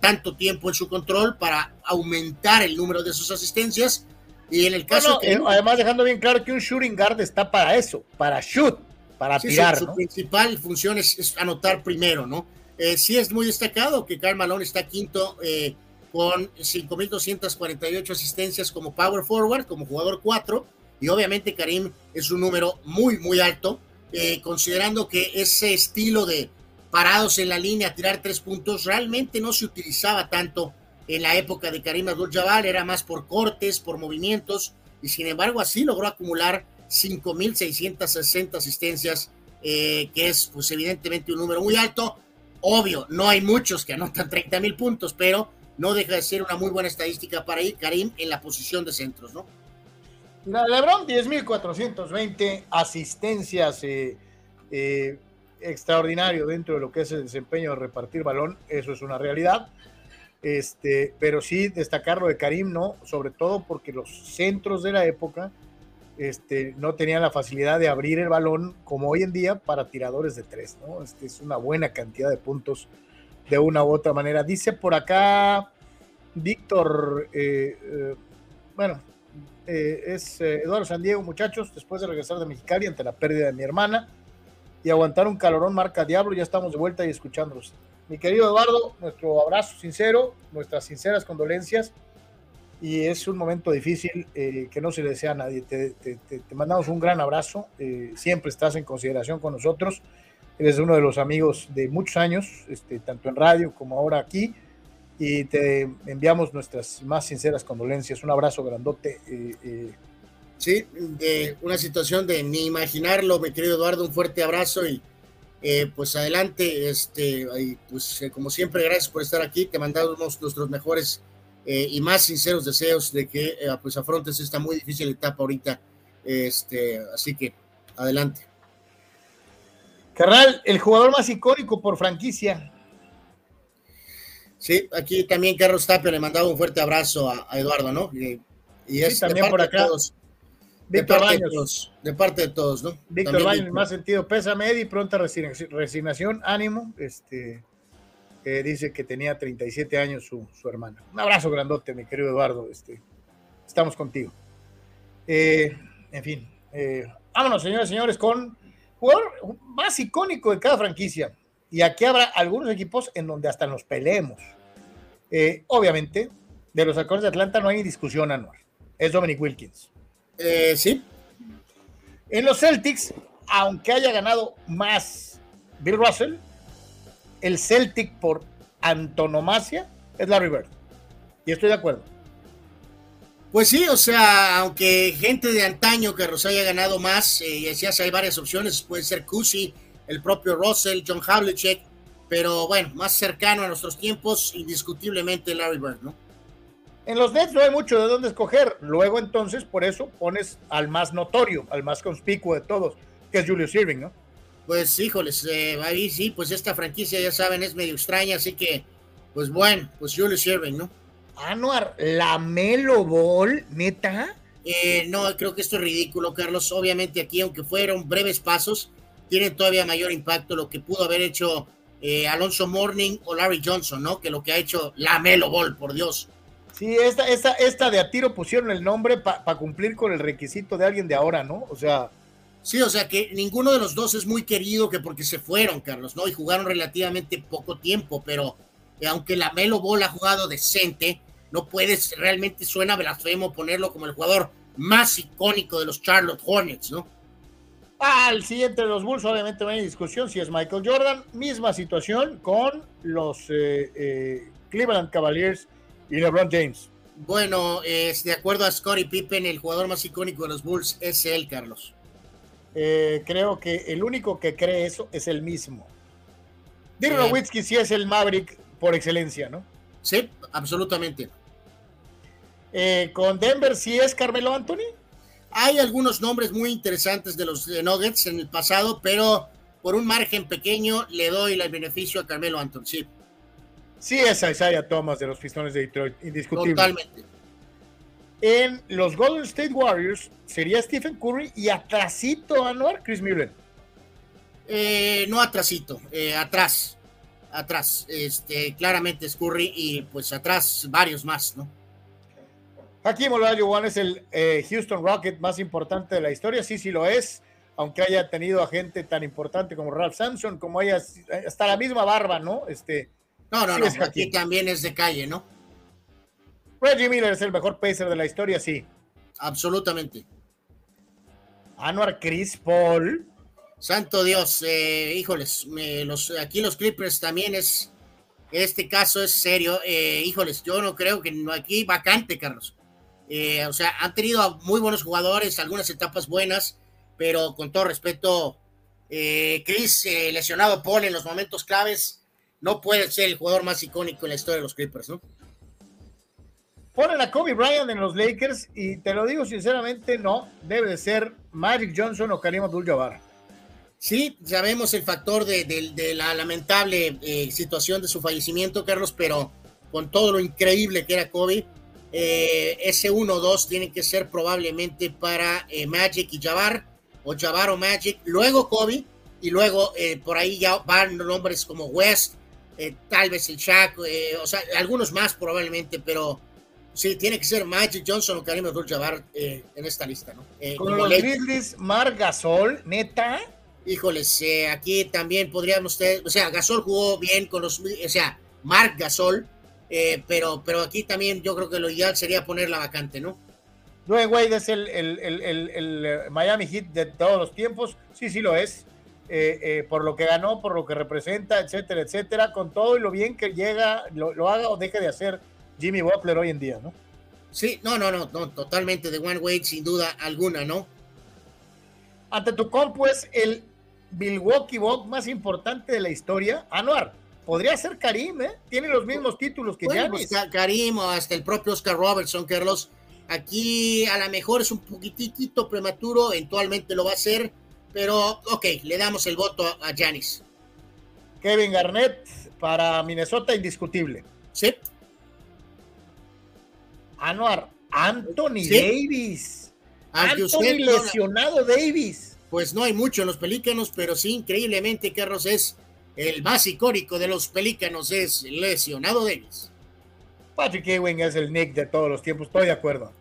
tanto tiempo en su control para aumentar el número de sus asistencias y en el caso que. Eh, además, dejando bien claro que un shooting guard está para eso, para shoot, para tirar. Su, principal función es, anotar primero, ¿no? Eh, sí es muy destacado que Karl Malone está quinto eh, con 5.248 asistencias como power forward, como jugador 4, y obviamente Karim es un número muy, muy alto, considerando que ese estilo de parados en la línea, tirar tres puntos, realmente no se utilizaba tanto en la época de Karim Abdul-Jabbar, era más por cortes, por movimientos, y sin embargo así logró acumular 5.660 asistencias, eh, que es pues evidentemente un número muy alto. Obvio, no hay muchos que anotan 30.000 puntos, pero no deja de ser una muy buena estadística para ir Karim en la posición de centros, ¿no? LeBron, 10.420 asistencias, eh, eh, extraordinario dentro de lo que es el desempeño de repartir balón, eso es una realidad. Este, pero sí destacarlo de Karim, ¿no? Sobre todo porque los centros de la época este, no tenían la facilidad de abrir el balón como hoy en día para tiradores de tres, ¿no? Este es una buena cantidad de puntos de una u otra manera. Dice por acá Víctor, eh, eh, bueno, eh, es Eduardo San Diego, muchachos, después de regresar de Mexicali ante la pérdida de mi hermana, y aguantar un calorón marca Diablo. Ya estamos de vuelta y escuchándolos. Mi querido Eduardo, nuestro abrazo sincero, nuestras sinceras condolencias. Y es un momento difícil eh, que no se le desea a nadie. Te, mandamos un gran abrazo. Eh, siempre estás en consideración con nosotros. Eres uno de los amigos de muchos años, este, tanto en radio como ahora aquí. Y te enviamos nuestras más sinceras condolencias. Un abrazo grandote. Eh, sí, de una situación de ni imaginarlo, mi querido Eduardo. Un fuerte abrazo y eh, pues adelante, este, pues eh, como siempre, gracias por estar aquí, te mandamos nuestros mejores eh, y más sinceros deseos de que pues afrontes esta muy difícil etapa ahorita, este, así que adelante. Carral, el jugador más icónico por franquicia. Sí, aquí también Carlos Tapia le mandaba un fuerte abrazo a, Eduardo, ¿no? Y, es también por acá. De parte de, todos, de parte de todos, ¿no? Víctor Baños, más sentido, pesa Eddie, pronta resignación, ánimo. Este, eh, dice que tenía 37 años su, su, hermana. Un abrazo grandote, mi querido Eduardo. Este, estamos contigo. Eh, en fin, eh, vámonos, señores y señores, con jugador más icónico de cada franquicia. Y aquí habrá algunos equipos en donde hasta nos peleemos. obviamente, de los acordes de Atlanta no hay discusión, Anuar. Es Dominic Wilkins. Eh, sí. En los Celtics, aunque haya ganado más Bill Russell, el Celtic por antonomasia es Larry Bird. Y estoy de acuerdo. Pues sí, o sea, aunque gente de antaño que los haya ganado más, eh, y decías hay varias opciones, puede ser Cusi, el propio Russell, John Havlicek, pero bueno, más cercano a nuestros tiempos, indiscutiblemente Larry Bird, ¿no? En los Nets no hay mucho de dónde escoger. Luego entonces, por eso pones al más notorio, al más conspicuo de todos, que es Julius Irving, ¿no? Pues híjoles, eh, ahí sí, pues esta franquicia ya saben es medio extraña, así que, pues bueno, pues Julius Irving, ¿no? Anuar, la Melo Ball, neta. Eh, no, creo que esto es ridículo, Carlos. Obviamente aquí, aunque fueron breves pasos, tiene todavía mayor impacto lo que pudo haber hecho eh, Alonso Morning o Larry Johnson, ¿no? Que lo que ha hecho la Melo Ball, por Dios. Sí, esta, esta, esta de a tiro pusieron el nombre para cumplir con el requisito de alguien de ahora, ¿no? O sea. Sí, o sea que ninguno de los dos es muy querido que porque se fueron, Carlos, ¿no? Y jugaron relativamente poco tiempo, pero eh, aunque la Melo Ball ha jugado decente, no puedes, realmente suena blasfemo ponerlo como el jugador más icónico de los Charlotte Hornets, ¿no? Al siguiente de los Bulls, obviamente no hay discusión si es Michael Jordan. Misma situación con los eh, eh, Cleveland Cavaliers y LeBron James. Bueno, es de acuerdo a Scottie Pippen, el jugador más icónico de los Bulls es él, Carlos. Eh, creo que el único que cree eso es el mismo. Dirk Nowitzki sí es el Maverick por excelencia, ¿no? Sí, absolutamente. Eh, con Denver sí es Carmelo Anthony. Hay algunos nombres muy interesantes de los Nuggets en el pasado, pero por un margen pequeño le doy el beneficio a Carmelo Anthony. Sí. Sí, es Isaiah Thomas de los Pistones de Detroit, indiscutible. Totalmente. En los Golden State Warriors sería Stephen Curry y atrasito Anuar, Chris Mullin. Eh, no atrasito, eh, atrás, atrás. Este, claramente es Curry y pues atrás varios más, ¿no? Hakim Olajuwon es el eh, Houston Rocket más importante de la historia, sí, sí lo es, aunque haya tenido a gente tan importante como Ralph Sampson, como haya hasta la misma barba, ¿no? Este, no, no, no, aquí también es de calle, ¿no? Reggie Miller es el mejor pacer de la historia, sí. Absolutamente. Anuar Chris Paul. Santo Dios, eh, híjoles, los, aquí los Clippers también es, este caso es serio. Eh, híjoles, yo no creo que no, aquí vacante, Carlos. Eh, o sea, han tenido muy buenos jugadores, algunas etapas buenas, pero con todo respeto, Chris lesionado Paul en los momentos claves, no puede ser el jugador más icónico en la historia de los Clippers, ¿no? Ponen a Kobe Bryant en los Lakers y te lo digo sinceramente, no, debe de ser Magic Johnson o Karim Abdul-Jabbar. Sí, sabemos el factor de, la lamentable eh, situación de su fallecimiento, Carlos, pero con todo lo increíble que era Kobe, eh, ese 1-2 tiene que ser probablemente para eh, Magic y Jabbar, o Jabbar o Magic, luego Kobe, y luego por ahí ya van nombres como West, eh, tal vez el Shaq, eh, o sea, algunos más probablemente, pero sí, tiene que ser Magic Johnson o Karim Abdul-Jabbar eh, en esta lista, ¿no? Con los Grizzlies, Mar Gasol, neta. Híjoles, eh, aquí también podríamos, o sea, Gasol jugó bien con los, o sea, Mark Gasol, eh, pero, pero aquí también yo creo que lo ideal sería poner la vacante, ¿no? Dwayne Wade es el, el, el, el, eh, Miami Heat de todos los tiempos, sí, sí lo es, por lo que ganó, por lo que representa, etcétera, etcétera, con todo y lo bien que llega, lo, lo haga o deje de hacer Jimmy Butler hoy en día, ¿no? Sí, no, no, no, no totalmente de One Wade, sin duda alguna, ¿no? Ante tu compu es el Milwaukee Bucks más importante de la historia, Anuar. Podría ser Karim, ¿eh? Tiene los mismos títulos que bueno, pues, Karim o hasta el propio Oscar Robertson, Carlos. Aquí a lo mejor es un poquitito prematuro, eventualmente lo va a ser, pero ok, le damos el voto a Janis. Kevin Garnett para Minnesota, indiscutible. Sí. Anuar, Anthony Davis. Anthony lesionado Davis. Pues no hay mucho en los pelícanos, pero sí, increíblemente, Carlos es el más icónico de los pelícanos, es lesionado Davis. Patrick Ewing es el Nick de todos los tiempos, estoy de acuerdo.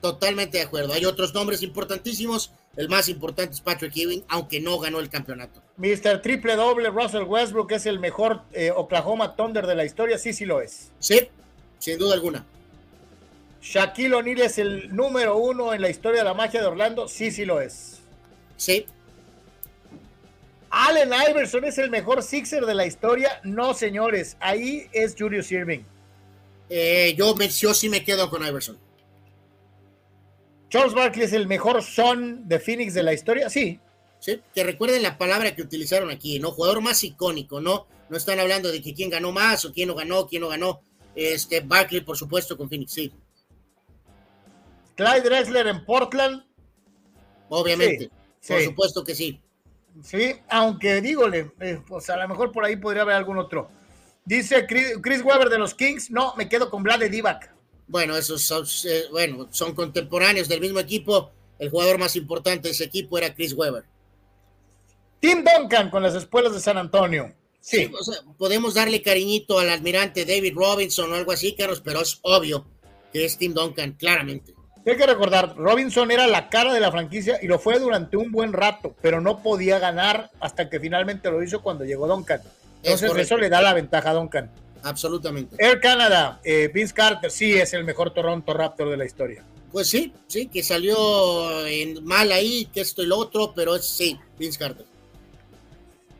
Totalmente de acuerdo. Hay otros nombres importantísimos. El más importante es Patrick Ewing, aunque no ganó el campeonato. Mr. Triple Doble, Russell Westbrook es el mejor eh, Oklahoma Thunder de la historia. Sí, sí lo es. Sí, sin duda alguna. Shaquille O'Neal es el número uno en la historia de la magia de Orlando. Sí, sí lo es. Sí. Allen Iverson es el mejor Sixer de la historia. No, señores. Ahí es Julius Irving. Eh, yo, yo sí me quedo con Iverson. Charles Barkley es el mejor son de Phoenix de la historia. Sí. Sí, que recuerden la palabra que utilizaron aquí, ¿no? Jugador más icónico, ¿no? No están hablando de que quién ganó más o quién no ganó, quién no ganó. Este, Barkley, por supuesto, con Phoenix, sí. Clyde Drexler en Portland. Obviamente, por supuesto que sí. Sí, aunque dígole, eh, pues a lo mejor por ahí podría haber algún otro. Dice Chris, Weber de los Kings, no, me quedo con Vlad de Divac. Bueno, esos son, eh, bueno, son contemporáneos del mismo equipo. El jugador más importante de ese equipo era Chris Weber. Tim Duncan con las espuelas de San Antonio. Sí. podemos darle cariñito al almirante David Robinson o algo así, Carlos, pero es obvio que es Tim Duncan, claramente. Hay que recordar, Robinson era la cara de la franquicia y lo fue durante un buen rato, pero no podía ganar hasta que finalmente lo hizo cuando llegó Duncan. Entonces eso le da la ventaja a Duncan. Absolutamente. Air Canada, eh, Vince Carter, sí es el mejor Toronto Raptor de la historia. Pues sí, sí, que salió en mal ahí, que esto y lo otro, pero es sí, Vince Carter.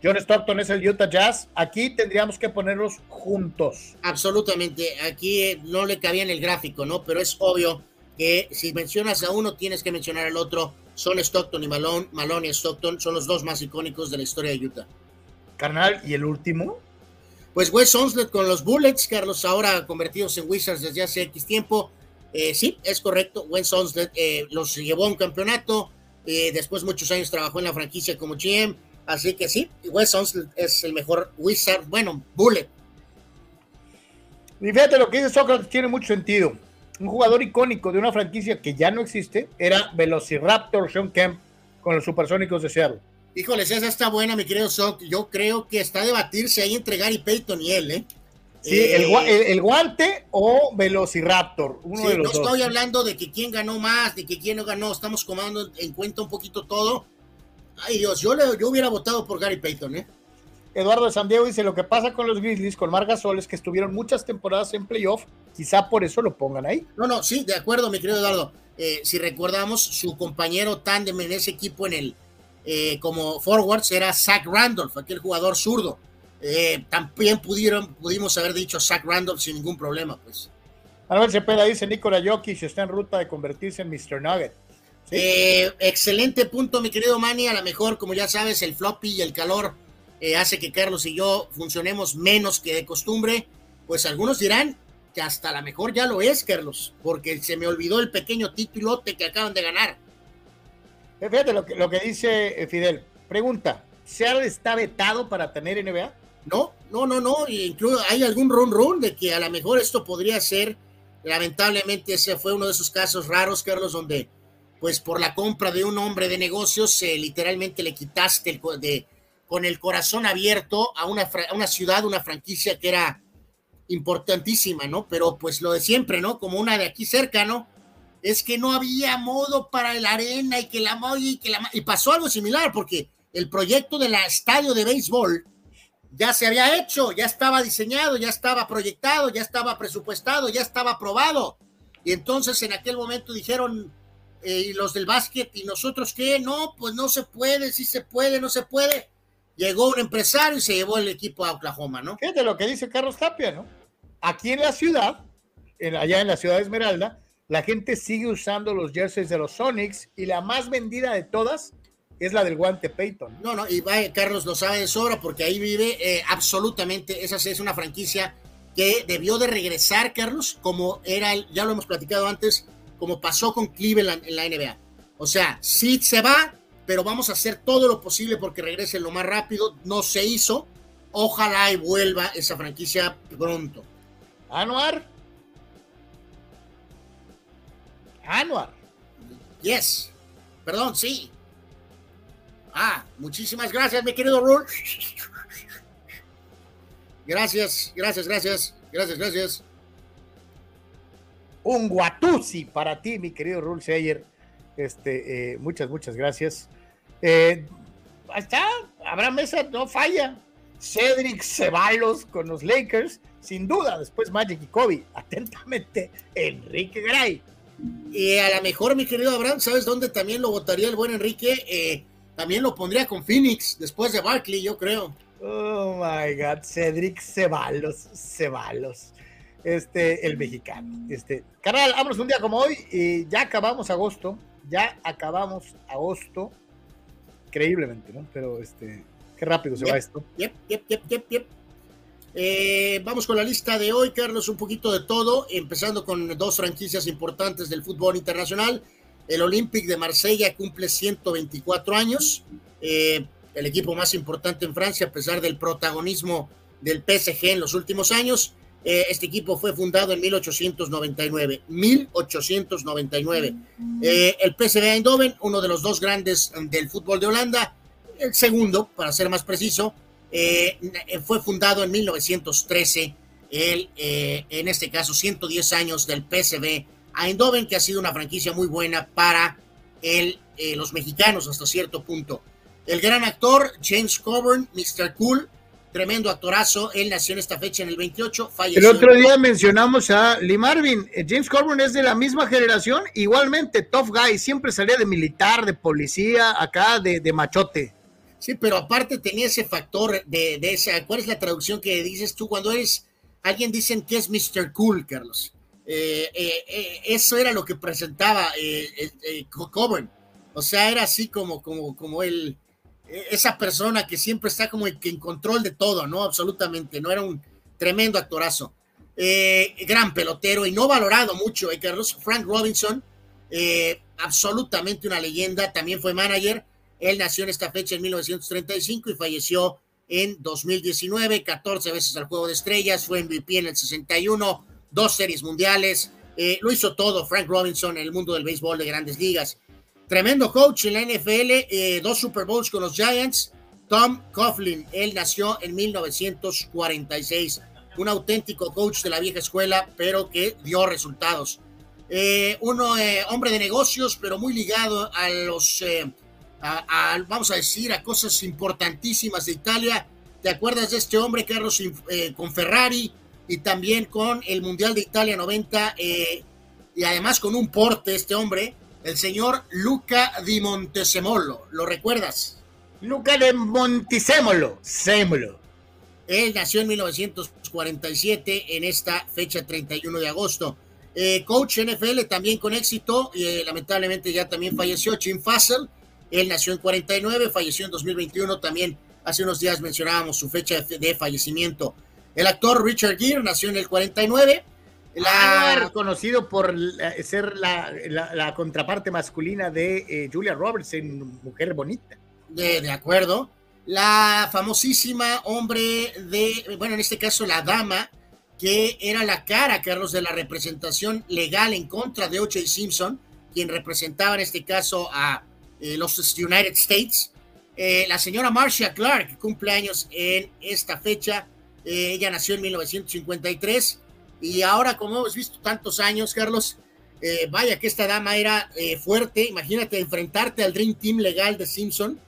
John Stockton es el Utah Jazz. Aquí tendríamos que ponerlos juntos. Absolutamente. Aquí eh, no le cabía en el gráfico, ¿no? Pero es obvio que si mencionas a uno tienes que mencionar al otro. Son Stockton y Malone. Malone y Stockton son los dos más icónicos de la historia de Utah. Carnal, ¿y el último? Pues Wes Sonslet con los Bullets, Carlos, ahora convertidos en Wizards desde hace X tiempo. Eh, sí, es correcto. Wes Sonslet eh, los llevó a un campeonato. Eh, después muchos años trabajó en la franquicia como GM. Así que sí, Wes Sonslet es el mejor Wizard, bueno, Bullet. Y fíjate lo que dice Sócrates, tiene mucho sentido un jugador icónico de una franquicia que ya no existe era Velociraptor Sean Kemp con los Supersónicos de Seattle. Híjoles, esa está buena, mi querido Sock. Yo creo que está a debatirse ahí entre Gary Payton y él, ¿eh? Sí, el, eh, guante o Velociraptor, uno de los no estoy hablando de que quién ganó más, de que quién no ganó, estamos tomando en cuenta un poquito todo. Ay Dios, yo, le, yo hubiera votado por Gary Payton, ¿eh? Eduardo de San Diego dice, lo que pasa con los Grizzlies, con Margasol, es que estuvieron muchas temporadas en playoff, quizá por eso lo pongan ahí. No, no, sí, de acuerdo, mi querido Eduardo. Eh, si recordamos, su compañero tándem en ese equipo en el, eh, como forwards era Zach Randolph, aquel jugador zurdo. Eh, también pudieron, pudimos haber dicho Zach Randolph sin ningún problema, pues. Manuel Cepeda dice, Nikola Jokic está en ruta de convertirse en Mr. Nugget. excelente punto, mi querido Manny. A lo mejor, como ya sabes, el floppy y el calor eh, hace que Carlos y yo funcionemos menos que de costumbre, pues algunos dirán que hasta la mejor ya lo es, Carlos, porque se me olvidó el pequeño títulote que acaban de ganar. Eh, fíjate lo que, lo que dice eh, Fidel. Pregunta, ¿Seattle está vetado para tener NBA? No, no, no, no. Incluso hay algún run run de que a lo mejor esto podría ser. Lamentablemente ese fue uno de esos casos raros, Carlos, donde pues por la compra de un hombre de negocios literalmente le quitaste el, de, con el corazón abierto a una, una ciudad, una franquicia que era importantísima, ¿no? Pero pues lo de siempre, ¿no? Como una de aquí cerca, ¿no? Es que no había modo para la arena y que la y que la y pasó algo similar porque el proyecto del estadio de béisbol ya se había hecho, ya estaba diseñado, ya estaba proyectado, ya estaba presupuestado, ya estaba aprobado. Y entonces en aquel momento dijeron, eh, y los del básquet, ¿y nosotros qué? No, pues no se puede, sí se puede, no se puede. Llegó un empresario y se llevó el equipo a Oklahoma, ¿no? Fíjate lo que dice Carlos Tapia, ¿no? Aquí en la ciudad, en, allá en la ciudad de Esmeralda, la gente sigue usando los jerseys de los Sonics y la más vendida de todas es la del guante Peyton. No, no, y vaya, Carlos lo sabe de sobra porque ahí vive eh, absolutamente, esa es una franquicia que debió de regresar, Carlos, como era, ya lo hemos platicado antes, como pasó con Cleveland en la NBA. O sea, sí se va, pero vamos a hacer todo lo posible porque regrese lo más rápido. No se hizo. Ojalá y vuelva esa franquicia pronto. Anuar. Anuar. Yes. Perdón, sí. Ah, muchísimas gracias, mi querido Rule. Gracias, gracias, gracias, gracias, gracias. Un guatusi para ti, mi querido Rule Sayer. Este, eh, muchas, muchas gracias. Eh, está, Abraham Mesa no falla. Cedric Ceballos con los Lakers, sin duda, después Magic y Kobe. Atentamente, Enrique Gray. Y a lo mejor, mi querido Abraham, ¿sabes dónde también lo votaría el buen Enrique? Eh, también lo pondría con Phoenix, después de Barkley, yo creo. Oh my God, Cedric Ceballos, Ceballos. Este, el mexicano. Este, canal, vámonos un día como hoy y ya acabamos agosto. Ya acabamos agosto. Increíblemente, ¿no? Pero este, qué rápido se va esto. Yep, yep, yep, yep, yep. Eh, vamos con la lista de hoy, Carlos, un poquito de todo, empezando con dos franquicias importantes del fútbol internacional. El Olympique de Marsella cumple 124 años, eh, el equipo más importante en Francia, a pesar del protagonismo del PSG en los últimos años. Eh, este equipo fue fundado en 1899. 1899. el PSV Eindhoven, uno de los dos grandes del fútbol de Holanda, el segundo, para ser más preciso, eh, fue fundado en 1913, el, eh, en este caso 110 años del PSV Eindhoven, que ha sido una franquicia muy buena para el, eh, los mexicanos hasta cierto punto. El gran actor James Coburn, Mr. Cool, tremendo actorazo, él nació en esta fecha en el 28, falleció. El otro día mencionamos a Lee Marvin, James Coburn es de la misma generación, igualmente tough guy, siempre salía de militar, de policía, acá de, de machote. Sí, pero aparte tenía ese factor de, de esa, ¿cuál es la traducción que dices tú cuando eres, alguien dicen que es Mr. Cool, Carlos? Eh, eh, eh, eso era lo que presentaba Coburn. O sea, era así como, como, como él, esa persona que siempre está como en, control de todo, ¿no? Absolutamente, no era un tremendo actorazo. gran pelotero y no valorado mucho, Carlos. Frank Robinson, absolutamente una leyenda, también fue manager él nació en esta fecha en 1935 y falleció en 2019, 14 veces al Juego de Estrellas, fue MVP en el 61, dos series mundiales, eh, lo hizo todo Frank Robinson en el mundo del béisbol de grandes ligas. Tremendo coach en la NFL, eh, dos Super Bowls con los Giants. Tom Coughlin, él nació en 1946, un auténtico coach de la vieja escuela, pero que dio resultados. Eh, uno, hombre de negocios, pero muy ligado a los vamos a decir, a cosas importantísimas de Italia. ¿Te acuerdas de este hombre, Carlos, eh, con Ferrari y también con el Mundial de Italia 90 eh, y además con un porte, este hombre, el señor Luca di Montesemolo? ¿Lo recuerdas? Luca de Montesemolo, Semolo. Él nació en 1947, en esta fecha 31 de agosto. Eh, coach NFL también con éxito, y lamentablemente ya también falleció, Jim Fassel él nació en 49, falleció en 2021. También hace unos días mencionábamos su fecha de fallecimiento. El actor Richard Gere nació en el 49. La... conocido por ser la, contraparte masculina de eh, Julia Roberts en Mujer Bonita. De, de, acuerdo. La famosísima hombre de, bueno, en este caso la dama, que era la cara, Carlos, de la representación legal en contra de O.J. Simpson, quien representaba en este caso a eh, los United States. Eh, la señora Marcia Clark, cumple años en esta fecha, ella nació en 1953 y ahora como hemos visto tantos años, Carlos, vaya que esta dama era fuerte, imagínate enfrentarte al Dream Team legal de Simpson,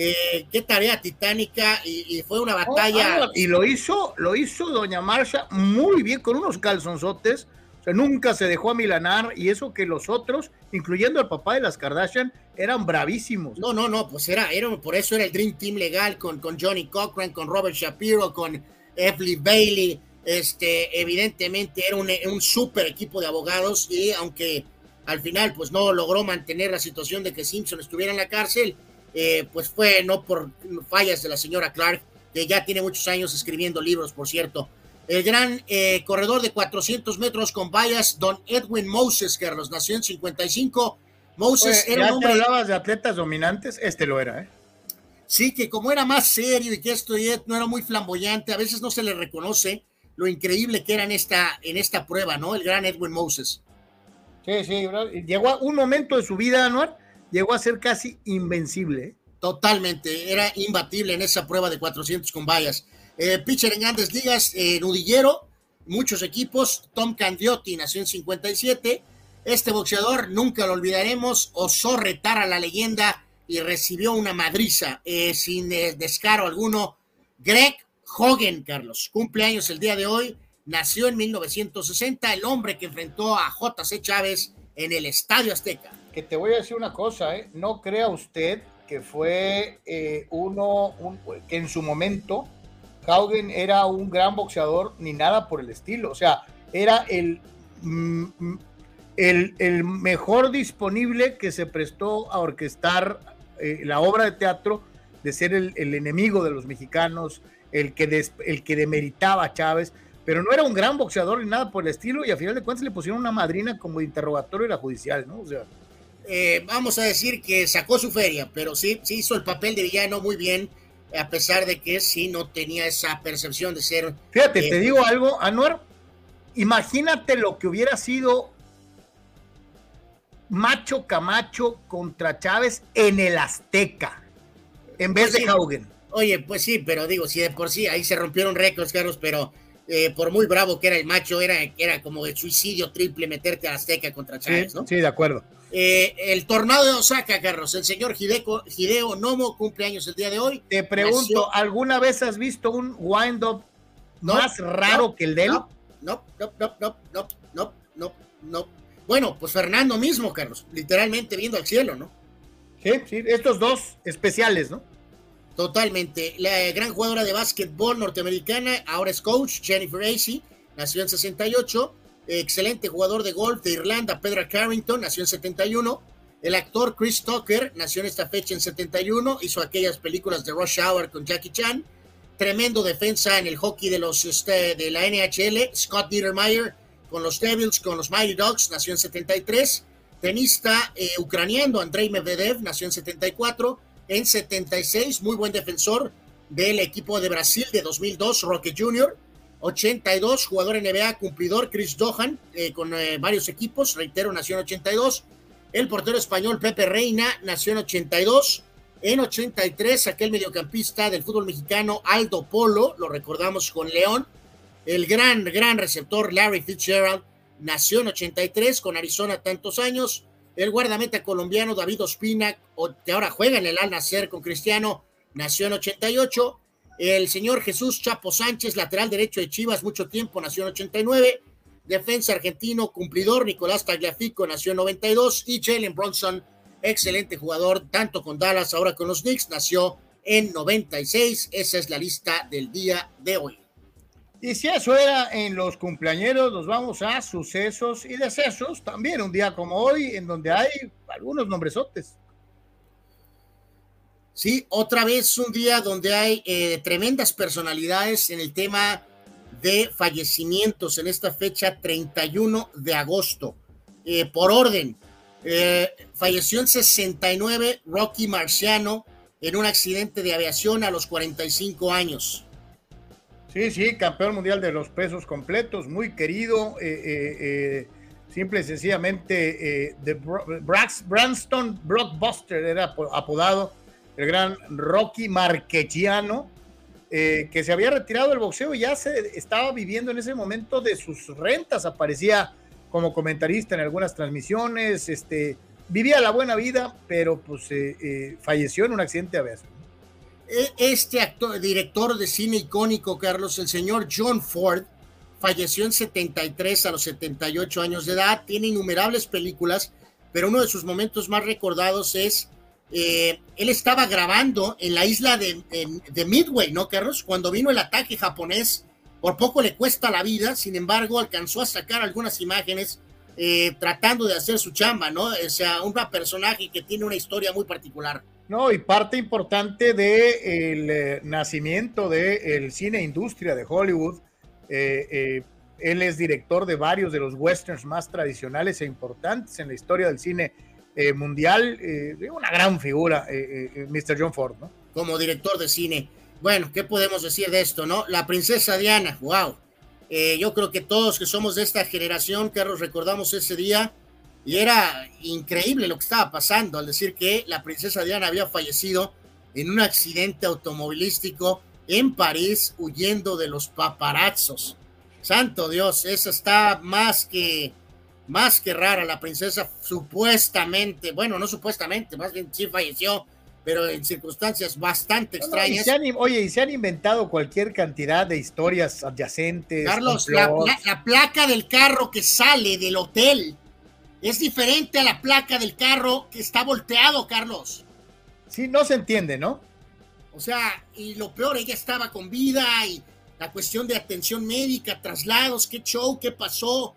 Eh, qué tarea titánica y, fue una batalla. y lo hizo, lo hizo Doña Marsha muy bien con unos calzonzotes. O sea, nunca se dejó amilanar y eso que los otros, incluyendo el papá de las Kardashian, eran bravísimos. No, no, no, pues era, era por eso era el Dream Team legal con, con Johnny Cochran, con Robert Shapiro, con Effley Bailey. Este, evidentemente era un, un super equipo de abogados y aunque al final pues no logró mantener la situación de que Simpson estuviera en la cárcel, eh, pues fue no por fallas de la señora Clark, que ya tiene muchos años escribiendo libros, por cierto. El gran eh, corredor de 400 metros con vallas, don Edwin Moses, Carlos, nació en 55. Moses era un hombre... hablabas de atletas dominantes, este lo era, ¿eh? Sí, que como era más serio y que esto no era muy flamboyante, a veces no se le reconoce lo increíble que era en esta, en esta prueba, ¿no? El gran Edwin Moses. Sí, sí, llegó a un momento de su vida, Anuar, llegó a ser casi invencible. ¿eh? Totalmente, era imbatible en esa prueba de 400 con vallas. Eh, pitcher en grandes ligas, eh, nudillero, muchos equipos. Tom Candiotti nació en 57. Este boxeador, nunca lo olvidaremos, osó retar a la leyenda y recibió una madriza eh, sin descaro alguno. Greg Hogan, Carlos, cumpleaños el día de hoy, nació en 1960, el hombre que enfrentó a J.C. Chávez en el Estadio Azteca que te voy a decir una cosa, ¿eh? no crea usted que fue eh, uno, que en su momento Haugen era un gran boxeador ni nada por el estilo, o sea, era el, mm, el, el, mejor disponible que se prestó a orquestar eh, la obra de teatro de ser el, el, enemigo de los mexicanos, el que, el que demeritaba a Chávez, pero no era un gran boxeador ni nada por el estilo y a final de cuentas le pusieron una madrina como de interrogatorio y la judicial, ¿no? O sea, eh, vamos a decir que sacó su feria, pero sí, sí hizo el papel de villano muy bien, a pesar de que sí no tenía esa percepción de ser. Fíjate, te eh, digo algo, Anuar, imagínate lo que hubiera sido Macho Camacho contra Chávez en el Azteca, en vez pues de Haugen. Oye, pues sí, pero digo, si de por sí ahí se rompieron récords, Carlos, pero eh, por muy bravo que era el macho, era, era como el suicidio triple meterte a Azteca contra Chávez, ¿no? Sí, de acuerdo. Eh, el tornado de Osaka, Carlos, el señor Hideo Nomo cumple años el día de hoy. Te pregunto, ¿alguna vez has visto un wind-up más raro que el de él? No, no, no, no, no, no, no, no, Bueno, pues Fernando mismo, Carlos, literalmente viendo al cielo, ¿no? Sí, sí, estos dos especiales, ¿no? Totalmente. La gran jugadora de básquetbol norteamericana, ahora es coach, Jennifer Acey, nació en 68 excelente jugador de golf de Irlanda, Pedro Carrington, nació en 71. El actor Chris Tucker nació en esta fecha en 71, hizo aquellas películas de Rush Hour con Jackie Chan. Tremendo defensa en el hockey de, los, este, de la NHL, Scott Niedermayer con los Devils, con los Mighty Dogs, nació en 73. Tenista eh, ucraniano Andrei Medvedev nació en 74. En 76, muy buen defensor del equipo de Brasil de 2002, Roque Jr. 82, jugador NBA, cumplidor, Chris Dohan, eh, con eh, varios equipos, reitero, nació en 82. El portero español Pepe Reina nació en 82. En 83, aquel mediocampista del fútbol mexicano Aldo Polo, lo recordamos con León. El gran, gran receptor Larry Fitzgerald nació en 83 con Arizona tantos años. El guardameta colombiano David Ospina, que ahora juega en el Al Nacer con Cristiano, nació en 88. El señor Jesús Chapo Sánchez, lateral derecho de Chivas, mucho tiempo, nació en 89. Defensa argentino, cumplidor, Nicolás Tagliafico, nació en 92. Y Jalen Bronson, excelente jugador, tanto con Dallas, ahora con los Knicks, nació en 96. Esa es la lista del día de hoy. Y si eso era en los cumpleaños, nos vamos a sucesos y decesos, también un día como hoy, en donde hay algunos nombresotes. Sí, otra vez un día donde hay eh, tremendas personalidades en el tema de fallecimientos en esta fecha 31 de agosto. Eh, por orden, eh, falleció en 69 Rocky Marciano en un accidente de aviación a los 45 años. Sí, sí, campeón mundial de los pesos completos, muy querido, simple y sencillamente de Branston Blockbuster era apodado el gran Rocky Marquechiano, eh, que se había retirado del boxeo y ya se estaba viviendo en ese momento de sus rentas, aparecía como comentarista en algunas transmisiones, este, vivía la buena vida, pero pues eh, eh, falleció en un accidente de aviación. E, este director de cine icónico, Carlos, el señor John Ford, falleció en 73 a los 78 años de edad, tiene innumerables películas, pero uno de sus momentos más recordados es, eh, él estaba grabando en la isla de, de, Midway, ¿no, Carlos? Cuando vino el ataque japonés, por poco le cuesta la vida, sin embargo, alcanzó a sacar algunas imágenes eh, tratando de hacer su chamba, ¿no? O sea, un personaje que tiene una historia muy particular. No, y parte importante del de eh, nacimiento del cine industria de Hollywood. Eh, él es director de varios de los westerns más tradicionales e importantes en la historia del cine mundial. una gran figura, Mr. John Ford, ¿no? Como director de cine. Bueno, ¿qué podemos decir de esto, no? La princesa Diana, wow eh, yo creo que todos que somos de esta generación, Carlos, recordamos ese día y era increíble lo que estaba pasando al decir que la princesa Diana había fallecido en un accidente automovilístico en París huyendo de los paparazzos. Santo Dios, esa está más que más que rara. La princesa supuestamente, bueno, no supuestamente, más bien sí falleció pero en circunstancias bastante extrañas. oye, y se han inventado cualquier cantidad de historias adyacentes. Carlos, la, placa del carro que sale del hotel es diferente a la placa del carro que está volteado, Carlos. Sí, no se entiende, ¿no? O sea, y lo peor, ella estaba con vida y la cuestión de atención médica, traslados, qué show, qué pasó.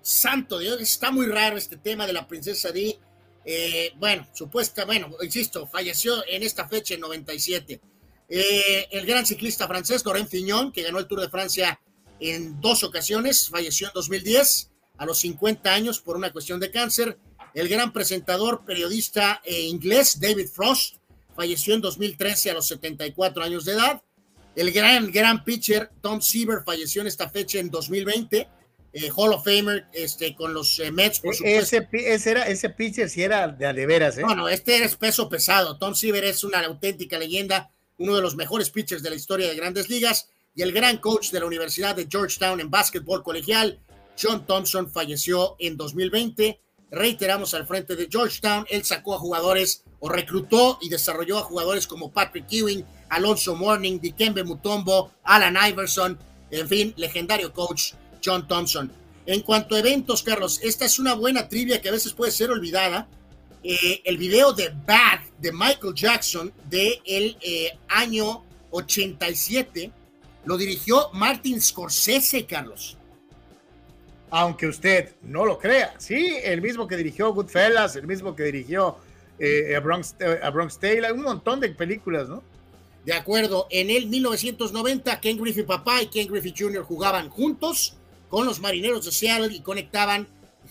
Santo Dios, está muy raro este tema de la princesa Di eh, bueno, supuesta, bueno, insisto, falleció en esta fecha en 97. Eh, el gran ciclista francés Laurent Fignon, que ganó el Tour de Francia en dos ocasiones, falleció en 2010 a los 50 años por una cuestión de cáncer. El gran presentador, periodista eh, inglés David Frost, falleció en 2013 a los 74 años de edad. El gran, gran pitcher Tom Seaver falleció en esta fecha en 2020 eh, Hall of Famer este, con los eh, Mets, por e-, supuesto. Ese, era, ese pitcher sí era de, de veras, ¿eh? Bueno, este es peso pesado. Tom Seaver es una auténtica leyenda, uno de los mejores pitchers de la historia de grandes ligas y el gran coach de la Universidad de Georgetown en básquetbol colegial, John Thompson, falleció en 2020. Reiteramos al frente de Georgetown, él sacó a jugadores o reclutó y desarrolló a jugadores como Patrick Ewing, Alonso Morning, Dikembe Mutombo, Alan Iverson, en fin, legendario coach John Thompson. En cuanto a eventos, Carlos, esta es una buena trivia que a veces puede ser olvidada. Eh, el video de Bad de Michael Jackson del el eh, año 87 lo dirigió Martin Scorsese, Carlos. Aunque usted no lo crea, sí, el mismo que dirigió Goodfellas, el mismo que dirigió eh, a, Bronx, a Bronx Tale, un montón de películas, ¿no? De acuerdo, en el 1990 Ken Griffey papá y Ken Griffey Jr. jugaban juntos con los marineros de Seattle y conectaban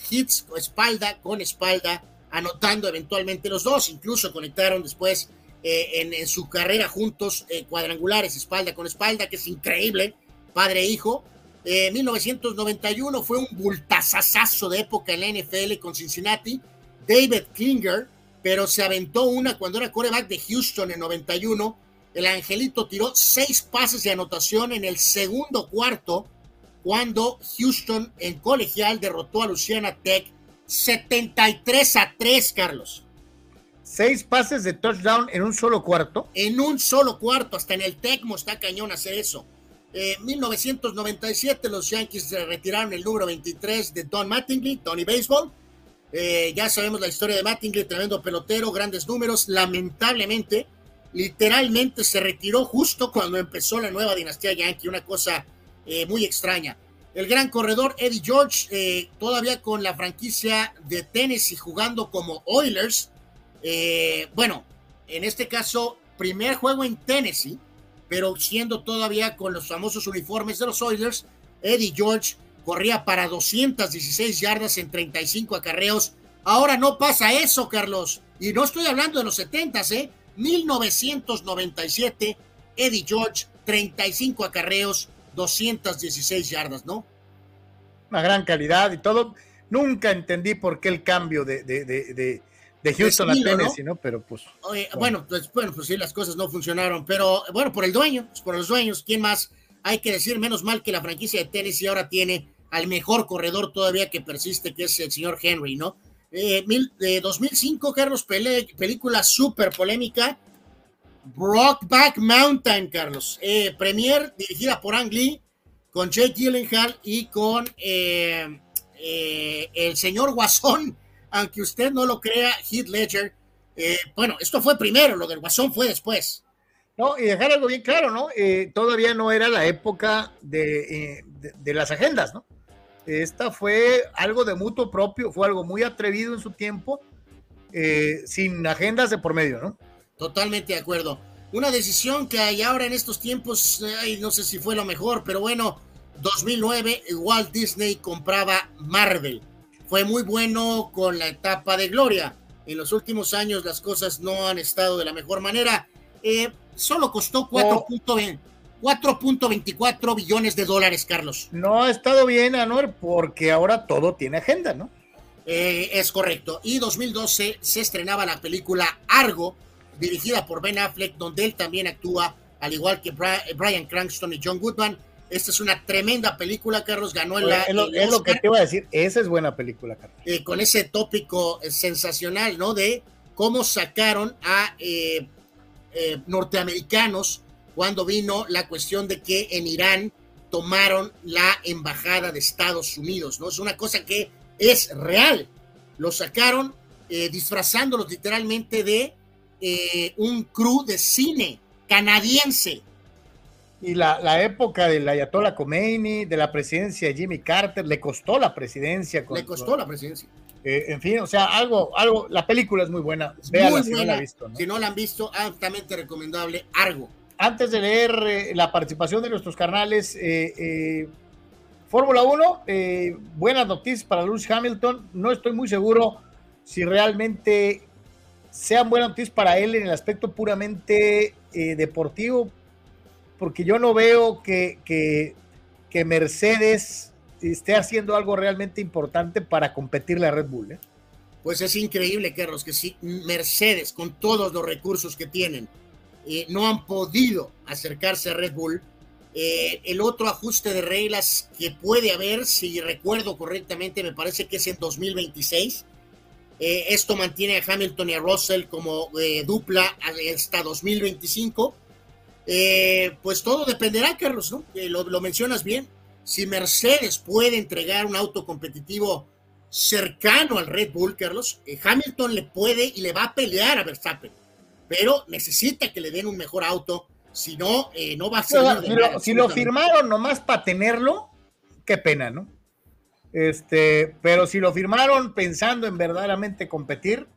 hits espalda con espalda, anotando eventualmente los dos. Incluso conectaron después eh, en, su carrera juntos eh, cuadrangulares espalda con espalda, que es increíble, padre e hijo. 1991 eh, fue un bultazazazo de época en la NFL con Cincinnati. David Klinger, pero se aventó una cuando era coreback de Houston en 91. El Angelito tiró seis pases de anotación en el segundo cuarto cuando Houston en colegial derrotó a Luciana Tech 73 a 3, Carlos. Seis pases de touchdown en un solo cuarto. En un solo cuarto, hasta en el Tecmo está cañón hacer eso. En 1997 los Yankees se retiraron el número 23 de Don Mattingly, Tony Baseball. Eh, ya sabemos la historia de Mattingly, tremendo pelotero, grandes números. Lamentablemente, literalmente se retiró justo cuando empezó la nueva dinastía Yankee, una cosa eh, muy extraña. El gran corredor Eddie George, eh, todavía con la franquicia de Tennessee jugando como Oilers. Eh, bueno, en este caso, primer juego en Tennessee, pero siendo todavía con los famosos uniformes de los Oilers, Eddie George corría para 216 yardas en 35 acarreos. Ahora no pasa eso, Carlos. Y no estoy hablando de los 70, ¿eh? 1997, Eddie George, 35 acarreos, 216 yardas, ¿no? Una gran calidad y todo. Nunca entendí por qué el cambio de, de, de, de Houston a Tennessee, ¿no? Pero pues. bueno. pues, bueno, pues sí, las cosas no funcionaron, pero bueno, por el dueño, pues, por los dueños, ¿quién más? Hay que decir, menos mal que la franquicia de Tennessee ahora tiene al mejor corredor todavía que persiste, que es el señor Henry, ¿no? Eh, mil, 2005, Carlos, película súper polémica, Brockback Mountain, Carlos. Eh, premier dirigida por Ang Lee, con Jake Gyllenhaal y con eh, eh, el señor Guasón, aunque usted no lo crea, Heath Ledger. Eh, bueno, esto fue primero, lo del Guasón fue después. No, y dejar algo bien claro, ¿no? Eh, todavía no era la época de, eh, de, de las agendas, ¿no? Esta fue algo de mutuo propio, fue algo muy atrevido en su tiempo, sin agendas de por medio, ¿no? Totalmente de acuerdo. Una decisión que hay ahora en estos tiempos, ay, no sé si fue lo mejor, pero bueno, 2009 Walt Disney compraba Marvel. Fue muy bueno con la etapa de gloria. En los últimos años las cosas no han estado de la mejor manera. Eh, solo costó 4.20 4.24 billones de dólares, Carlos. No ha estado bien, Anuar, porque ahora todo tiene agenda, ¿no? Eh, es correcto. Y 2012 se estrenaba la película Argo, dirigida por Ben Affleck, donde él también actúa, al igual que Brian Cranston y John Goodman. Esta es una tremenda película, Carlos, ganó en la... Es lo, es lo que te iba a decir, esa es buena película, Carlos. Eh, con ese tópico eh, sensacional, ¿no? De cómo sacaron a eh, norteamericanos cuando vino la cuestión de que en Irán tomaron la embajada de Estados Unidos, ¿no? Es una cosa que es real. Lo sacaron eh, disfrazándolos literalmente de eh, un crew de cine canadiense. Y la, la, época del Ayatollah Khomeini, de la presidencia de Jimmy Carter, le costó la presidencia. Con, le costó la presidencia. Eh, en fin, o sea, algo, algo, la película es muy buena. Véala si no la han visto. ¿no? Si no la han visto, altamente recomendable. Argo. Antes de leer eh, la participación de nuestros carnales, eh, eh, Fórmula 1, eh, buenas noticias para Lewis Hamilton. No estoy muy seguro si realmente sean buenas noticias para él en el aspecto puramente deportivo, porque yo no veo que, que, Mercedes esté haciendo algo realmente importante para competirle a Red Bull. ¿eh? Pues es increíble, Carlos, que sí, Mercedes, con todos los recursos que tienen, eh, no han podido acercarse a Red Bull. Eh, el otro ajuste de reglas que puede haber, si recuerdo correctamente, me parece que es en 2026. Eh, esto mantiene a Hamilton y a Russell como dupla hasta 2025. Eh, pues todo dependerá, Carlos, ¿no? Lo, lo, mencionas bien. Si Mercedes puede entregar un auto competitivo cercano al Red Bull, Carlos, eh, Hamilton le puede y le va a pelear a Verstappen, pero necesita que le den un mejor auto. Si no, eh, no va a ser. Si, lo, si lo firmaron nomás para tenerlo, qué pena, ¿no? Este, pero si lo firmaron pensando en verdaderamente competir,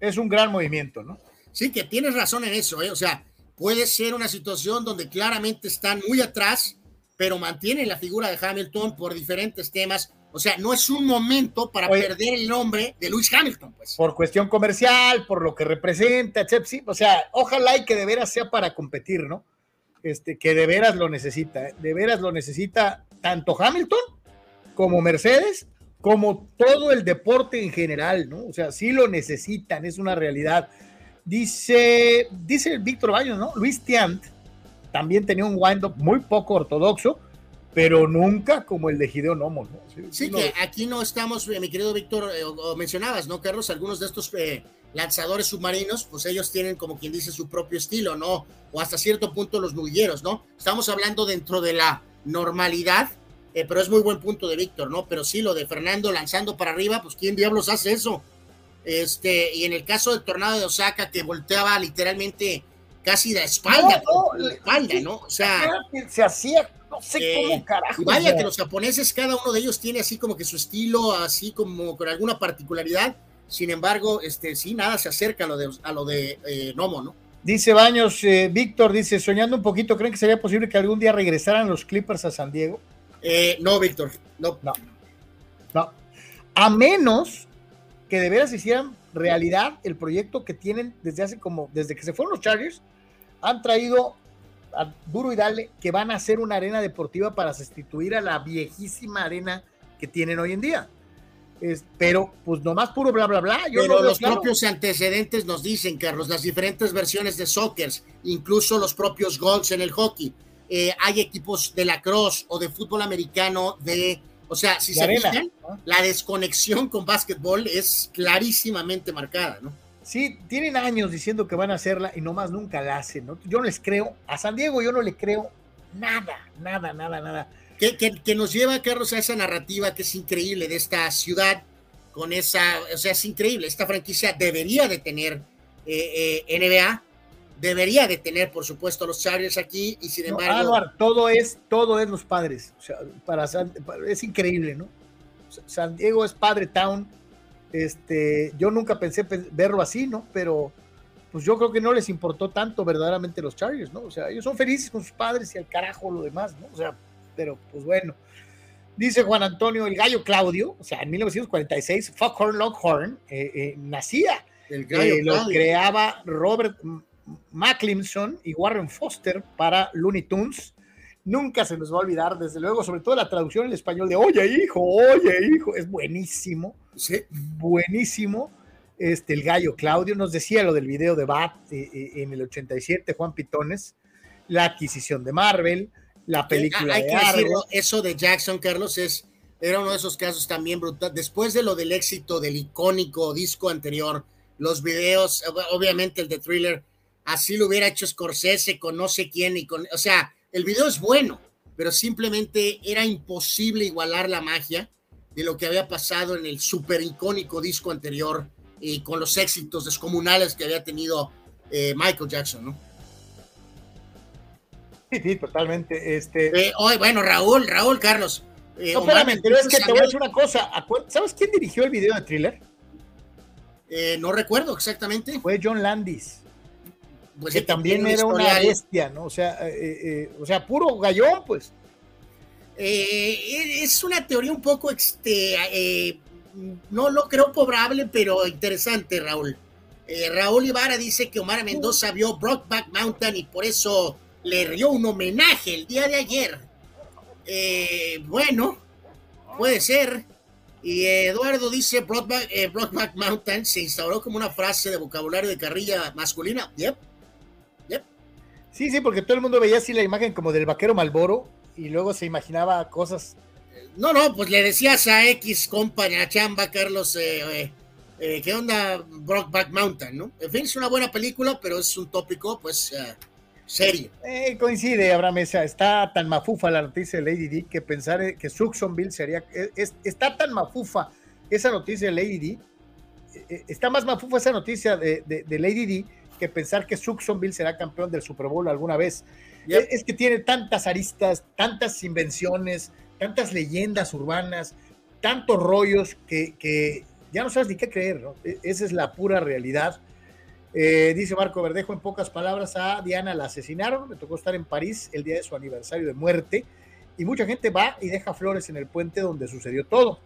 es un gran movimiento, ¿no? Sí, que tienes razón en eso, ¿eh? O sea, puede ser una situación donde claramente están muy atrás, pero mantienen la figura de Hamilton por diferentes temas. O sea, no es un momento para Oye, perder el nombre de Lewis Hamilton, pues. Por cuestión comercial, por lo que representa, etc. Sí, o sea, ojalá y que de veras sea para competir, ¿no? Este, que de veras lo necesita, ¿eh? de veras lo necesita tanto Hamilton como Mercedes, como todo el deporte en general, ¿no? O sea, sí lo necesitan, es una realidad. Dice, dice Víctor Baños, ¿no? Luis Tiant también tenía un wind-up muy poco ortodoxo, pero nunca como el de Gideon Nomo, ¿no? Sí, sí que aquí no estamos, eh, mi querido Víctor, eh, o, o, mencionabas, ¿no, Carlos? Algunos de estos eh, lanzadores submarinos, pues ellos tienen como quien dice su propio estilo, ¿no? O hasta cierto punto los nudilleros, ¿no? Estamos hablando dentro de la normalidad, eh, pero es muy buen punto de Víctor, ¿no? Pero sí, lo de Fernando lanzando para arriba, pues ¿quién diablos hace eso? Este, y en el caso del tornado de Osaka, que volteaba literalmente casi de espalda, no, no, de espalda, ¿no? O sea, se hacía, no sé eh, cómo carajo. Y vaya que los japoneses, cada uno de ellos tiene así como que su estilo, así como con alguna particularidad. Sin embargo, este, sí, nada se acerca a lo de, a lo de eh, Nomo, ¿no? Dice Baños, eh, Víctor, dice, soñando un poquito, ¿creen que sería posible que algún día regresaran los Clippers a San Diego? No, Víctor, no. no. No. A menos que de veras hicieran realidad el proyecto que tienen desde hace como, desde que se fueron los Chargers, han traído a duro y dale que van a hacer una arena deportiva para sustituir a la viejísima arena que tienen hoy en día. Es, pero pues nomás puro bla bla bla. Yo pero no los claro. propios antecedentes nos dicen, Carlos, las diferentes versiones de soccer, incluso los propios goals en el hockey. Eh, hay equipos de lacrosse o de fútbol americano de, o sea, si se arena, fijan, ¿no? la desconexión con básquetbol es clarísimamente marcada, ¿no? Sí, tienen años diciendo que van a hacerla y nomás nunca la hacen, ¿no? Yo no les creo, a San Diego yo no le creo nada, nada, nada, nada. Que, que, nos lleva, Carlos, a esa narrativa que es increíble de esta ciudad, con esa, o sea, es increíble, esta franquicia debería de tener eh, eh, NBA, debería de tener, por supuesto, los Chargers aquí, y sin embargo... todo es, todo es los padres, o sea, para, es increíble, ¿no? San Diego es padre town, este, yo nunca pensé verlo así, ¿no? Pero pues yo creo que no les importó tanto verdaderamente los Chargers, ¿no? O sea, ellos son felices con sus padres y al carajo lo demás, ¿no? O sea, pero pues bueno. Dice Juan Antonio, el gallo Claudio, o sea, en 1946, Foghorn Longhorn eh, eh, nacía. El gallo eh, Lo creaba Robert Maclimson y Warren Foster para Looney Tunes nunca se nos va a olvidar, desde luego, sobre todo la traducción en español de Oye, hijo, oye, hijo, es buenísimo, sí. buenísimo. Este, el gallo Claudio nos decía lo del video de Bat eh, eh, en el 87, Juan Pitones, la adquisición de Marvel, la película Hay de que decirlo, eso de Jackson, Carlos, es, era uno de esos casos también brutal. Después de lo del éxito del icónico disco anterior, los videos, obviamente el de Thriller, así lo hubiera hecho Scorsese con no sé quién y con, o sea, el video es bueno, pero simplemente era imposible igualar la magia de lo que había pasado en el super icónico disco anterior y con los éxitos descomunales que había tenido eh, Michael Jackson, ¿no? Sí, sí, totalmente. Este... Eh, bueno, Raúl, Raúl, Carlos. Eh, no, espérame, pero es que te voy a decir una cosa. ¿Sabes quién dirigió el video de Thriller? no recuerdo exactamente. Fue John Landis. Pues que también era una bestia, ¿no? O sea, eh, eh, eh, o sea, puro gallón, pues. es una teoría un poco, este, no lo creo probable, pero interesante, Raúl. Raúl Ibarra dice que Omar Mendoza vio Brockback Mountain y por eso le dio un homenaje el día de ayer. bueno, puede ser. Y Eduardo dice Brockback, Brockback Mountain se instauró como una frase de vocabulario de carrilla masculina. Yep Sí, sí, porque todo el mundo veía así la imagen como del vaquero Malboro y luego se imaginaba cosas. No, no, pues le decías a X compañía, Chamba, Carlos, eh, eh, eh, ¿qué onda Brockback Mountain, no? En fin, es una buena película, pero es un tópico, pues, serio. coincide, Abraham está tan mafufa la noticia de Lady D que pensar que Suxonville sería, está tan mafufa esa noticia de Lady D, está más mafufa esa noticia de, de Lady D que pensar que Suxonville será campeón del Super Bowl alguna vez. Es, que tiene tantas aristas, tantas invenciones, tantas leyendas urbanas, tantos rollos que, ya no sabes ni qué creer, ¿no? E, esa es la pura realidad. Eh, dice Marco Verdejo en pocas palabras, a Diana la asesinaron, me tocó estar en París el día de su aniversario de muerte y mucha gente va y deja flores en el puente donde sucedió todo.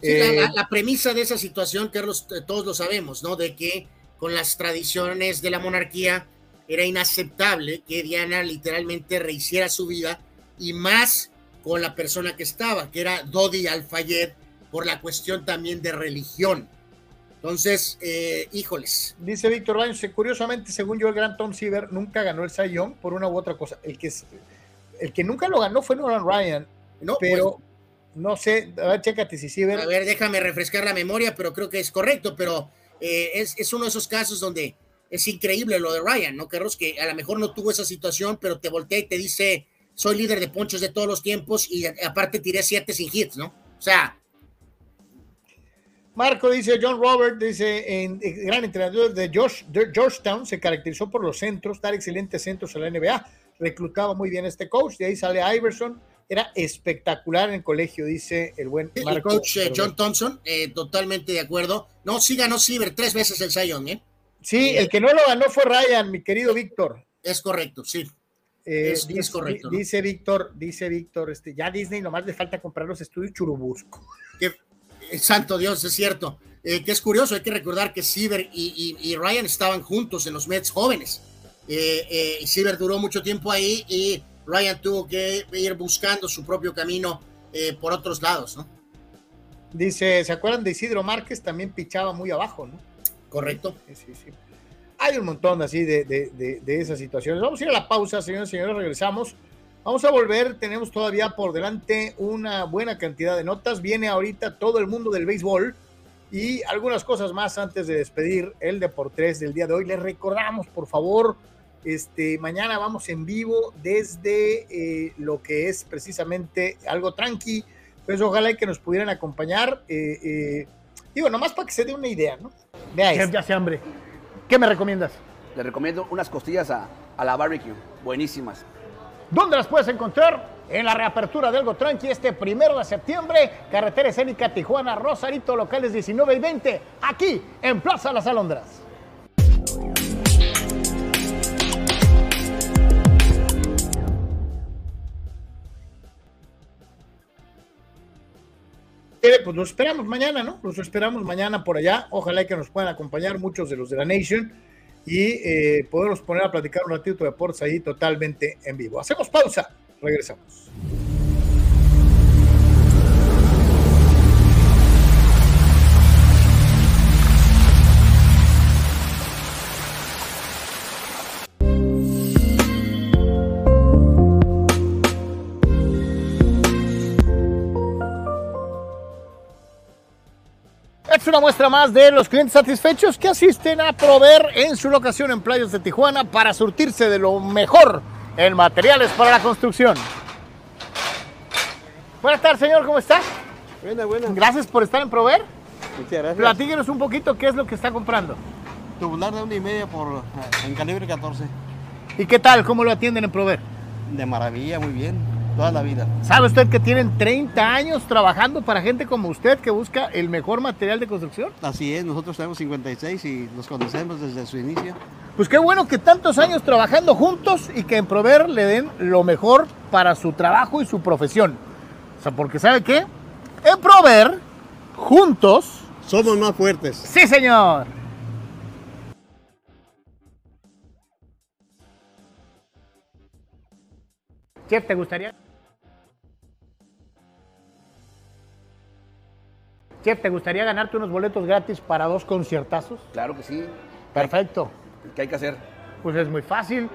la, la, premisa de esa situación, Carlos, todos lo sabemos, ¿no? De que con las tradiciones de la monarquía, era inaceptable que Diana literalmente rehiciera su vida y más con la persona que estaba, que era Dodi Al-Fayed, por la cuestión también de religión. Entonces, eh, híjoles. Dice Víctor Baños, curiosamente, según yo, el gran Tom Siever nunca ganó el Sayón por una u otra cosa. El que, el que nunca lo ganó fue Nolan Ryan, no, pero pues, no sé, a ver, chécate si Siever. A ver, déjame refrescar la memoria, pero creo que es correcto, pero eh, es, uno de esos casos donde es increíble lo de Ryan, ¿no, Carlos? Que a lo mejor no tuvo esa situación, pero te voltea y te dice, soy líder de ponchos de todos los tiempos y aparte tiré siete sin hits, ¿no? O sea... Marco dice, John Robert dice, en, gran entrenador de, Georgetown, se caracterizó por los centros, dar excelentes centros en la NBA, reclutaba muy bien este coach, de ahí sale Iverson, era espectacular en el colegio, dice el buen Marco. El coach eh, John Thompson, eh, totalmente de acuerdo. No, sí ganó Ciber tres veces el Zion, ¿eh? Sí, el que no lo ganó fue Ryan, mi querido Víctor. Es correcto, sí. es, correcto. Dice Víctor, dice Víctor, este, ya Disney nomás le falta comprar los estudios Churubusco. Que, santo Dios, es cierto. que es curioso, hay que recordar que Ciber y, Ryan estaban juntos en los Mets jóvenes. Eh, Ciber duró mucho tiempo ahí y Ryan tuvo que ir buscando su propio camino eh, por otros lados, ¿no? Dice, ¿se acuerdan de Isidro Márquez? También pichaba muy abajo, ¿no? Correcto. Sí, sí, sí. Hay un montón así de, de, de, esas situaciones. Vamos a ir a la pausa, señores y señores, regresamos. Vamos a volver, tenemos todavía por delante una buena cantidad de notas. Viene ahorita todo el mundo del béisbol y algunas cosas más antes de despedir el Deportes del día de hoy. Les recordamos, por favor, este, mañana vamos en vivo desde eh, lo que es precisamente algo tranqui. Pues ojalá que nos pudieran acompañar. Eh, eh, digo, nomás para que se dé una idea, ¿no? Vea Chef, ya se hambre. ¿Qué me recomiendas? Le recomiendo unas costillas a, a la barbecue, buenísimas. ¿Dónde las puedes encontrar? En la reapertura de Algo Tranqui este primero de septiembre, carretera escénica Tijuana, Rosarito, locales 19 y 20, aquí en Plaza Las Alondras. Eh, pues los esperamos mañana, ¿no? Los esperamos mañana por allá. Ojalá que nos puedan acompañar muchos de los de la Nation y eh, poner a platicar un ratito de deportes ahí totalmente en vivo. Hacemos pausa, regresamos. Es una muestra más de los clientes satisfechos que asisten a proveer en su locación en playas de Tijuana para surtirse de lo mejor en materiales para la construcción. Buenas tardes, señor, ¿cómo está? Buena, buena. Gracias por estar en proveer. Muchas gracias. Platíquenos un poquito qué es lo que está comprando. Tubular de una y media por, en calibre 14. ¿Y qué tal? ¿Cómo lo atienden en proveer? De maravilla, muy bien. Toda la vida. ¿Sabe usted que tienen 30 años trabajando para gente como usted que busca el mejor material de construcción? Así es, nosotros tenemos 56 y los conocemos desde su inicio. Pues qué bueno que tantos años trabajando juntos y que en Prover le den lo mejor para su trabajo y su profesión. O sea, porque ¿sabe qué? En Prover, juntos... Somos más fuertes. Sí, señor. Chef, ¿te gustaría? Chef, ¿te gustaría ganarte unos boletos gratis para dos conciertazos? Claro que sí. Perfecto. ¿Qué hay que hacer? Pues es muy fácil.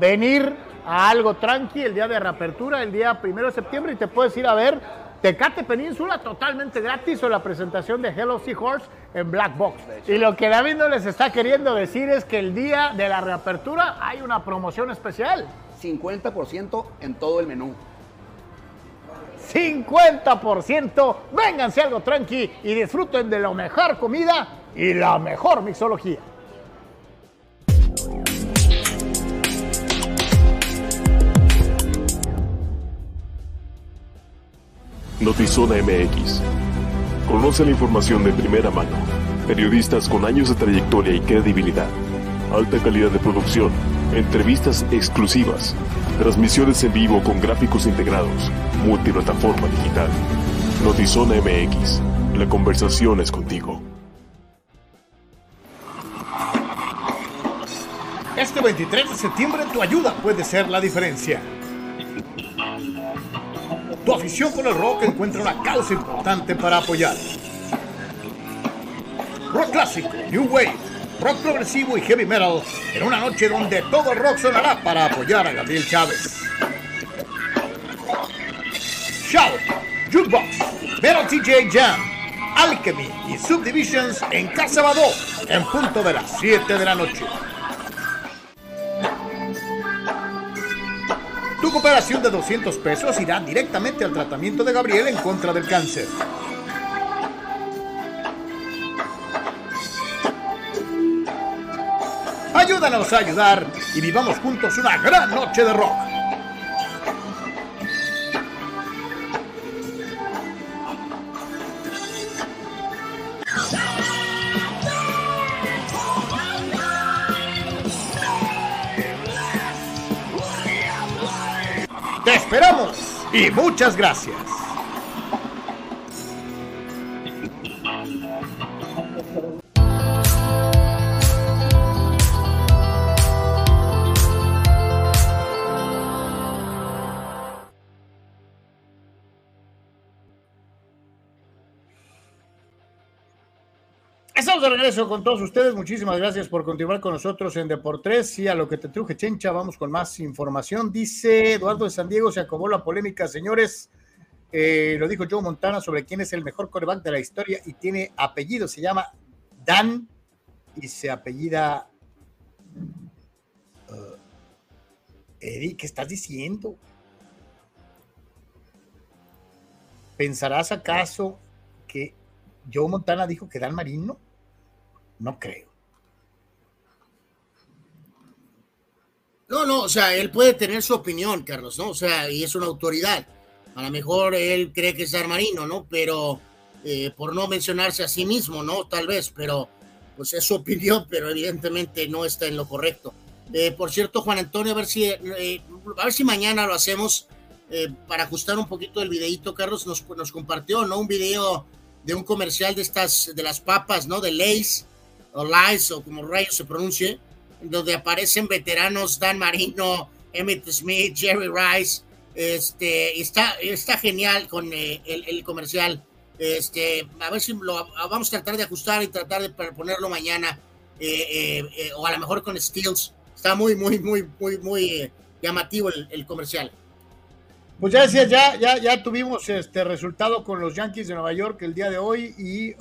Venir a algo tranqui el día de reapertura, el día primero de septiembre, y te puedes ir a ver Tecate Península totalmente gratis o la presentación de Hello Seahorse en Black Box. Y lo que David no les está queriendo decir es que el día de la reapertura hay una promoción especial. 50% en todo el menú. 50%. Vénganse algo tranqui y disfruten de la mejor comida y la mejor mixología. Notizona MX. Conoce la información de primera mano. Periodistas con años de trayectoria y credibilidad. Alta calidad de producción. Entrevistas exclusivas. Transmisiones en vivo con gráficos integrados. Multiplataforma digital. Notizona MX. La conversación es contigo. Este 23 de septiembre tu ayuda puede ser la diferencia. Tu afición por el rock encuentra una causa importante para apoyar. Rock clásico, New Wave, rock progresivo y heavy metal en una noche donde todo el rock sonará para apoyar a Gabriel Chávez. Shout, Jukebox, Metal TJ Jam, Alchemy y Subdivisions en Casa Badó en punto de las 7 de la noche. Tu cooperación de 200 pesos irá directamente al tratamiento de Gabriel en contra del cáncer. Ayúdanos a ayudar y vivamos juntos una gran noche de rock. Te esperamos y muchas gracias. Regreso con todos ustedes. Muchísimas gracias por continuar con nosotros en Deportes y a lo que te truje, Chencha. Vamos con más información. Dice Eduardo de San Diego, se acabó la polémica, señores. Eh, lo dijo Joe Montana sobre quién es el mejor coreback de la historia y tiene apellido, se llama Dan y se apellida uh, Eddie, ¿qué estás diciendo? ¿Pensarás acaso que Joe Montana dijo que Dan Marino? No creo. No, no, o sea, él puede tener su opinión, Carlos, ¿no? O sea, y es una autoridad. A lo mejor él cree que es Dan Marino, ¿no? Pero eh, por no mencionarse a sí mismo, ¿no? Tal vez, pero pues es su opinión, pero evidentemente no está en lo correcto. Eh, por cierto, Juan Antonio, a ver si, eh, a ver si mañana lo hacemos para ajustar un poquito el videito. Carlos nos, nos compartió, ¿no? Un video de un comercial de estas, de las papas, ¿no? De Lays o Lays o como rayos se pronuncie, donde aparecen veteranos Dan Marino, Emmett Smith, Jerry Rice. Este, está, está genial con el, el comercial. Este, a ver si lo vamos a tratar de ajustar y tratar de ponerlo mañana, eh, eh, eh, o a lo mejor con Steels. Está muy, muy, muy, muy, muy llamativo el, comercial. Pues ya decía, ya, ya, ya tuvimos este resultado con los Yankees de Nueva York el día de hoy y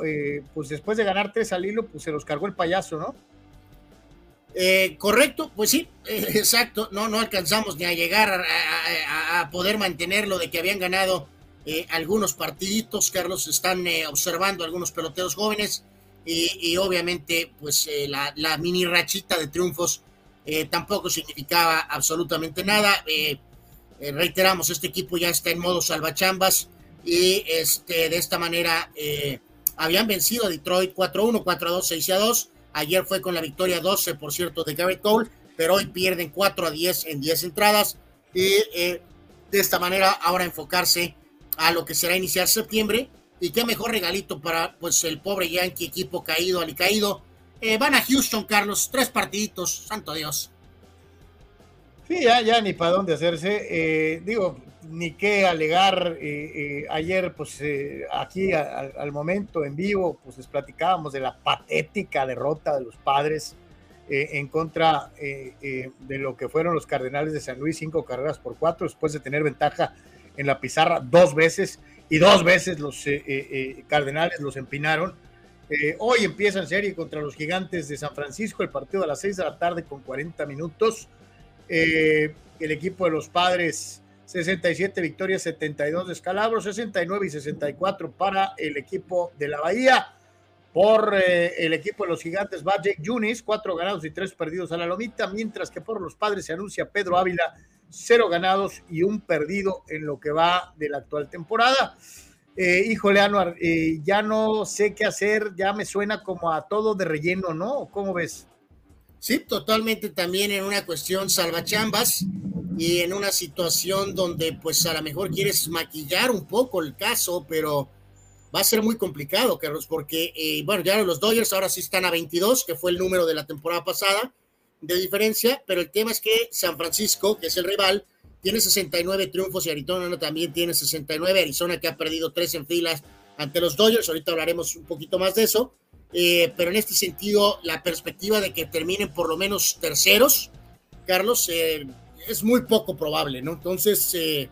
pues después de ganar tres al hilo, pues se los cargó el payaso, ¿no? correcto, pues sí, exacto. No, no alcanzamos ni a llegar a, poder mantenerlo de que habían ganado eh, algunos partiditos, Carlos, están eh, observando algunos peloteros jóvenes y, obviamente pues eh, la, mini rachita de triunfos tampoco significaba absolutamente nada. Reiteramos, este equipo ya está en modo salvachambas y este, de esta manera habían vencido a Detroit 4-1, 4-2, 6-2. Ayer fue con la victoria 12, por cierto, de Garrett Cole, pero hoy pierden 4 a 10 en 10 entradas y de esta manera ahora enfocarse a lo que será iniciar septiembre. Y qué mejor regalito para pues el pobre Yankee, equipo caído, alicaído. Eh, van a Houston, Carlos, tres partiditos, santo Dios. Sí, ya, ya ni para dónde hacerse. Eh, digo, ni qué alegar. Eh, ayer, pues aquí al momento en vivo, pues les platicábamos de la patética derrota de los padres en contra de lo que fueron los Cardenales de San Luis, cinco carreras por cuatro, después de tener ventaja en la pizarra dos veces y dos veces los eh, eh, eh, Cardenales los empinaron. hoy empieza en serie contra los Gigantes de San Francisco, el partido a las 6 de la tarde con 40 minutos. El equipo de los Padres, 67 victorias, 72 descalabros, 69 y 64 para el equipo de la Bahía. Por el equipo de los Gigantes va Jake Junis, cuatro ganados y tres perdidos a la lomita, mientras que por los Padres se anuncia Pedro Ávila, cero ganados y un perdido en lo que va de la actual temporada. Eh, híjole, Anuar, eh, ya no sé qué hacer, ya me suena como a todo de relleno, ¿no? ¿Cómo ves? Sí, totalmente también en una cuestión salvachambas y en una situación donde pues a lo mejor quieres maquillar un poco el caso, pero va a ser muy complicado, Carlos, porque, eh, bueno, ya los Dodgers ahora sí están a 22, que fue el número de la temporada pasada, de diferencia, pero el tema es que San Francisco, que es el rival, tiene 69 triunfos y Arizona también tiene 69. Arizona que ha perdido tres en filas ante los Dodgers, ahorita hablaremos un poquito más de eso, eh, pero en este sentido la perspectiva de que terminen por lo menos terceros, Carlos, eh, es muy poco probable, ¿no? Entonces, eh,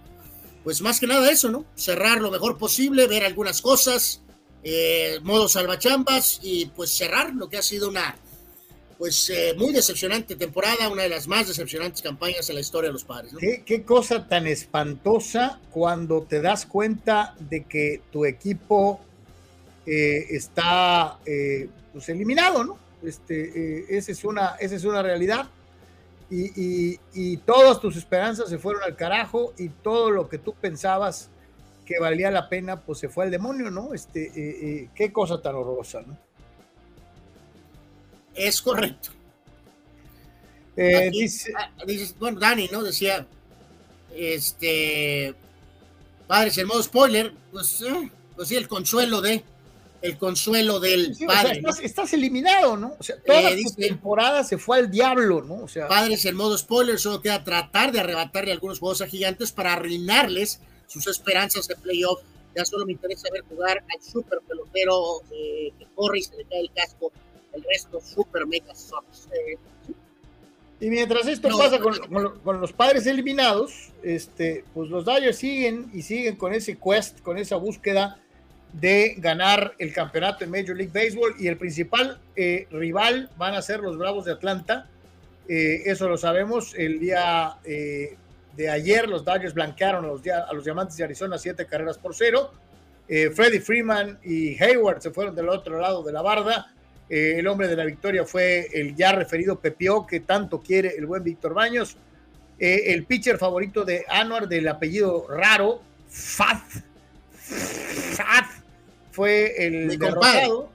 pues más que nada eso, ¿no? Cerrar lo mejor posible, ver algunas cosas, modo salvachambas y pues cerrar lo que ha sido una pues eh, muy decepcionante temporada, una de las más decepcionantes campañas en la historia de los padres. ¿Qué, cosa tan espantosa cuando te das cuenta de que tu equipo eh, está eh, pues eliminado, ¿no? Este, esa, es una, esa es una realidad. Y, y, todas tus esperanzas se fueron al carajo y todo lo que tú pensabas que valía la pena, pues se fue al demonio, ¿no? Este, qué cosa tan horrorosa, ¿no? Es correcto. Eh, ah, bueno, Dani, ¿no? Decía, este, padres, el modo spoiler, pues, eh, pues sí, el consuelo de, el consuelo del padre. estás, eliminado, ¿no? O sea, toda eh, la temporada se fue al diablo, ¿no? O sea, padres, el modo spoiler, solo queda tratar de arrebatarle algunos juegos a gigantes para arruinarles sus esperanzas de playoff. Ya solo me interesa ver jugar al super pelotero que corre y se le cae el casco el resto super mega sucks. Y mientras esto pasa con, con, los padres eliminados, este, pues los Dodgers siguen y siguen con ese quest, con esa búsqueda de ganar el campeonato en Major League Baseball y el principal eh, rival van a ser los Bravos de Atlanta. Eh, eso lo sabemos. El día eh, de ayer los Dodgers blanquearon a los, a los Diamantes de Arizona siete carreras por cero. Freddie Freeman y Hayward se fueron del otro lado de la barda. el hombre de la victoria fue el ya referido Pepio, que tanto quiere el buen Víctor Baños. el pitcher favorito de Anuar del apellido raro, Fat fue el derrotado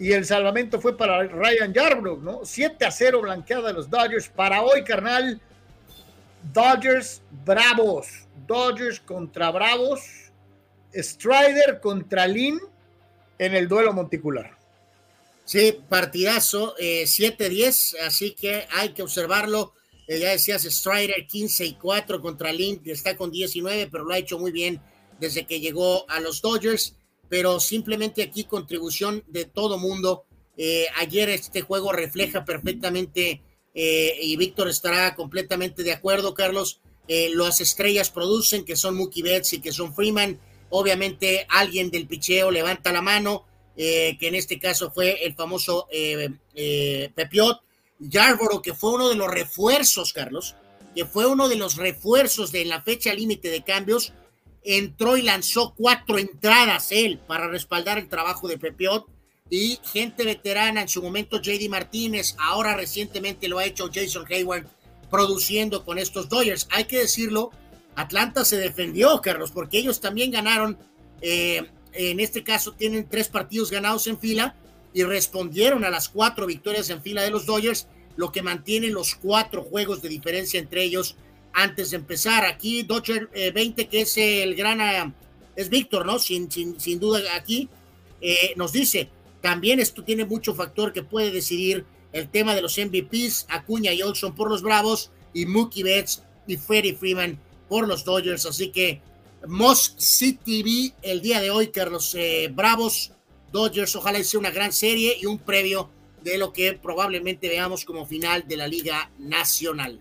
y el salvamento fue para Ryan Yarbrough, ¿no? 7 a 0 blanqueada de los Dodgers. Para hoy, carnal, Dodgers Bravos. Dodgers contra Bravos. Strider contra Lin en el duelo monticular. Sí, partidazo, 7-10, eh, así que hay que observarlo. Eh, ya decías, Strider 15 y 4 contra Lin, que está con 19, pero lo ha hecho muy bien desde que llegó a los Dodgers pero simplemente aquí contribución de todo mundo. Eh, ayer este juego refleja perfectamente, eh, y Víctor estará completamente de acuerdo, Carlos, eh, las estrellas producen, que son Mookie Betts y que son Freeman. Obviamente alguien del picheo levanta la mano, que en este caso fue el famoso Pepiot. Yarborough, que fue uno de los refuerzos, Carlos, que fue uno de los refuerzos de la fecha límite de cambios, entró y lanzó cuatro entradas él para respaldar el trabajo de Pepiot y gente veterana en su momento JD Martínez, ahora recientemente lo ha hecho Jason Hayward produciendo con estos Dodgers. Hay que decirlo, Atlanta se defendió, Carlos, porque ellos también ganaron, eh, en este caso tienen tres partidos ganados en fila y respondieron a las cuatro victorias en fila de los Dodgers, lo que mantiene los cuatro juegos de diferencia entre ellos antes de empezar. Aquí Dodger 20, eh, que es el gran, eh, es Víctor, ¿no? Sin, sin, sin duda aquí, eh, nos dice, también esto tiene mucho factor que puede decidir el tema de los MVPs, Acuña y Olson por los Bravos y Mookie Betts y Freddie Freeman por los Dodgers. Así que Moss City el día de hoy, Carlos Bravos, Dodgers, ojalá sea una gran serie y un previo de lo que probablemente veamos como final de la Liga Nacional.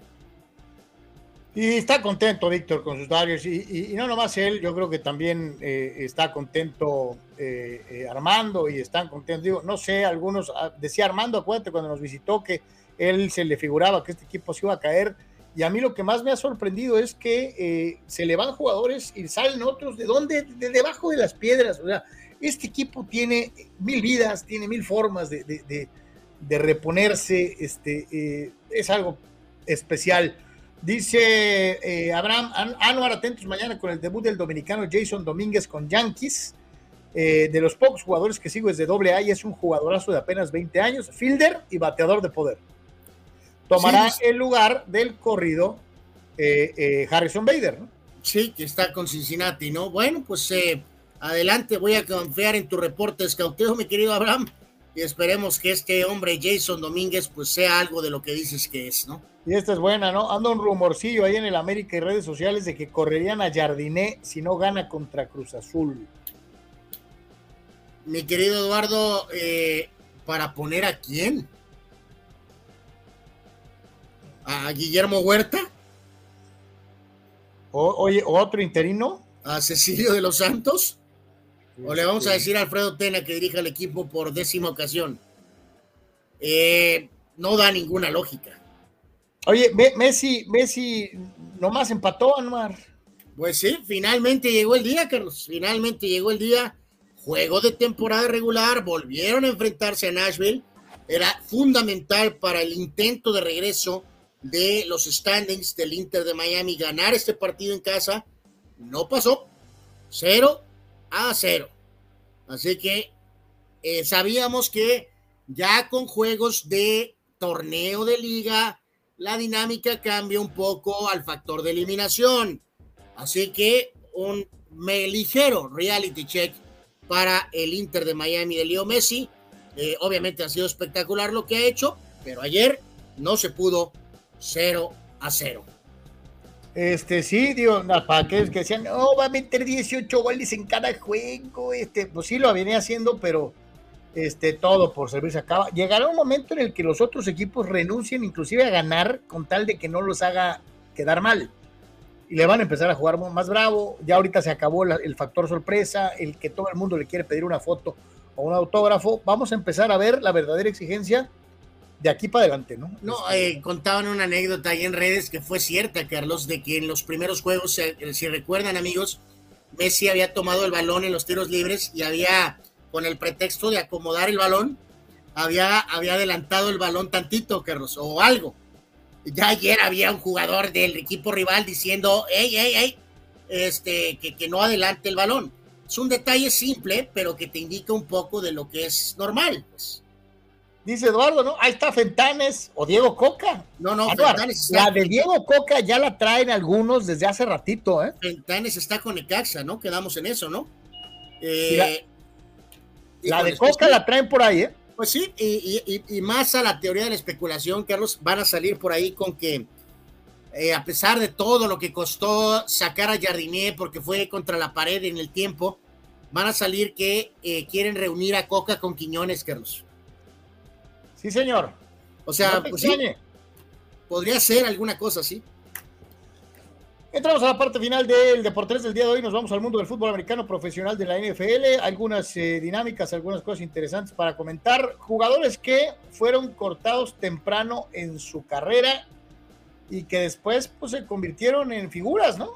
Y está contento Víctor con sus Dodgers y, no nomás él, yo creo que también eh, está contento eh, eh, Armando y están contentos, digo, no sé, algunos, ah, decía Armando, acuérdate cuando nos visitó que él se le figuraba que este equipo se iba a caer y a mí lo que más me ha sorprendido es que se le van jugadores y salen otros, ¿de dónde? De debajo de las piedras, o sea, este equipo tiene mil vidas, tiene mil formas de, de reponerse, este, es algo especial. Dice eh, Abraham, Anuar, atentos mañana con el debut del dominicano Jason Domínguez con Yankees. Eh, de los pocos jugadores que sigo desde doble A y es un jugadorazo de apenas 20 años, fielder y bateador de poder. Tomará el lugar del corrido eh, Harrison Bader, ¿no? Sí, que está con Cincinnati, ¿no? Bueno, pues adelante, voy a confiar en tu reporte escauteo, mi querido Abraham, y esperemos que este hombre Jason Domínguez pues sea algo de lo que dices que es, ¿no? Y esta es buena, ¿no? Anda un rumorcillo ahí en el América y redes sociales de que correrían a Jardiné si no gana contra Cruz Azul. Mi querido Eduardo, eh, ¿para poner a quién? ¿A Guillermo Huerta? O, oye, ¿otro interino? ¿A Cecilio de los Santos? ¿O le vamos a decir a Alfredo Tena que dirija el equipo por décima ocasión? Eh, no da ninguna lógica. Oye, Messi, Messi nomás empató, Anuar. Pues sí, finalmente llegó el día, Carlos. Finalmente llegó el día. Juego de temporada regular, volvieron a enfrentarse a Nashville. Era fundamental para el intento de regreso de los standings del Inter de Miami ganar este partido en casa. No pasó. Cero a cero. Así que eh, sabíamos que ya con juegos de torneo de liga, la dinámica cambia un poco al factor de eliminación. Así que un ligero reality check para el Inter de Miami de Leo Messi. Eh, obviamente ha sido espectacular lo que ha hecho, pero ayer no se pudo 0 a 0. Este, sí, digo, para aquellos que decían, no, va a meter 18 goles en cada juego, este, pues sí lo venía haciendo, pero este, todo por servirse acaba. Llegará un momento en el que los otros equipos renuncien inclusive a ganar con tal de que no los haga quedar mal. Y le van a empezar a jugar más bravo. Ya ahorita se acabó el factor sorpresa, el que todo el mundo le quiere pedir una foto o un autógrafo. Vamos a empezar a ver la verdadera exigencia de aquí para adelante, ¿no? No, eh, contaban una anécdota ahí en redes que fue cierta, Carlos, de que en los primeros juegos, si recuerdan amigos, Messi había tomado el balón en los tiros libres y había, con el pretexto de acomodar el balón, había, había adelantado el balón tantito, Carlos, o algo. Ya ayer había un jugador del equipo rival diciendo, hey, hey, hey, este, que, que no adelante el balón. Es un detalle simple, pero que te indica un poco de lo que es normal. Pues. Dice Eduardo, ¿no? Ahí está Fentanes o Diego Coca. No, no, Fentanes La de Diego Coca ya la traen algunos desde hace ratito, ¿eh? Fentanes está con Ecaxa, ¿no? Quedamos en eso, ¿no? Eh, la, de Coca la traen por ahí, ¿eh? Pues sí, y, más a la teoría de la especulación, Carlos, van a salir por ahí con que eh, a pesar de todo lo que costó sacar a Jardinier porque fue contra la pared en el tiempo, van a salir que eh, quieren reunir a Coca con Quiñones, Carlos. Sí, señor. O sea, pues podría ser alguna cosa así. Entramos a la parte final del Deportes del día de hoy. Nos vamos al mundo del fútbol americano profesional de la NFL. Algunas eh, dinámicas, algunas cosas interesantes para comentar. Jugadores que fueron cortados temprano en su carrera y que después pues, se convirtieron en figuras, ¿no?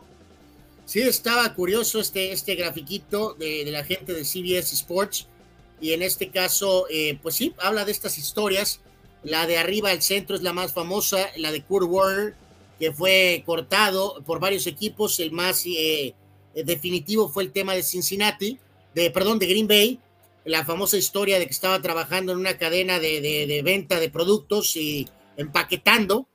Sí, estaba curioso este, este grafiquito de, la gente de CBS Sports y en este caso, eh, pues sí, habla de estas historias. La de arriba al centro es la más famosa, la de Kurt Warner, que fue cortado por varios equipos. El más eh, definitivo fue el tema de Cincinnati, de, perdón, de Green Bay. La famosa historia de que estaba trabajando en una cadena de, venta de productos y empaquetando,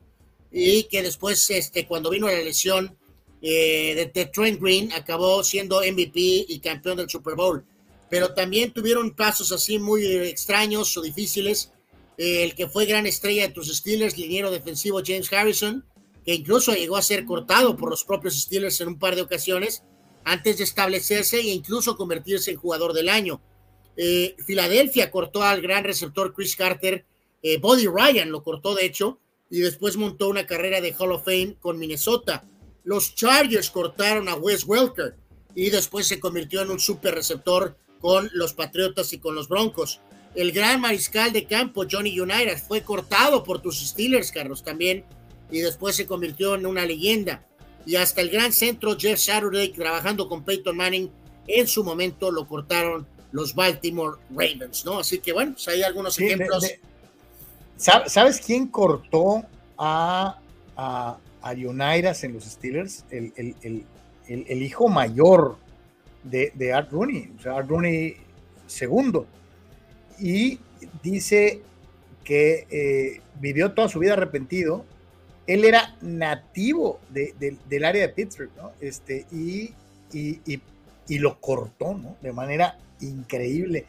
y que después, este, cuando vino la lesión eh, de, Trent Green, acabó siendo MVP y campeón del Super Bowl pero también tuvieron pasos así muy extraños o difíciles. El que fue gran estrella de tus Steelers, liniero defensivo James Harrison, que incluso llegó a ser cortado por los propios Steelers en un par de ocasiones antes de establecerse e incluso convertirse en jugador del año. Eh, Filadelfia cortó al gran receptor Chris Carter, eh, Body Ryan lo cortó de hecho, y después montó una carrera de Hall of Fame con Minnesota. Los Chargers cortaron a Wes Welker y después se convirtió en un super receptor con los Patriotas y con los Broncos. El gran mariscal de campo, Johnny United, fue cortado por tus Steelers, Carlos, también, y después se convirtió en una leyenda. Y hasta el gran centro, Jeff Saturday, trabajando con Peyton Manning, en su momento lo cortaron los Baltimore Ravens, ¿no? Así que bueno, pues hay algunos ejemplos. ¿Sabes quién cortó a, a, en los Steelers? El, el hijo mayor de, Art Rooney, o sea, Art Rooney segundo. Y dice que eh, vivió toda su vida arrepentido. Él era nativo del área de Pittsburgh, ¿no? Este, y, y, lo cortó, ¿no? De manera increíble.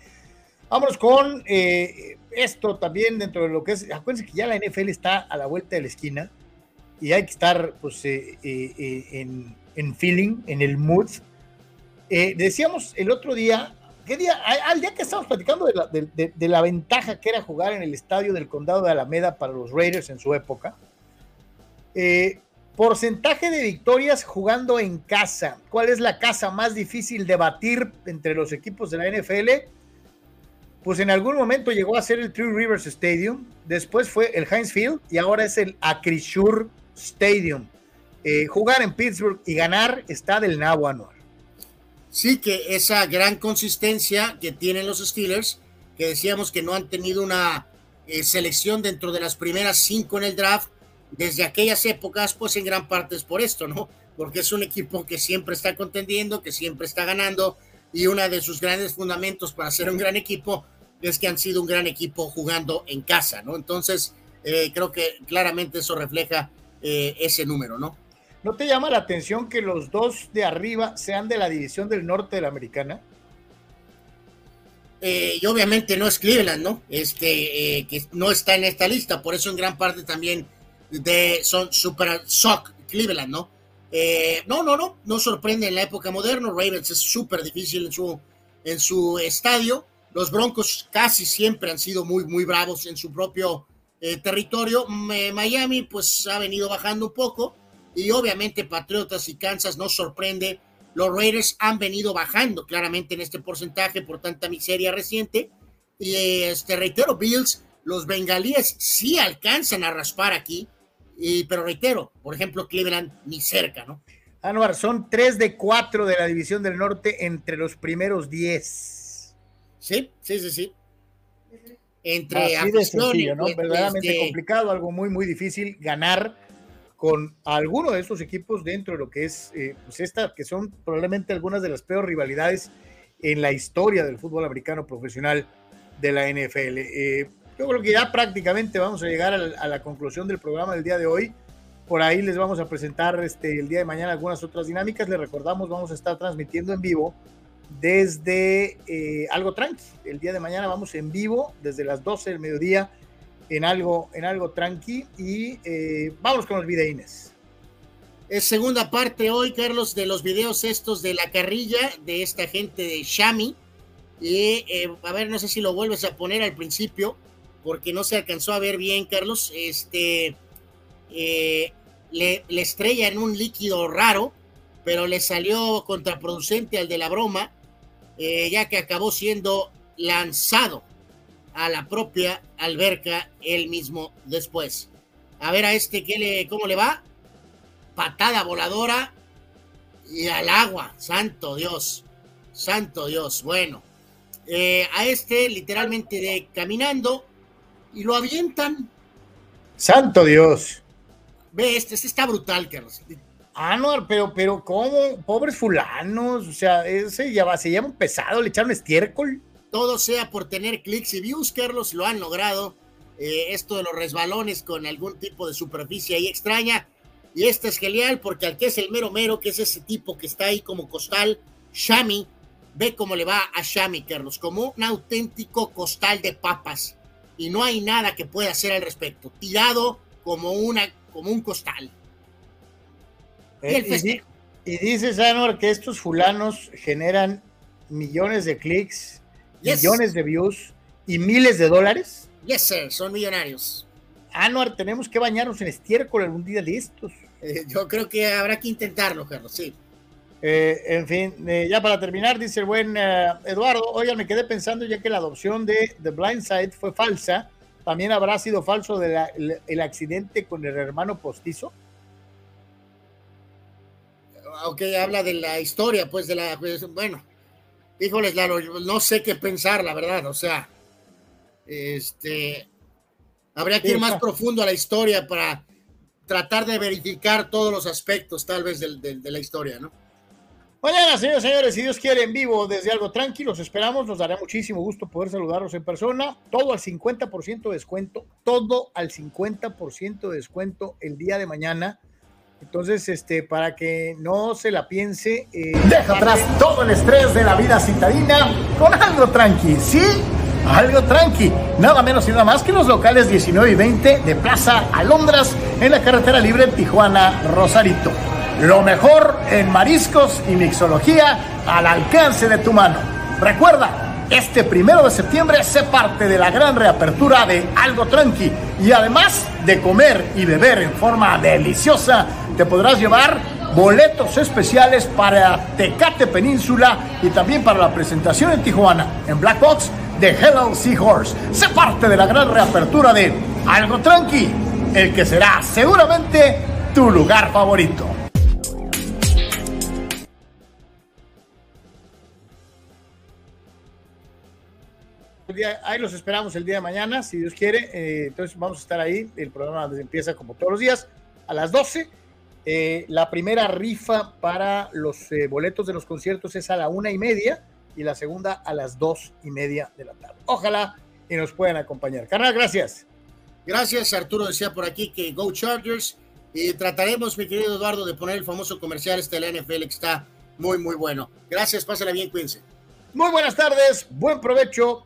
Vámonos con eh, esto también dentro de lo que es. Acuérdense que ya la NFL está a la vuelta de la esquina y hay que estar, pues, eh, en, en feeling, en el mood eh, decíamos el otro día, ¿qué día? Al día que estábamos platicando de la, ventaja que era jugar en el estadio del condado de Alameda para los Raiders en su época. Eh, porcentaje de victorias jugando en casa. ¿Cuál es la casa más difícil de batir entre los equipos de la NFL? Pues en algún momento llegó a ser el Three Rivers Stadium, después fue el Heinz Field y ahora es el Acrisure Stadium. Eh, jugar en Pittsburgh y ganar está del nabo anual. Sí, que esa gran consistencia que tienen los Steelers, que decíamos que no han tenido una eh, selección dentro de las primeras cinco en el draft, desde aquellas épocas, pues en gran parte es por esto, ¿no? Porque es un equipo que siempre está contendiendo, que siempre está ganando, y uno de sus grandes fundamentos para ser un gran equipo es que han sido un gran equipo jugando en casa, ¿no? Entonces, eh, creo que claramente eso refleja eh, ese número, ¿no? ¿No te llama la atención que los dos de arriba sean de la división del norte de la americana? Eh, y obviamente no es Cleveland, ¿no? Este, que no está en esta lista, por eso en gran parte también de, son super shock Cleveland, ¿no? Eh, no, no, no, no sorprende en la época moderna, Ravens es súper difícil en su, en su estadio, Los Broncos casi siempre han sido muy, muy bravos en su propio eh, territorio. Miami pues ha venido bajando un poco y obviamente Patriotas y Kansas nos sorprende. Los Raiders han venido bajando claramente en este porcentaje por tanta miseria reciente. Y este reitero, Bills, los bengalíes sí alcanzan a raspar aquí, y, pero reitero, por ejemplo, Cleveland ni cerca, ¿no? Anuar, son tres de cuatro de la división del norte entre los primeros diez. Sí, sí, sí, sí. Entre Así de sencillo, ¿no? Verdaderamente este complicado, algo muy, muy difícil ganar con alguno de estos equipos dentro de lo que es, eh, pues esta, que son probablemente algunas de las peores rivalidades en la historia del fútbol americano profesional de la NFL. Eh, yo creo que ya prácticamente vamos a llegar a la, conclusión del programa del día de hoy. Por ahí les vamos a presentar este, el día de mañana algunas otras dinámicas. Les recordamos, vamos a estar transmitiendo en vivo desde eh, algo tranqui. El día de mañana vamos en vivo desde las 12 del mediodía en algo, en algo tranqui y eh, vamos con los videínes. Es segunda parte hoy, Carlos, de los videos estos de la carrilla de esta gente de Shami. Y eh, a ver, no sé si lo vuelves a poner al principio, porque no se alcanzó a ver bien, Carlos. Este le, le estrella en un líquido raro, pero le salió contraproducente al de la broma eh, ya que acabó siendo lanzado a la propia alberca él mismo después. A ver a este ¿qué le, cómo le va. Patada voladora y al agua. Santo Dios. Santo Dios. Bueno. Eh, a este literalmente de caminando y lo avientan. Santo Dios. Ve, este, este está brutal, Carlos. Ah, pero, pero, ¿cómo? Pobres fulanos, o sea, ese ya va, se llama pesado, le echaron estiércol. Todo sea por tener clics y views, Carlos, lo han logrado. Eh, esto de los resbalones con algún tipo de superficie ahí extraña. Y este es genial porque al que es el mero mero, que es ese tipo que está ahí como costal, Shami, ve cómo le va a Shami, Carlos, como un auténtico costal de papas. Y no hay nada que pueda hacer al respecto. Tirado como, una, como un costal. Eh, y, dice Sanor que estos fulanos generan millones de clics, millones de views y miles de dólares. Yes, sir, son millonarios. Anuar, tenemos que bañarnos en estiércol algún día de estos. Eh, yo creo que habrá que intentarlo, Carlos, sí. Eh, en fin, ya para terminar, dice el buen Eduardo, oigan, me quedé pensando ya que la adopción de The Blind Side fue falsa, también habrá sido falso el accidente con el hermano postizo aunque habla de la historia, pues de la, pues, bueno, híjoles, no sé qué pensar, la verdad, o sea, este, habría que ir más profundo a la historia para tratar de verificar todos los aspectos, tal vez, de, la historia, ¿no? Mañana, señores, señores, si Dios quiere, en vivo desde algo tranquilo, los esperamos, nos dará muchísimo gusto poder saludarlos en persona, todo al 50% de descuento, todo al 50% de descuento el día de mañana entonces, este, para que no se la piense. Eh, Deja atrás todo el estrés de la vida citadina con algo tranqui, ¿sí? Algo tranqui, nada menos y nada más que los locales 19 y 20 de Plaza Alondras en la carretera libre Tijuana Rosarito. Lo mejor en mariscos y mixología al alcance de tu mano. Recuerda, este primero de septiembre se parte de la gran reapertura de Algo Tranqui y además de comer y beber en forma deliciosa, te podrás llevar boletos especiales para Tecate Península y también para la presentación en Tijuana, en Black Box de Hello Seahorse. Se parte de la gran reapertura de Algo Tranqui, el que será seguramente tu lugar favorito. Ahí los esperamos el día de mañana, si Dios quiere. Eh, entonces vamos a estar ahí. El programa empieza como todos los días a las 12. Eh, la primera rifa para los eh, boletos de los conciertos es a la una y media y la segunda a las dos y media de la tarde. Ojalá y nos puedan acompañar. Carnal, gracias. Gracias, Arturo decía por aquí que Go Chargers. Y trataremos, mi querido Eduardo, de poner el famoso comercial este de la NFL que está muy, muy bueno. Gracias, pásala bien, cuídense. Muy buenas tardes, buen provecho